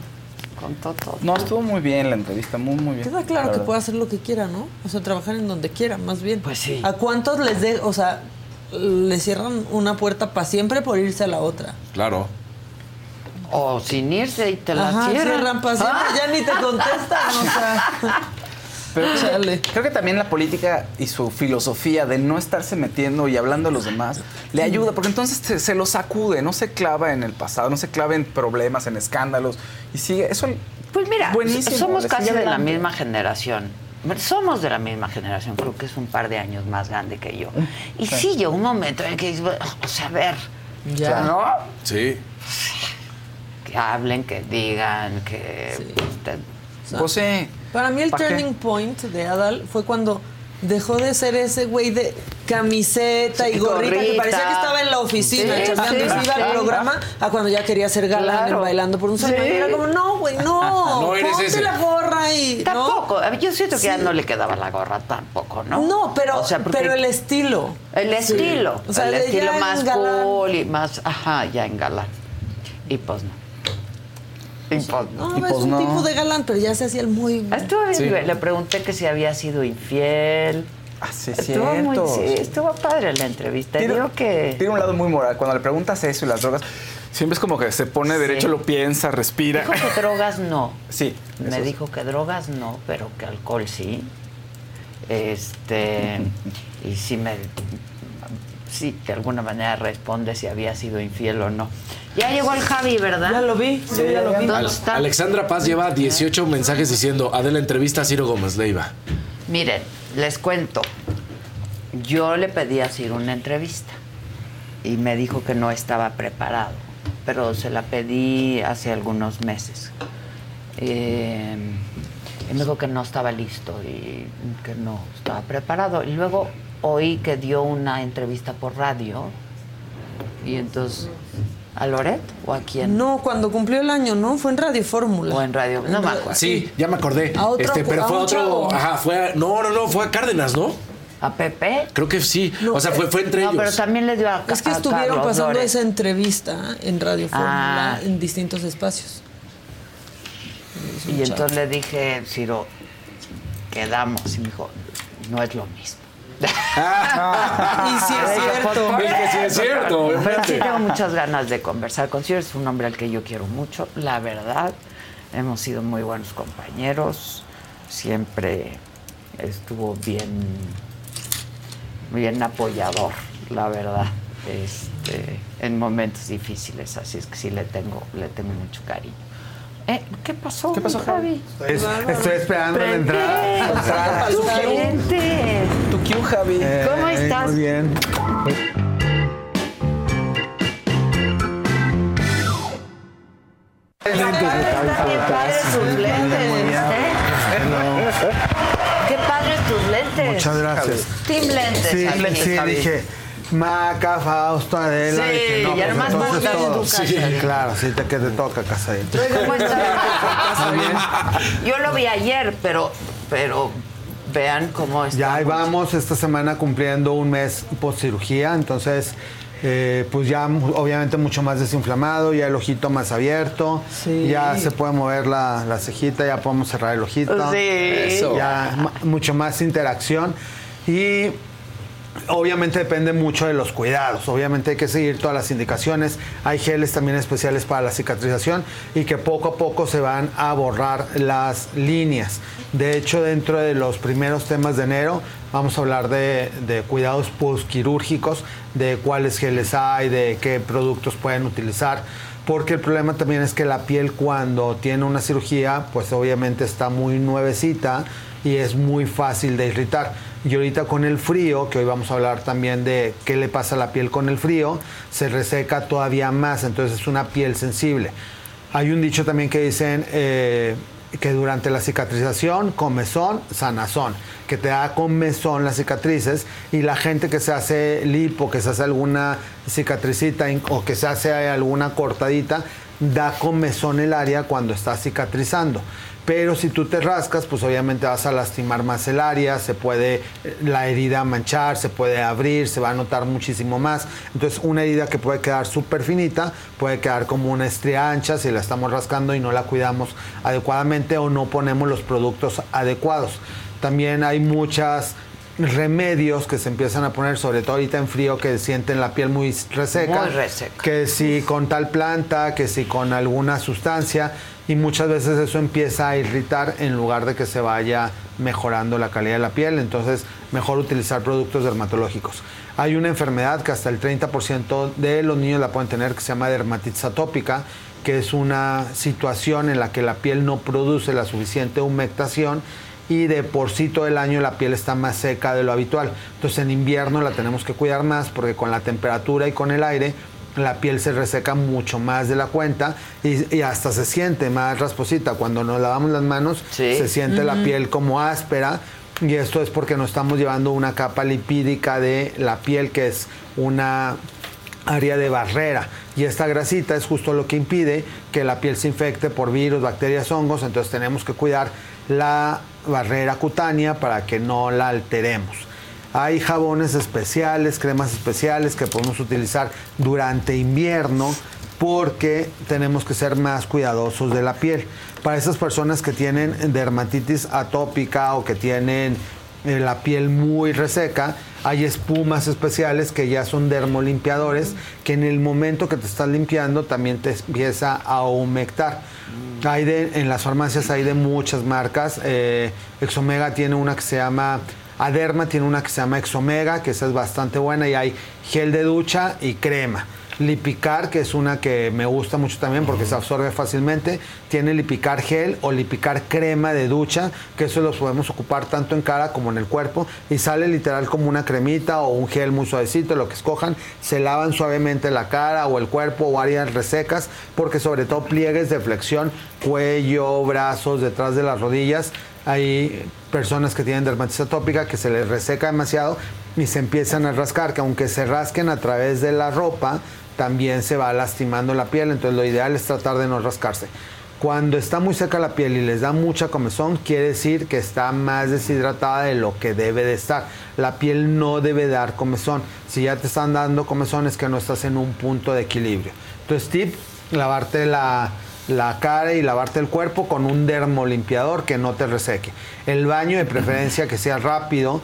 Contó todo. No, estuvo muy bien la entrevista, muy, muy bien. Queda claro la que puede hacer lo que quiera, ¿no? O sea, trabajar en donde quiera, más bien. Pues sí. ¿A cuántos les de, o sea, le cierran una puerta para siempre por irse a la otra? Claro. O sin irse y te la Ajá, cierran. cierran para siempre, Ah. ya ni te contestan, o sea. Pero Chale. creo que también la política y su filosofía de no estarse metiendo y hablando de los demás le ayuda, porque entonces se, se lo sacude, no se clava en el pasado, no se clava en problemas, en escándalos y sigue. Eso Pues mira, buenísimo. somos casi de la misma generación. Somos de la misma generación, creo que es un par de años más grande que yo. Y sí, llegó un momento en que, dices, o sea, a ver, Ya. ¿no? Sí. Que hablen, que digan, que... Pues. Para mí el ¿Pa' qué? turning point de Adal fue cuando Dejó de ser ese güey de camiseta y gorrita, que parecía que estaba en la oficina Sí, sí, se iba al programa a cuando ya quería ser galán Claro. bailando por un. Y era como, no, güey, no, No eres ponte ese. la gorra y... Tampoco. Yo siento que Sí. ya no le quedaba la gorra tampoco, ¿no? No, pero, O sea, porque- pero el estilo. El Sí. estilo. O sea, el estilo más cool y más. Ajá, ya en galán. Y pues no. Y pues no. Es un tipo de galán, pero ya se hacía el muy... Estuvo bien, Sí. Le pregunté que si había sido infiel. Ah, sí, estuvo muy, sí, estuvo padre la entrevista. Tiene- Digo que. Tiene un lado muy moral. Cuando le preguntas eso y las drogas, siempre es como que se pone derecho, lo piensa, respira. Dijo que drogas no. Sí. Me dijo que drogas no, pero que alcohol sí. Este. y sí me. Sí, de alguna manera responde si había sido infiel o no. Ya llegó el Javi, ¿verdad? Ya lo vi, yo ya lo vi. ¿Dónde Al- está? Alexandra Paz lleva 18 mensajes diciendo, Adela entrevista a Ciro Gómez Leiva. Miren, les cuento. Yo le pedí a Ciro una entrevista y me dijo que no estaba preparado, pero se la pedí hace algunos meses. Eh, y me dijo que no estaba listo y que no estaba preparado. Y luego oí que dio una entrevista por radio y entonces... ¿A Loret o a quién? No, cuando cumplió el año, ¿no? Fue en Radio Fórmula. O en Radio... No me acuerdo. Sí, ya me acordé. A otro- este, pero a fue un otro. chavo. Ajá, fue a- No, no, no, fue a Cárdenas, ¿no? ¿A Pepe? Creo que sí. o sea, fue, fue entre No, ellos. pero también le dio a Es que a estuvieron Carlos pasando Loret. esa entrevista en Radio Fórmula Ah. en distintos espacios. Y entonces le dije, Ciro, quedamos. Y me dijo, no es lo mismo. y sí es cierto. Es que sí es cierto, sí tengo muchas ganas de conversar con Ciro. Es un hombre al que yo quiero mucho, la verdad. Hemos sido muy buenos compañeros. Siempre estuvo bien, bien apoyador, la verdad. Este, en momentos difíciles, así es que sí le tengo, le tengo mucho cariño. Eh, ¿Qué pasó? ¿Qué pasó, Javi? Estoy, estoy esperando la entrada. Tu gente. Tu Q, Javi. ¿Cómo Eh, estás? Muy bien. ¿eh? Qué padres tus lentes. Muchas gracias. Team Lentes. Sí, aquí. sí, dije. Maca, Fausto, Adela. Sí, dije, no, y pues además entonces Marta es todo. tu casa. Sí, claro, sí, te, que te toca casa ahí. ¿Cómo estás? Yo lo vi ayer, pero, pero vean cómo está. Ya ahí vamos esta semana cumpliendo un mes post cirugía, entonces eh, pues ya obviamente mucho más desinflamado, ya el ojito más abierto, Sí. ya se puede mover la, la cejita, ya podemos cerrar el ojito, Sí. Eso. ya mucho más interacción y Obviamente depende mucho de los cuidados. Obviamente hay que seguir todas las indicaciones. Hay geles también especiales para la cicatrización y que poco a poco se van a borrar las líneas. De hecho, dentro de los primeros temas de enero vamos a hablar de, cuidados postquirúrgicos, de cuáles geles hay, de qué productos pueden utilizar. Porque el problema también es que la piel cuando tiene una cirugía, pues obviamente está muy nuevecita y es muy fácil de irritar. Y ahorita con el frío, que hoy vamos a hablar también de qué le pasa a la piel con el frío, se reseca todavía más, entonces es una piel sensible. Hay un dicho también que dicen eh, que durante la cicatrización, comezón, sanazón, que te da comezón las cicatrices y la gente que se hace lipo, que se hace alguna cicatricita o que se hace alguna cortadita, da comezón el área cuando está cicatrizando. Pero si tú te rascas, pues obviamente vas a lastimar más el área, se puede eh, la herida manchar, se puede abrir, se va a notar muchísimo más. Entonces una herida que puede quedar súper finita, puede quedar como una estría ancha si la estamos rascando y no la cuidamos adecuadamente o no ponemos los productos adecuados. También hay muchas remedios que se empiezan a poner, sobre todo ahorita en frío, que sienten la piel muy reseca. Muy reseca. Que si con tal planta, que si con alguna sustancia, y muchas veces eso empieza a irritar en lugar de que se vaya mejorando la calidad de la piel, entonces mejor utilizar productos dermatológicos. Hay una enfermedad que hasta el 30% de los niños la pueden tener que se llama dermatitis atópica, que es una situación en la que la piel no produce la suficiente humectación y de por sí todo el año la piel está más seca de lo habitual. Entonces en invierno la tenemos que cuidar más porque con la temperatura y con el aire la piel se reseca mucho más de la cuenta y, y hasta se siente más rasposita. Cuando nos lavamos las manos se siente la piel como áspera Y esto es porque nos estamos llevando una capa lipídica de la piel, que es una área de barrera. Y esta grasita es justo lo que impide que la piel se infecte por virus, bacterias, hongos. Entonces tenemos que cuidar la barrera cutánea para que no la alteremos. Hay jabones especiales, cremas especiales que podemos utilizar durante invierno porque tenemos que ser más cuidadosos de la piel. Para esas personas que tienen dermatitis atópica o que tienen eh, la piel muy reseca, hay espumas especiales que ya son dermolimpiadores que en el momento que te estás limpiando también te empieza a humectar. Hay en las farmacias hay de muchas marcas. eh, Exomega tiene una que se llama Aderma, tiene una que se llama Exomega, que esa es bastante buena y hay gel de ducha y crema. Lipicar, que es una que me gusta mucho también porque se absorbe fácilmente, tiene Lipicar gel o Lipicar crema de ducha, que eso los podemos ocupar tanto en cara como en el cuerpo y sale literal como una cremita o un gel muy suavecito, lo que escojan, se lavan suavemente la cara o el cuerpo o áreas resecas, porque sobre todo pliegues de flexión, cuello, brazos, detrás de las rodillas, hay personas que tienen dermatitis atópica que se les reseca demasiado y se empiezan a rascar, que aunque se rasquen a través de la ropa, también se va lastimando la piel, entonces lo ideal es tratar de no rascarse. Cuando está muy seca la piel y les da mucha comezón, quiere decir que está más deshidratada de lo que debe de estar. La piel no debe dar comezón. Si ya te están dando comezón es que no estás en un punto de equilibrio. Entonces, tip, lavarte la, la cara y lavarte el cuerpo con un dermolimpiador que no te reseque. El baño de preferencia que sea rápido,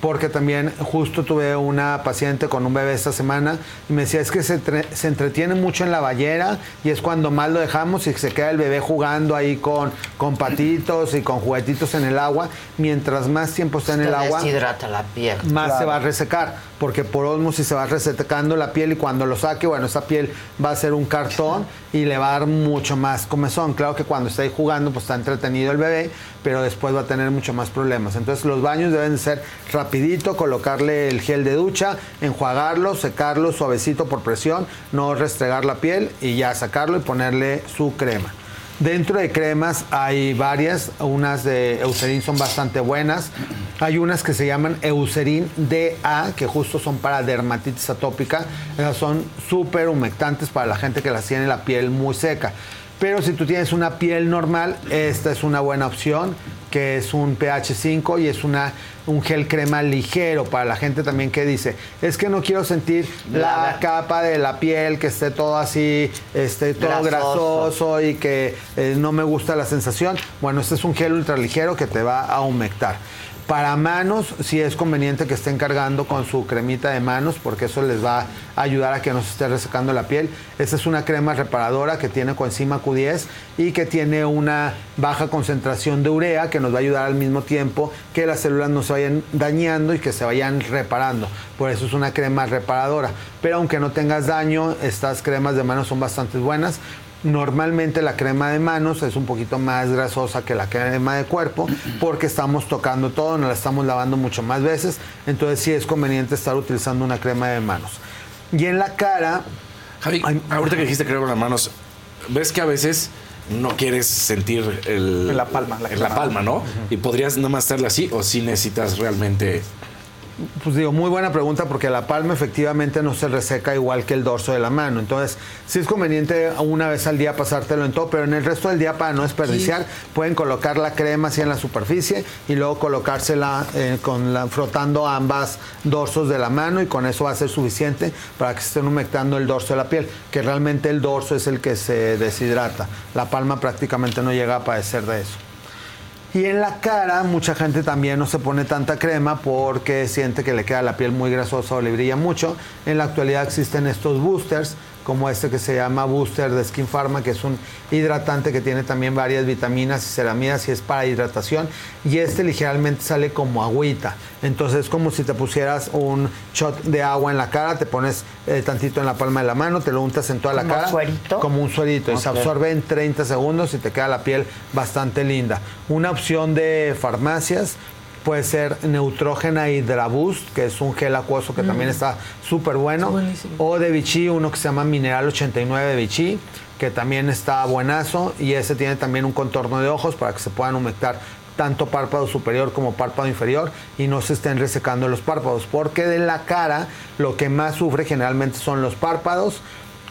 porque también justo tuve una paciente con un bebé esta semana y me decía, es que se, se entretiene mucho en la ballera y es cuando más lo dejamos y se queda el bebé jugando ahí con, con patitos y con juguetitos en el agua. Mientras más tiempo está en el agua, deshidrata la piel. más se va a resecar, porque por osmosis se va resecando la piel y cuando lo saque, bueno, esa piel va a ser un cartón y le va a dar mucho más comezón. Claro que cuando está ahí jugando, pues está entretenido el bebé, pero después va a tener mucho más problemas. Entonces los baños deben de ser rapidito, colocarle el gel de ducha, enjuagarlo, secarlo suavecito por presión, no restregar la piel y ya sacarlo y ponerle su crema. Dentro de cremas hay varias, unas de Eucerin son bastante buenas. Hay unas que se llaman Eucerin DA, que justo son para dermatitis atópica. Esas son súper humectantes para la gente que las tiene la piel muy seca. Pero si tú tienes una piel normal, esta es una buena opción, que es un pH 5 y es una, un gel crema ligero para la gente también que dice, es que no quiero sentir la capa de la piel que esté todo así, este, todo Grasoso. grasoso y que eh, no me gusta la sensación. Bueno, este es un gel ultra ligero que te va a humectar. Para manos, sí es conveniente que estén cargando con su cremita de manos porque eso les va a ayudar a que no se esté resecando la piel. Esta es una crema reparadora que tiene coenzima Q10 y que tiene una baja concentración de urea que nos va a ayudar al mismo tiempo que las células no se vayan dañando y que se vayan reparando. Por eso es una crema reparadora. Pero aunque no tengas daño, estas cremas de manos son bastante buenas. Normalmente la crema de manos es un poquito más grasosa que la crema de cuerpo porque estamos tocando todo, nos la estamos lavando mucho más veces, entonces sí es conveniente estar utilizando una crema de manos. Y en la cara... Javi, ahorita que dijiste crema en las manos, ves que a veces no quieres sentir el, En la palma, la en la crema. palma, ¿no? Y podrías nada más hacerle así o si necesitas realmente... Pues digo, muy buena pregunta porque la palma efectivamente no se reseca igual que el dorso de la mano. Entonces, sí es conveniente una vez al día pasártelo en todo, pero en el resto del día para no desperdiciar, pueden colocar la crema así en la superficie y luego colocársela eh, con la, frotando ambas dorsos de la mano y con eso va a ser suficiente para que se estén humectando el dorso de la piel, que realmente el dorso es el que se deshidrata. La palma prácticamente no llega a padecer de eso. Y en la cara, mucha gente también no se pone tanta crema porque siente que le queda la piel muy grasosa o le brilla mucho. En la actualidad existen estos boosters, como este que se llama Booster de Skin Pharma, que es un hidratante que tiene también varias vitaminas y ceramidas y es para hidratación. Y este ligeramente sale como agüita. Entonces es como si te pusieras un shot de agua en la cara, te pones eh, tantito en la palma de la mano, te lo untas en toda la ¿Como cara. suerito? Como un suerito. Y se absorbe en 30 segundos y te queda la piel bastante linda. Una opción de farmacias puede ser Neutrógena Hydra Boost, que es un gel acuoso que Mm. también está súper bueno. O de Vichy, uno que se llama Mineral 89 de Vichy, que también está buenazo. Y ese tiene también un contorno de ojos para que se puedan humectar tanto párpado superior como párpado inferior y no se estén resecando los párpados, porque de la cara lo que más sufre generalmente son los párpados,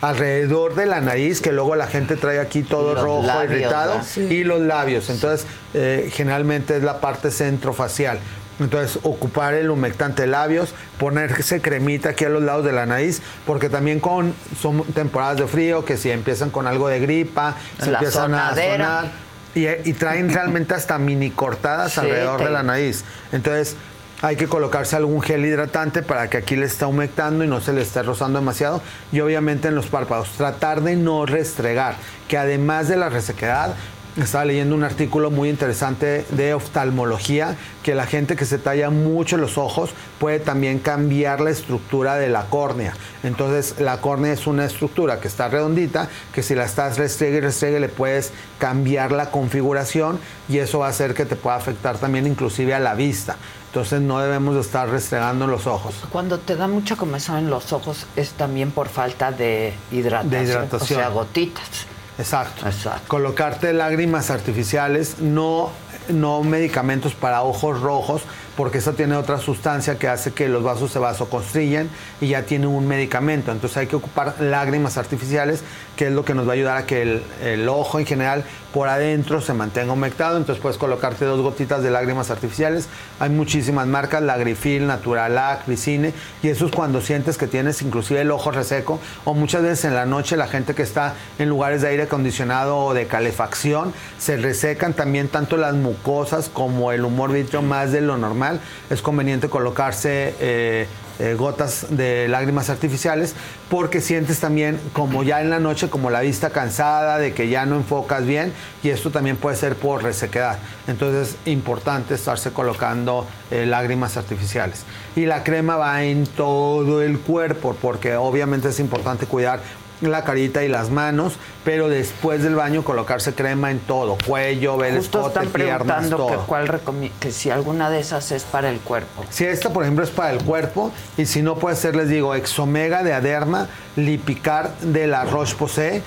alrededor de la nariz, que luego la gente trae aquí todo los rojo, labios, irritado, y los labios. Entonces, eh, generalmente es la parte centrofacial. Entonces, ocupar el humectante de labios, ponerse cremita aquí a los lados de la nariz, porque también con son temporadas de frío, que si empiezan con algo de gripa, se La empiezan sonadera. a sonar. Y, y traen realmente hasta mini cortadas Sí, alrededor te- de la nariz. Entonces, hay que colocarse algún gel hidratante para que aquí le esté humectando y no se le esté rozando demasiado. Y obviamente en los párpados, tratar de no restregar, que además de la resequedad, estaba leyendo un artículo muy interesante de oftalmología, que la gente que se talla mucho los ojos puede también cambiar la estructura de la córnea. Entonces la córnea es una estructura que está redondita, que si la estás restregue y restregue le puedes cambiar la configuración y eso va a hacer que te pueda afectar también inclusive a la vista. Entonces no debemos de estar restregando los ojos. Cuando te da mucha comezón en los ojos es también por falta de hidratación. De hidratación. O sea, gotitas. Exacto. Colocarte lágrimas artificiales, no, no medicamentos para ojos rojos, porque eso tiene otra sustancia que hace que los vasos se vasoconstriyen y ya tiene un medicamento. Entonces hay que ocupar lágrimas artificiales, que es lo que nos va a ayudar a que el, ojo en general por adentro se mantenga humectado. Entonces puedes colocarte dos gotitas de lágrimas artificiales. Hay muchísimas marcas, Lagrifil, Naturalac, Vicine, y eso es cuando sientes que tienes inclusive el ojo reseco o muchas veces en la noche la gente que está en lugares de aire acondicionado o de calefacción se resecan también tanto las mucosas como el humor vítreo más de lo normal. Es conveniente colocarse eh, eh, gotas de lágrimas artificiales porque sientes también como ya en la noche como la vista cansada de que ya no enfocas bien y esto también puede ser por resequedad. Entonces es importante estarse colocando eh, lágrimas artificiales. Y la crema va en todo el cuerpo porque obviamente es importante cuidar la carita y las manos, pero después del baño colocarse crema en todo, cuello, Justo escote, están piernas, preguntando que, todo. cuál que si alguna de esas es para el cuerpo. Si esta, por ejemplo, es para el cuerpo, y si no puede ser, les digo, Exomega de Aderma, Lipicar de la Roche-Posay.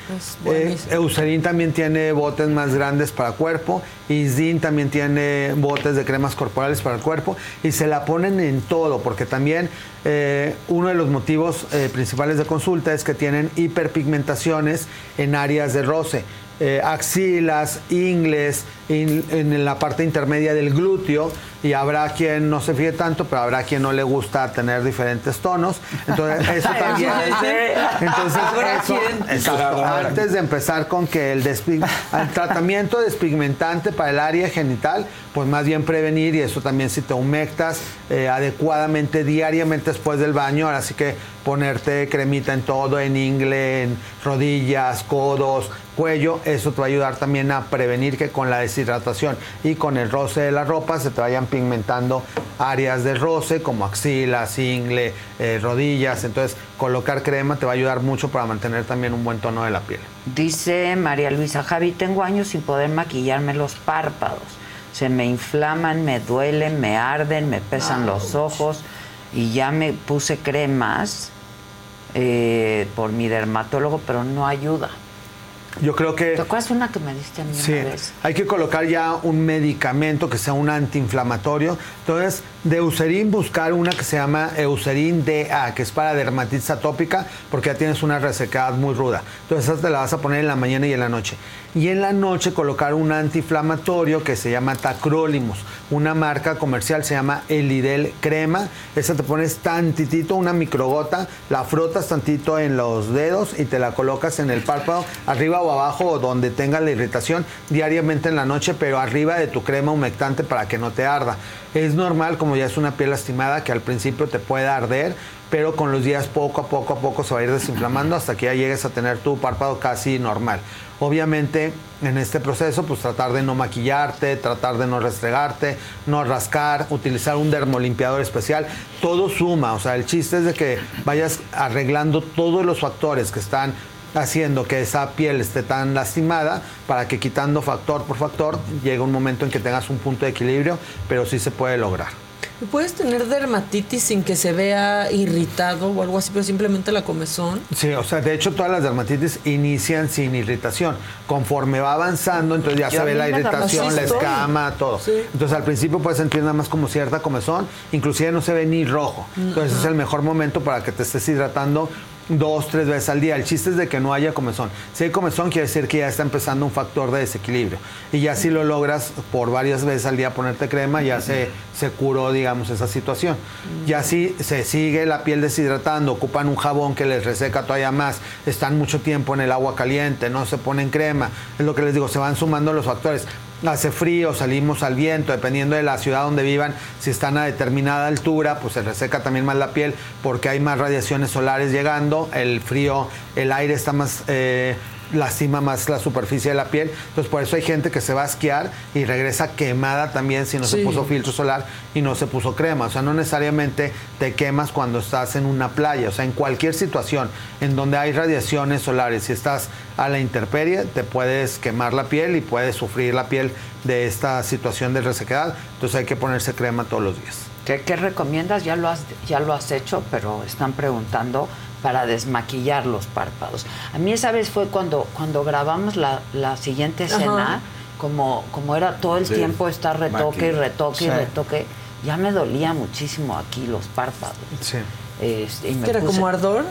Eh, Eucerin también tiene botes más grandes para cuerpo. Isdin también tiene botes de cremas corporales para el cuerpo. Y se la ponen en todo, porque también eh, uno de los motivos eh, principales de consulta es que tienen hiperpigmentaciones en áreas de roce. eh, axilas, ingles, in- en la parte intermedia del glúteo y habrá quien no se fije tanto, pero habrá quien no le gusta tener diferentes tonos. Entonces, eso también. Entonces, Habrá eso- quien. exacto. Antes de empezar con que el, el tratamiento despigmentante para el área genital, pues más bien prevenir y eso también si te humectas eh, adecuadamente diariamente después del baño, ahora sí que ponerte cremita en todo, en ingle, en rodillas, codos, cuello, eso te va a ayudar también a prevenir que con la deshidratación y con el roce de la ropa se te vayan pigmentando áreas de roce como axilas, ingle, eh, rodillas. Entonces, colocar crema te va a ayudar mucho para mantener también un buen tono de la piel. Dice María Luisa, Javi, tengo años sin poder maquillarme los párpados. Se me inflaman, me duelen, me arden, me pesan los ojos y ya me puse cremas eh, por mi dermatólogo, pero no ayuda. Yo creo que... ¿Te acuerdas una que me diste a mí Sí, una vez? hay que colocar ya un medicamento que sea un antiinflamatorio. Entonces, de Eucerin buscar una que se llama Eucerin DA, que es para dermatitis atópica, porque ya tienes una resequedad muy ruda. Entonces, esa te la vas a poner en la mañana y en la noche. Y en la noche colocar un antiinflamatorio que se llama Tacrolimus. Una marca comercial se llama Elidel Crema. Esa te pones tantitito, una microgota, la frotas tantito en los dedos y te la colocas en el párpado, arriba o abajo o donde tengas la irritación diariamente en la noche, pero arriba de tu crema humectante para que no te arda. Es normal, como ya es una piel lastimada, que al principio te pueda arder, pero con los días poco a poco a poco se va a ir desinflamando hasta que ya llegues a tener tu párpado casi normal. Obviamente en este proceso pues tratar de no maquillarte, tratar de no restregarte, no rascar, utilizar un dermolimpiador especial, todo suma, o sea, el chiste es de que vayas arreglando todos los factores que están haciendo que esa piel esté tan lastimada para que quitando factor por factor llegue un momento en que tengas un punto de equilibrio, pero sí se puede lograr. ¿Y ¿Puedes tener dermatitis sin que se vea irritado o algo así, pero simplemente la comezón? Sí, o sea, de hecho todas las dermatitis inician sin irritación. Conforme va avanzando, entonces ya Yo se ve la irritación, la escama, todo. Entonces al principio puedes sentir nada más como cierta comezón, inclusive no se ve ni rojo. Entonces es el mejor momento para que te estés hidratando dos, tres veces al día. El chiste es de que no haya comezón. Si hay comezón quiere decir que ya está empezando un factor de desequilibrio. Y ya si lo logras por varias veces al día ponerte crema, ya se, se curó, digamos, esa situación. Ya si se sigue la piel deshidratando, ocupan un jabón que les reseca todavía más, están mucho tiempo en el agua caliente, no se ponen crema. Es lo que les digo, se van sumando los factores. Hace frío, salimos al viento, dependiendo de la ciudad donde vivan, si están a determinada altura, pues se reseca también más la piel porque hay más radiaciones solares llegando, el frío, el aire está más... eh, lastima más la superficie de la piel. Entonces, por eso hay gente que se va a esquiar y regresa quemada también si no se puso filtro solar y no se puso crema. O sea, no necesariamente te quemas cuando estás en una playa. O sea, en cualquier situación en donde hay radiaciones solares, si estás a la intemperie, te puedes quemar la piel y puedes sufrir la piel de esta situación de resequedad. Entonces, hay que ponerse crema todos los días. ¿Qué, qué recomiendas? Ya lo, has, ya lo has hecho, pero están preguntando para desmaquillar los párpados. A mí esa vez fue cuando, cuando grabamos la, la siguiente Ajá. escena, como, como era todo el Sí. tiempo estar retoque y retoque y Sí. retoque, ya me dolía muchísimo aquí los párpados. Sí. Este, y me ¿Que era puse- como ardor?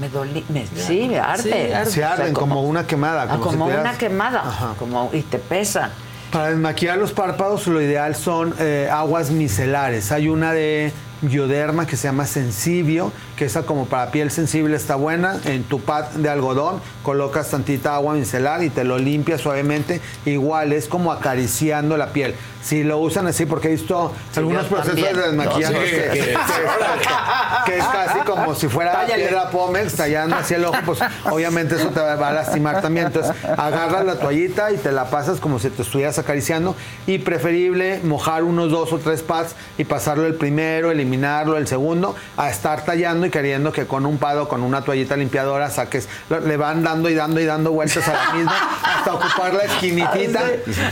Me dolí, me- sí, me arde. Se arden como, una quemada. Ah, si como tuvieras- una quemada, como, y te pesan. Para desmaquillar los párpados, lo ideal son eh, aguas micelares. Hay una de bioderma que se llama Sensibio, que esa como para piel sensible está buena. En tu pad de algodón colocas tantita agua micelar y te lo limpias suavemente. Igual es como acariciando la piel. Si lo usan así, porque he visto algunos procesos también. de desmaquillaje No, sí, que, que- que- que es casi como si fuera Tállale. piedra Pómex tallando hacia el ojo, pues obviamente eso te va a lastimar también. Entonces agarras la toallita y te la pasas como si te estuvieras acariciando y preferible mojar unos dos o tres pads y pasarlo el primero, eliminarlo el segundo, a estar tallando y queriendo que con un pad o con una toallita limpiadora saques, le van dando y dando y dando vueltas a la misma hasta ocupar la esquinitita.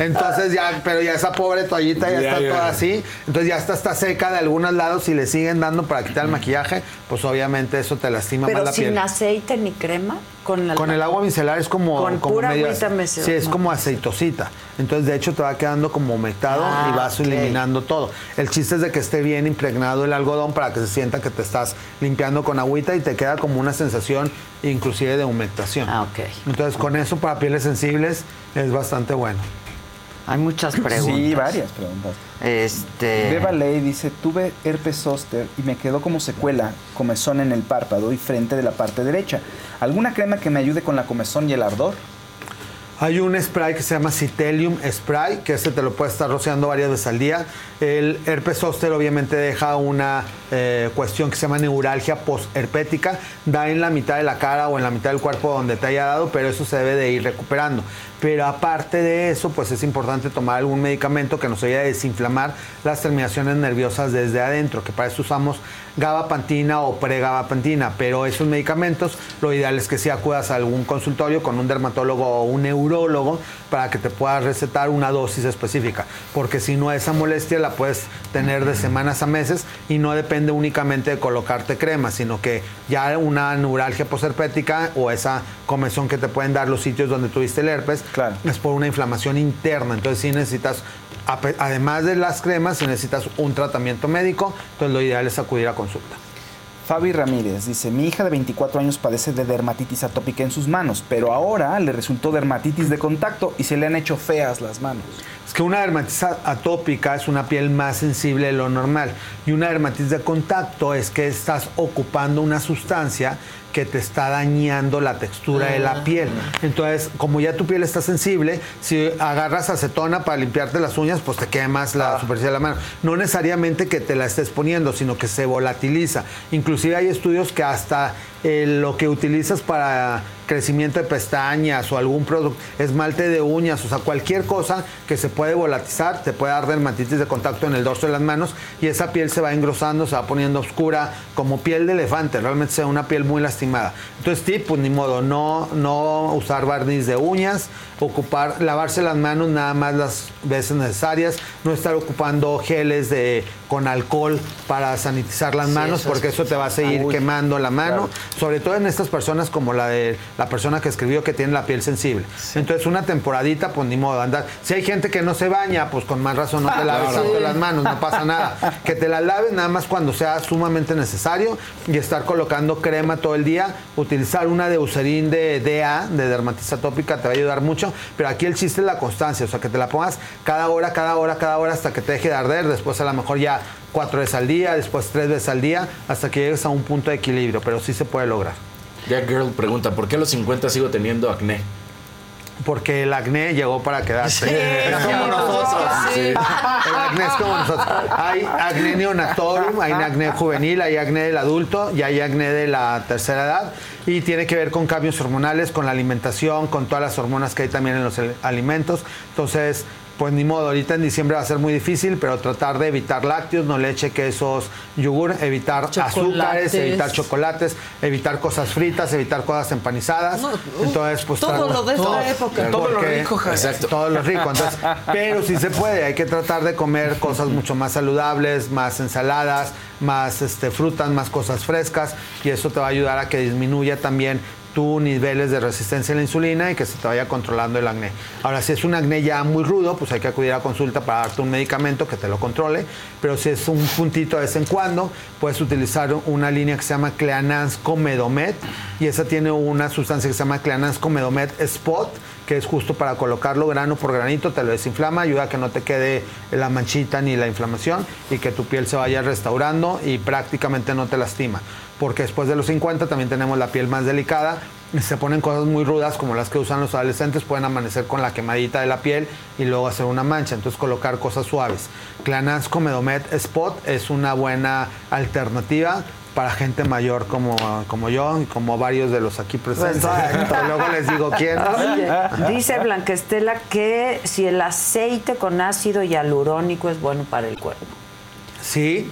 Entonces ya, pero ya esa pobre toallita ya, Ya, está ya. toda así, entonces ya está, está seca de algunos lados y le siguen dando para quitar el maquillaje, pues obviamente eso te lastima Pero más la sin piel. aceite ni crema, con el, Con el agua micelar es como, Con como pura medio- agüita. Sí, es como aceitosita. Entonces, de hecho, te va quedando como humectado Ah, y vas eliminando todo. El chiste es de que esté bien impregnado el algodón para que se sienta que te estás limpiando con agüita y te queda como una sensación inclusive de humectación. Ah, ok. Entonces, con eso para pieles sensibles es bastante bueno. Hay muchas preguntas. Sí, varias preguntas. Este. Beba Ley dice, tuve herpes zóster y me quedó como secuela, comezón en el párpado y frente de la parte derecha. ¿Alguna crema que me ayude con la comezón y el ardor? Hay un spray que se llama Citelium Spray, que ese te lo puedes estar rociando varias veces al día. El herpes zóster obviamente deja una eh, cuestión que se llama neuralgia postherpética. Da en la mitad de la cara o en la mitad del cuerpo donde te haya dado, pero eso se debe de ir recuperando. Pero aparte de eso, pues es importante tomar algún medicamento que nos ayude a desinflamar las terminaciones nerviosas desde adentro, que para eso usamos gabapentina o pregabapentina. Pero esos medicamentos, lo ideal es que si acudas a algún consultorio con un dermatólogo o un neurólogo para que te pueda recetar una dosis específica. Porque si no, esa molestia la puedes tener de semanas a meses y no depende únicamente de colocarte crema, sino que ya una neuralgia posherpética o esa comezón que te pueden dar los sitios donde tuviste el herpes es por una inflamación interna. Entonces, sí necesitas, además de las cremas, si necesitas un tratamiento médico, entonces lo ideal es acudir a consulta. Fabi Ramírez dice, mi hija de 24 años padece de dermatitis atópica en sus manos, pero ahora le resultó dermatitis de contacto y se le han hecho feas las manos. Es que una dermatitis atópica es una piel más sensible de lo normal y una dermatitis de contacto es que estás ocupando una sustancia que te está dañando la textura de la piel. Entonces, como ya tu piel está sensible, si agarras acetona para limpiarte las uñas, pues te quemas la superficie de la mano. No necesariamente que te la estés poniendo, sino que se volatiliza. Inclusive hay estudios que hasta eh, lo que utilizas para crecimiento de pestañas o algún producto, esmalte de uñas, o sea, cualquier cosa que se puede volatizar, te puede dar dermatitis de contacto en el dorso de las manos y esa piel se va engrosando, se va poniendo oscura, como piel de elefante, realmente se ve una piel muy lastimada. Entonces, tip, pues ni modo, no, no usar barniz de uñas, ocupar, lavarse las manos nada más las veces necesarias, no estar ocupando geles de con alcohol para sanitizar las Sí, manos, eso porque es- eso te va a seguir Uy, quemando la mano, claro. sobre todo en estas personas como la de la persona que escribió que tiene la piel sensible. Entonces, una temporadita, pues ni modo andar. Si hay gente que no se baña, pues con más razón no te laves Claro. las manos, no pasa nada. Que te las laves nada más cuando sea sumamente necesario y estar colocando crema todo el día. Utilizar una de Eucerin de DA, de dermatitis atópica, te va a ayudar mucho. Pero aquí el chiste es la constancia, o sea, que te la pongas cada hora, cada hora, cada hora hasta que te deje de arder. Después a lo mejor ya cuatro veces al día, después tres veces al día, hasta que llegues a un punto de equilibrio. Pero sí se puede lograr. Jack Girl pregunta, ¿por qué a los 50 sigo teniendo acné? Porque el acné llegó para quedarse. Sí, es como nosotros. sí. El acné es como nosotros. Hay acné neonatorum, hay acné juvenil, hay acné del adulto y hay acné de la tercera edad. Y tiene que ver con cambios hormonales, con la alimentación, con todas las hormonas que hay también en los alimentos. Entonces, pues ni modo, ahorita en diciembre va a ser muy difícil, pero tratar de evitar lácteos, no leche, quesos, yogur, evitar azúcares, evitar chocolates, evitar cosas fritas, evitar cosas empanizadas. No, uh, Entonces, pues todo lo de esta época. Todo lo rico, Javier. Exacto. Todo lo rico. Entonces, pero sí se puede, hay que tratar de comer cosas mucho más saludables, más ensaladas, más este, frutas, más cosas frescas, y eso te va a ayudar a que disminuya también tus niveles de resistencia a la insulina y que se te vaya controlando el acné. Ahora, si es un acné ya muy rudo, pues hay que acudir a consulta para darte un medicamento que te lo controle, pero si es un puntito de vez en cuando, puedes utilizar una línea que se llama Cleanans Comedomet y esa tiene una sustancia que se llama Cleanans Comedomet Spot, que es justo para colocarlo grano por granito, te lo desinflama, ayuda a que no te quede la manchita ni la inflamación y que tu piel se vaya restaurando y prácticamente no te lastima. Porque después de los 50 también tenemos la piel más delicada. Se ponen cosas muy rudas como las que usan los adolescentes, pueden amanecer con la quemadita de la piel y luego hacer una mancha. Entonces colocar cosas suaves. Clanans Comedomet Spot es una buena alternativa para gente mayor como, como yo y como varios de los aquí presentes. Exacto. Luego les digo quién. Oye, dice Blanquestela que si el aceite con ácido hialurónico es bueno para el cuerpo. Sí.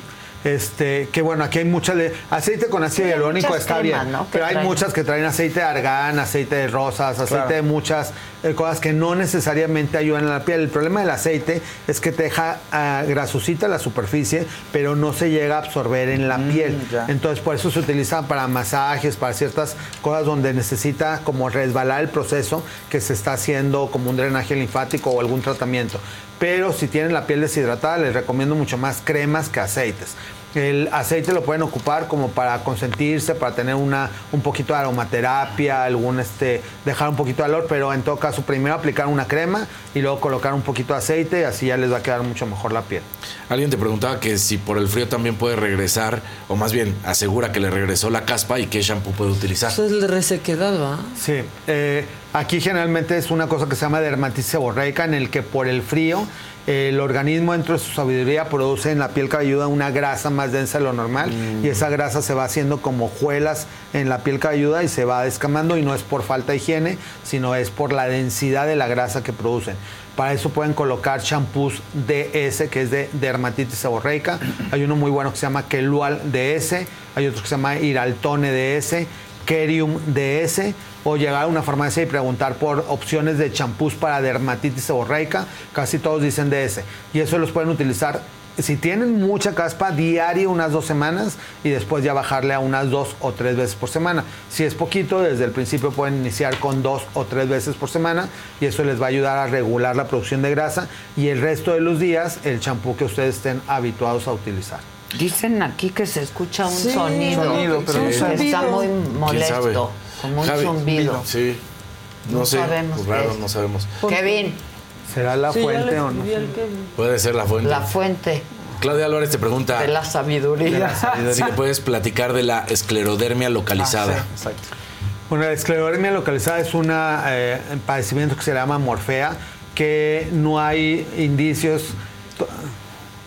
Este, que bueno, aquí hay muchas de aceite con ácido Sí, hialurónico está cremas, bien, pero hay traen. muchas que traen aceite de argán, aceite de rosas, aceite Claro. de muchas eh, cosas que no necesariamente ayudan a la piel. El problema del aceite es que te deja ah, grasosita la superficie, pero no se llega a absorber en la piel. ya. Entonces, por eso se utiliza para masajes, para ciertas cosas donde necesita como resbalar el proceso que se está haciendo como un drenaje linfático o algún tratamiento. Pero si tienen la piel deshidratada, les recomiendo mucho más cremas que aceites. El aceite lo pueden ocupar como para consentirse, para tener una, un poquito de aromaterapia, algún este, dejar un poquito de olor, pero en todo caso primero aplicar una crema y luego colocar un poquito de aceite y así ya les va a quedar mucho mejor la piel. Alguien te preguntaba que si por el frío también puede regresar, o más bien asegura que le regresó la caspa y qué shampoo puede utilizar. Eso es el de resequedad, ¿va? Sí, eh, aquí generalmente es una cosa que se llama dermatitis seborreica, en el que por el frío el organismo dentro de su sabiduría produce en la piel cabelluda una grasa más densa de lo normal y esa grasa se va haciendo como hojuelas en la piel cabelluda y se va descamando y no es por falta de higiene, sino es por la densidad de la grasa que producen. Para eso pueden colocar champús DS, que es de dermatitis seborreica. Hay uno muy bueno que se llama Kelual DS, hay otro que se llama Iraltone DS, Kerium DS o llegar a una farmacia y preguntar por opciones de champús para dermatitis seborreica. Casi todos dicen DS. Y eso los pueden utilizar si tienen mucha caspa, diario unas dos semanas y después ya bajarle a unas dos o tres veces por semana. Si es poquito, desde el principio pueden iniciar con dos o tres veces por semana y eso les va a ayudar a regular la producción de grasa y el resto de los días el champú que ustedes estén habituados a utilizar. Dicen aquí que se escucha un Sí, sonido. sonido, pero Sí. Está muy ¿Quién sabe? molesto, como un Javi, zumbido. Sí. No, No sé. sabemos pues raro, no sabemos. Kevin, ¿Será la Sí, fuente o no? Puede ser la fuente. la fuente Claudia Álvarez te pregunta de la sabiduría. si le puedes platicar de la esclerodermia localizada. Ah, sí, exacto. Bueno, la esclerodermia localizada es un padecimiento que se llama morfea, que no hay indicios.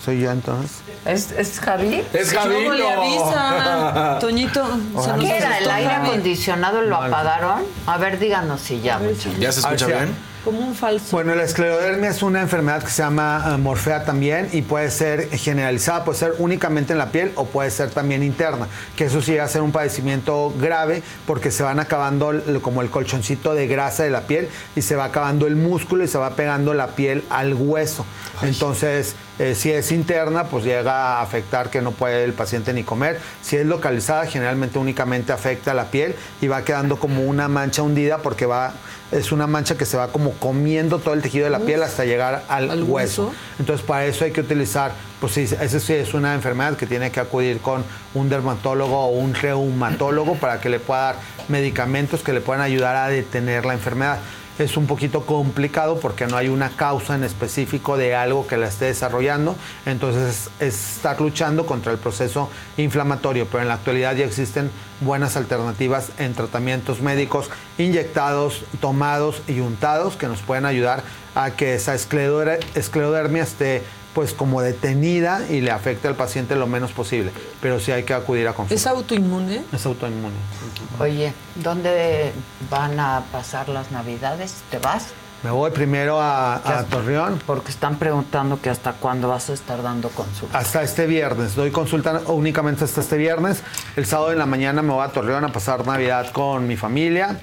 ¿Soy yo entonces? ¿Es, es Javi? Es Javi. Luego le avisa. Toñito, se nos ¿Qué era? ¿El aire acondicionado lo apagaron? A ver, díganos si ya. ¿Ya se escucha bien? Como un falso. Bueno, la esclerodermia es una enfermedad que se llama eh, morfea también y puede ser generalizada, puede ser únicamente en la piel o puede ser también interna, que eso sí va a ser un padecimiento grave porque se van acabando como el colchoncito de grasa de la piel y se va acabando el músculo y se va pegando la piel al hueso. Entonces, Eh, si es interna, pues llega a afectar que no puede el paciente ni comer. Si es localizada, generalmente únicamente afecta la piel y va quedando como una mancha hundida porque va es una mancha que se va como comiendo todo el tejido de la piel hasta llegar al, ¿Al hueso. hueso? Entonces, para eso hay que utilizar, pues sí, esa sí es una enfermedad que tiene que acudir con un dermatólogo o un reumatólogo para que le pueda dar medicamentos que le puedan ayudar a detener la enfermedad. Es un poquito complicado porque no hay una causa en específico de algo que la esté desarrollando, entonces es, es estar luchando contra el proceso inflamatorio, pero en la actualidad ya existen buenas alternativas en tratamientos médicos inyectados, tomados y untados que nos pueden ayudar a que esa escleroder- esclerodermia esté pues como detenida y le afecte al paciente lo menos posible, pero sí hay que acudir a consulta. ¿Es autoinmune? Es autoinmune. Oye, ¿dónde van a pasar las navidades? ¿Te vas? Me voy primero a, a Torreón. Porque están preguntando que hasta cuándo vas a estar dando consulta. Hasta este viernes. Doy consulta únicamente hasta este viernes. El sábado en la mañana me voy a Torreón a pasar Navidad con mi familia.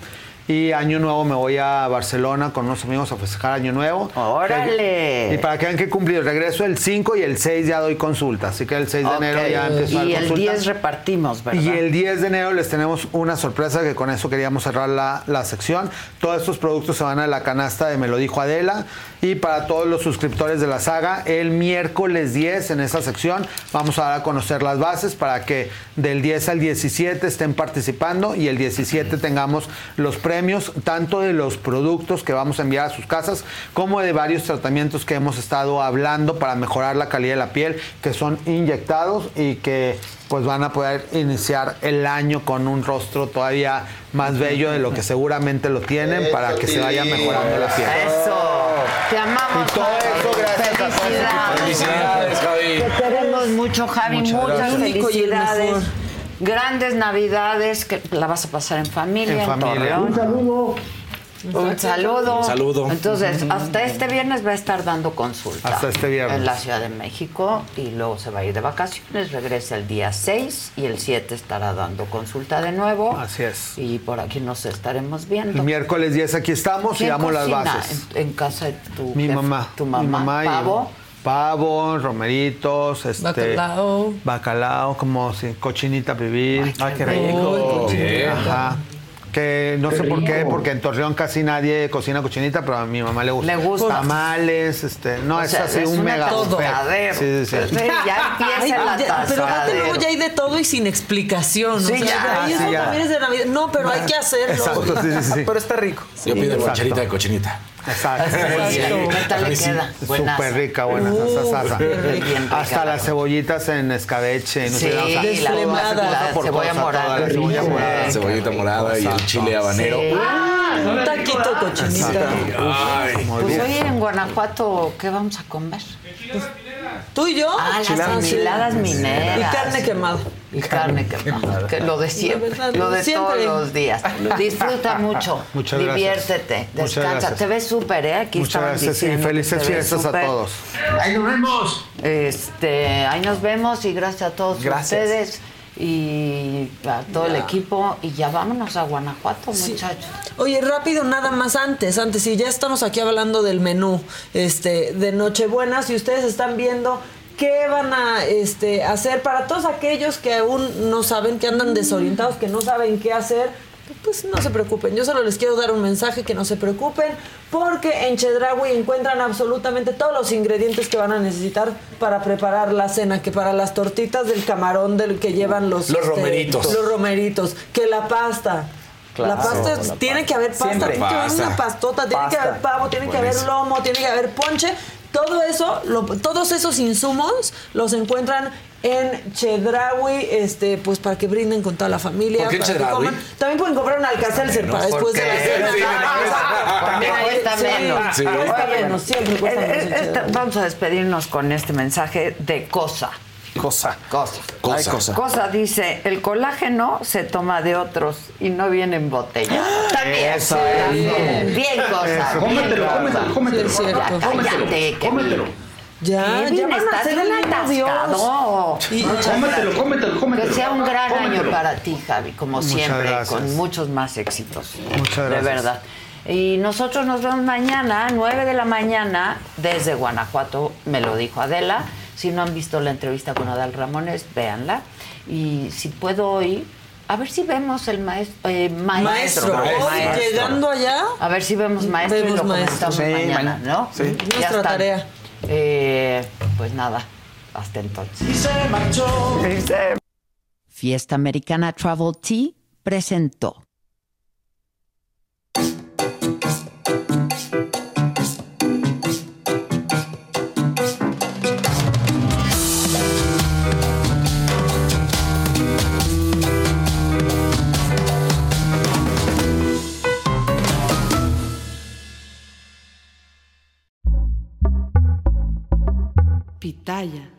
Y Año Nuevo me voy a Barcelona con unos amigos a festejar Año Nuevo. ¡Órale! Y para que vean que cumplido. Regreso el 5 y el 6 ya doy consulta. Así que el 6 de enero ya empiezo a dar Y el consulta. 10 repartimos, ¿verdad? Y el 10 de enero les tenemos una sorpresa que con eso queríamos cerrar la, la sección. Todos estos productos se van a la canasta de Me lo dijo Adela. Y para todos los suscriptores de la saga, el miércoles 10 en esa sección vamos a dar a conocer las bases para que del 10 al 17 estén participando y el 17 tengamos los premios tanto de los productos que vamos a enviar a sus casas como de varios tratamientos que hemos estado hablando para mejorar la calidad de la piel que son inyectados y que pues van a poder iniciar el año con un rostro todavía más bello de lo que seguramente lo tienen para que se vaya mejorando la piel. Eso. Te amamos. Y todo eso gracias a todos. Felicidades. Felicidades, Javi. Te queremos mucho, Javi. Muchas Muchas felicidades. Grandes navidades que la vas a pasar en familia, En en, familia. Torreón. Un saludo. Un saludo. Saludo. Entonces, hasta este viernes va a estar dando consulta. Hasta este viernes. En la Ciudad de México y luego se va a ir de vacaciones. Regresa el día 6 y el 7 estará dando consulta de nuevo. Así es. Y por aquí nos estaremos viendo. El miércoles 10 aquí estamos y ¿Quién damos las bases. En, en casa de tu Mi jefe? mamá. Tu mamá. Mi mamá y Pavo. Pavo, romeritos, este, Bacalao. bacalao, como si, cochinita pibil. Ay, qué rico. Bien. Ajá. Que no sé por qué, porque en Torreón casi nadie cocina cochinita, pero a mi mamá le gusta. Le gusta. Tamales, este, no, O es sea, así es un mega. Sí, sí, sí. Sí, ya empieza la ya- pero aparte luego ya hay de todo y sin explicación. Sí, o sea, ya, sí, eso ya. también es de Navidad. No, pero hay que hacerlo. Exacto, sí, sí, sí. Pero está rico. Yo pido guacharita de cochinita. Exacto. ¿Qué tal le queda? Buenaza. Súper rica, buena Uh, salsa, Hasta la las cebollitas en escabeche. No Sí, sé, o sea, la, desflemada. la por cebolla cosa, morada. la cebolla Sí. morada. Cebollita morada y el chile habanero. Sí. Un taquito cochinita. Pues hoy en Guanajuato, ¿qué vamos a comer? ¿Tú y yo? Ah, las Chiladas. enchiladas mineras. Y carne quemada. Y carne quemada. Que lo de siempre. verdad, lo de siempre. todos los días. Disfruta mucho. Muchas gracias. Diviértete. Muchas Descansa. gracias. Te ves súper, ¿eh? Aquí Muchas gracias y felices fiestas a todos. Ahí nos vemos. Este, ahí nos vemos y gracias a todos Gracias. ustedes y a todo el equipo. Y ya vámonos a Guanajuato, muchachos. Oye, rápido, nada más antes, antes, y ya estamos aquí hablando del menú este, de Nochebuena, si ustedes están viendo qué van a este, hacer para todos aquellos que aún no saben, que andan desorientados, que no saben qué hacer, pues no se preocupen. Yo solo les quiero dar un mensaje que no se preocupen, porque en Chedraui encuentran absolutamente todos los ingredientes que van a necesitar para preparar la cena, que para las tortitas del camarón del que llevan los Los romeritos. los romeritos, que la pasta. Claro, la pasta la tiene que haber pasta, Siempre. tiene que haber Pasta. una pastota, tiene que Pasta. haber pavo, tiene que haber lomo, tiene que haber ponche. Todo eso, lo- todos esos insumos los encuentran en Chedraui, este, pues para que brinden con toda la familia. ¿Por qué para que Chedraui? coman. También pueden comprar un alcacelser para después de la cena. sí, También cuesta Sí, menos. Sí. cuesta Oye, menos, siempre cuesta eh, menos eh, vamos a despedirnos con este mensaje de cosa. Cosa. Cosa. Cosa. Cosa. Cosa dice, el colágeno se toma de otros y no viene en botella. También. Eso Bien, bien bien Cómetelo, cosa. cómetelo, cómetelo. Sí, Kevin. Cómetelo. Ya, Kevin, ya van a estás hacer el atascado. Y- Cómetelo, cómetelo, cómetelo. Que sea un gran Cómetelo. año para ti, Javi, como Muchas siempre, gracias. con muchos más éxitos. Muchas De gracias. verdad. Y nosotros nos vemos mañana, 9 de la mañana, desde Guanajuato, me lo dijo Adela. Si no han visto la entrevista con Adal Ramones, véanla. Y si puedo hoy, a ver si vemos el maestro. eh, maestro. Maestro. Hoy, llegando allá, A ver si vemos maestro vemos y lo maestro. comentamos Sí, mañana, mañana. ¿no? Sí. Ya Nuestra están. tarea. Eh, pues nada, hasta entonces. Y se marchó. Fiesta Americana Travel Tea presentó. Pitaya.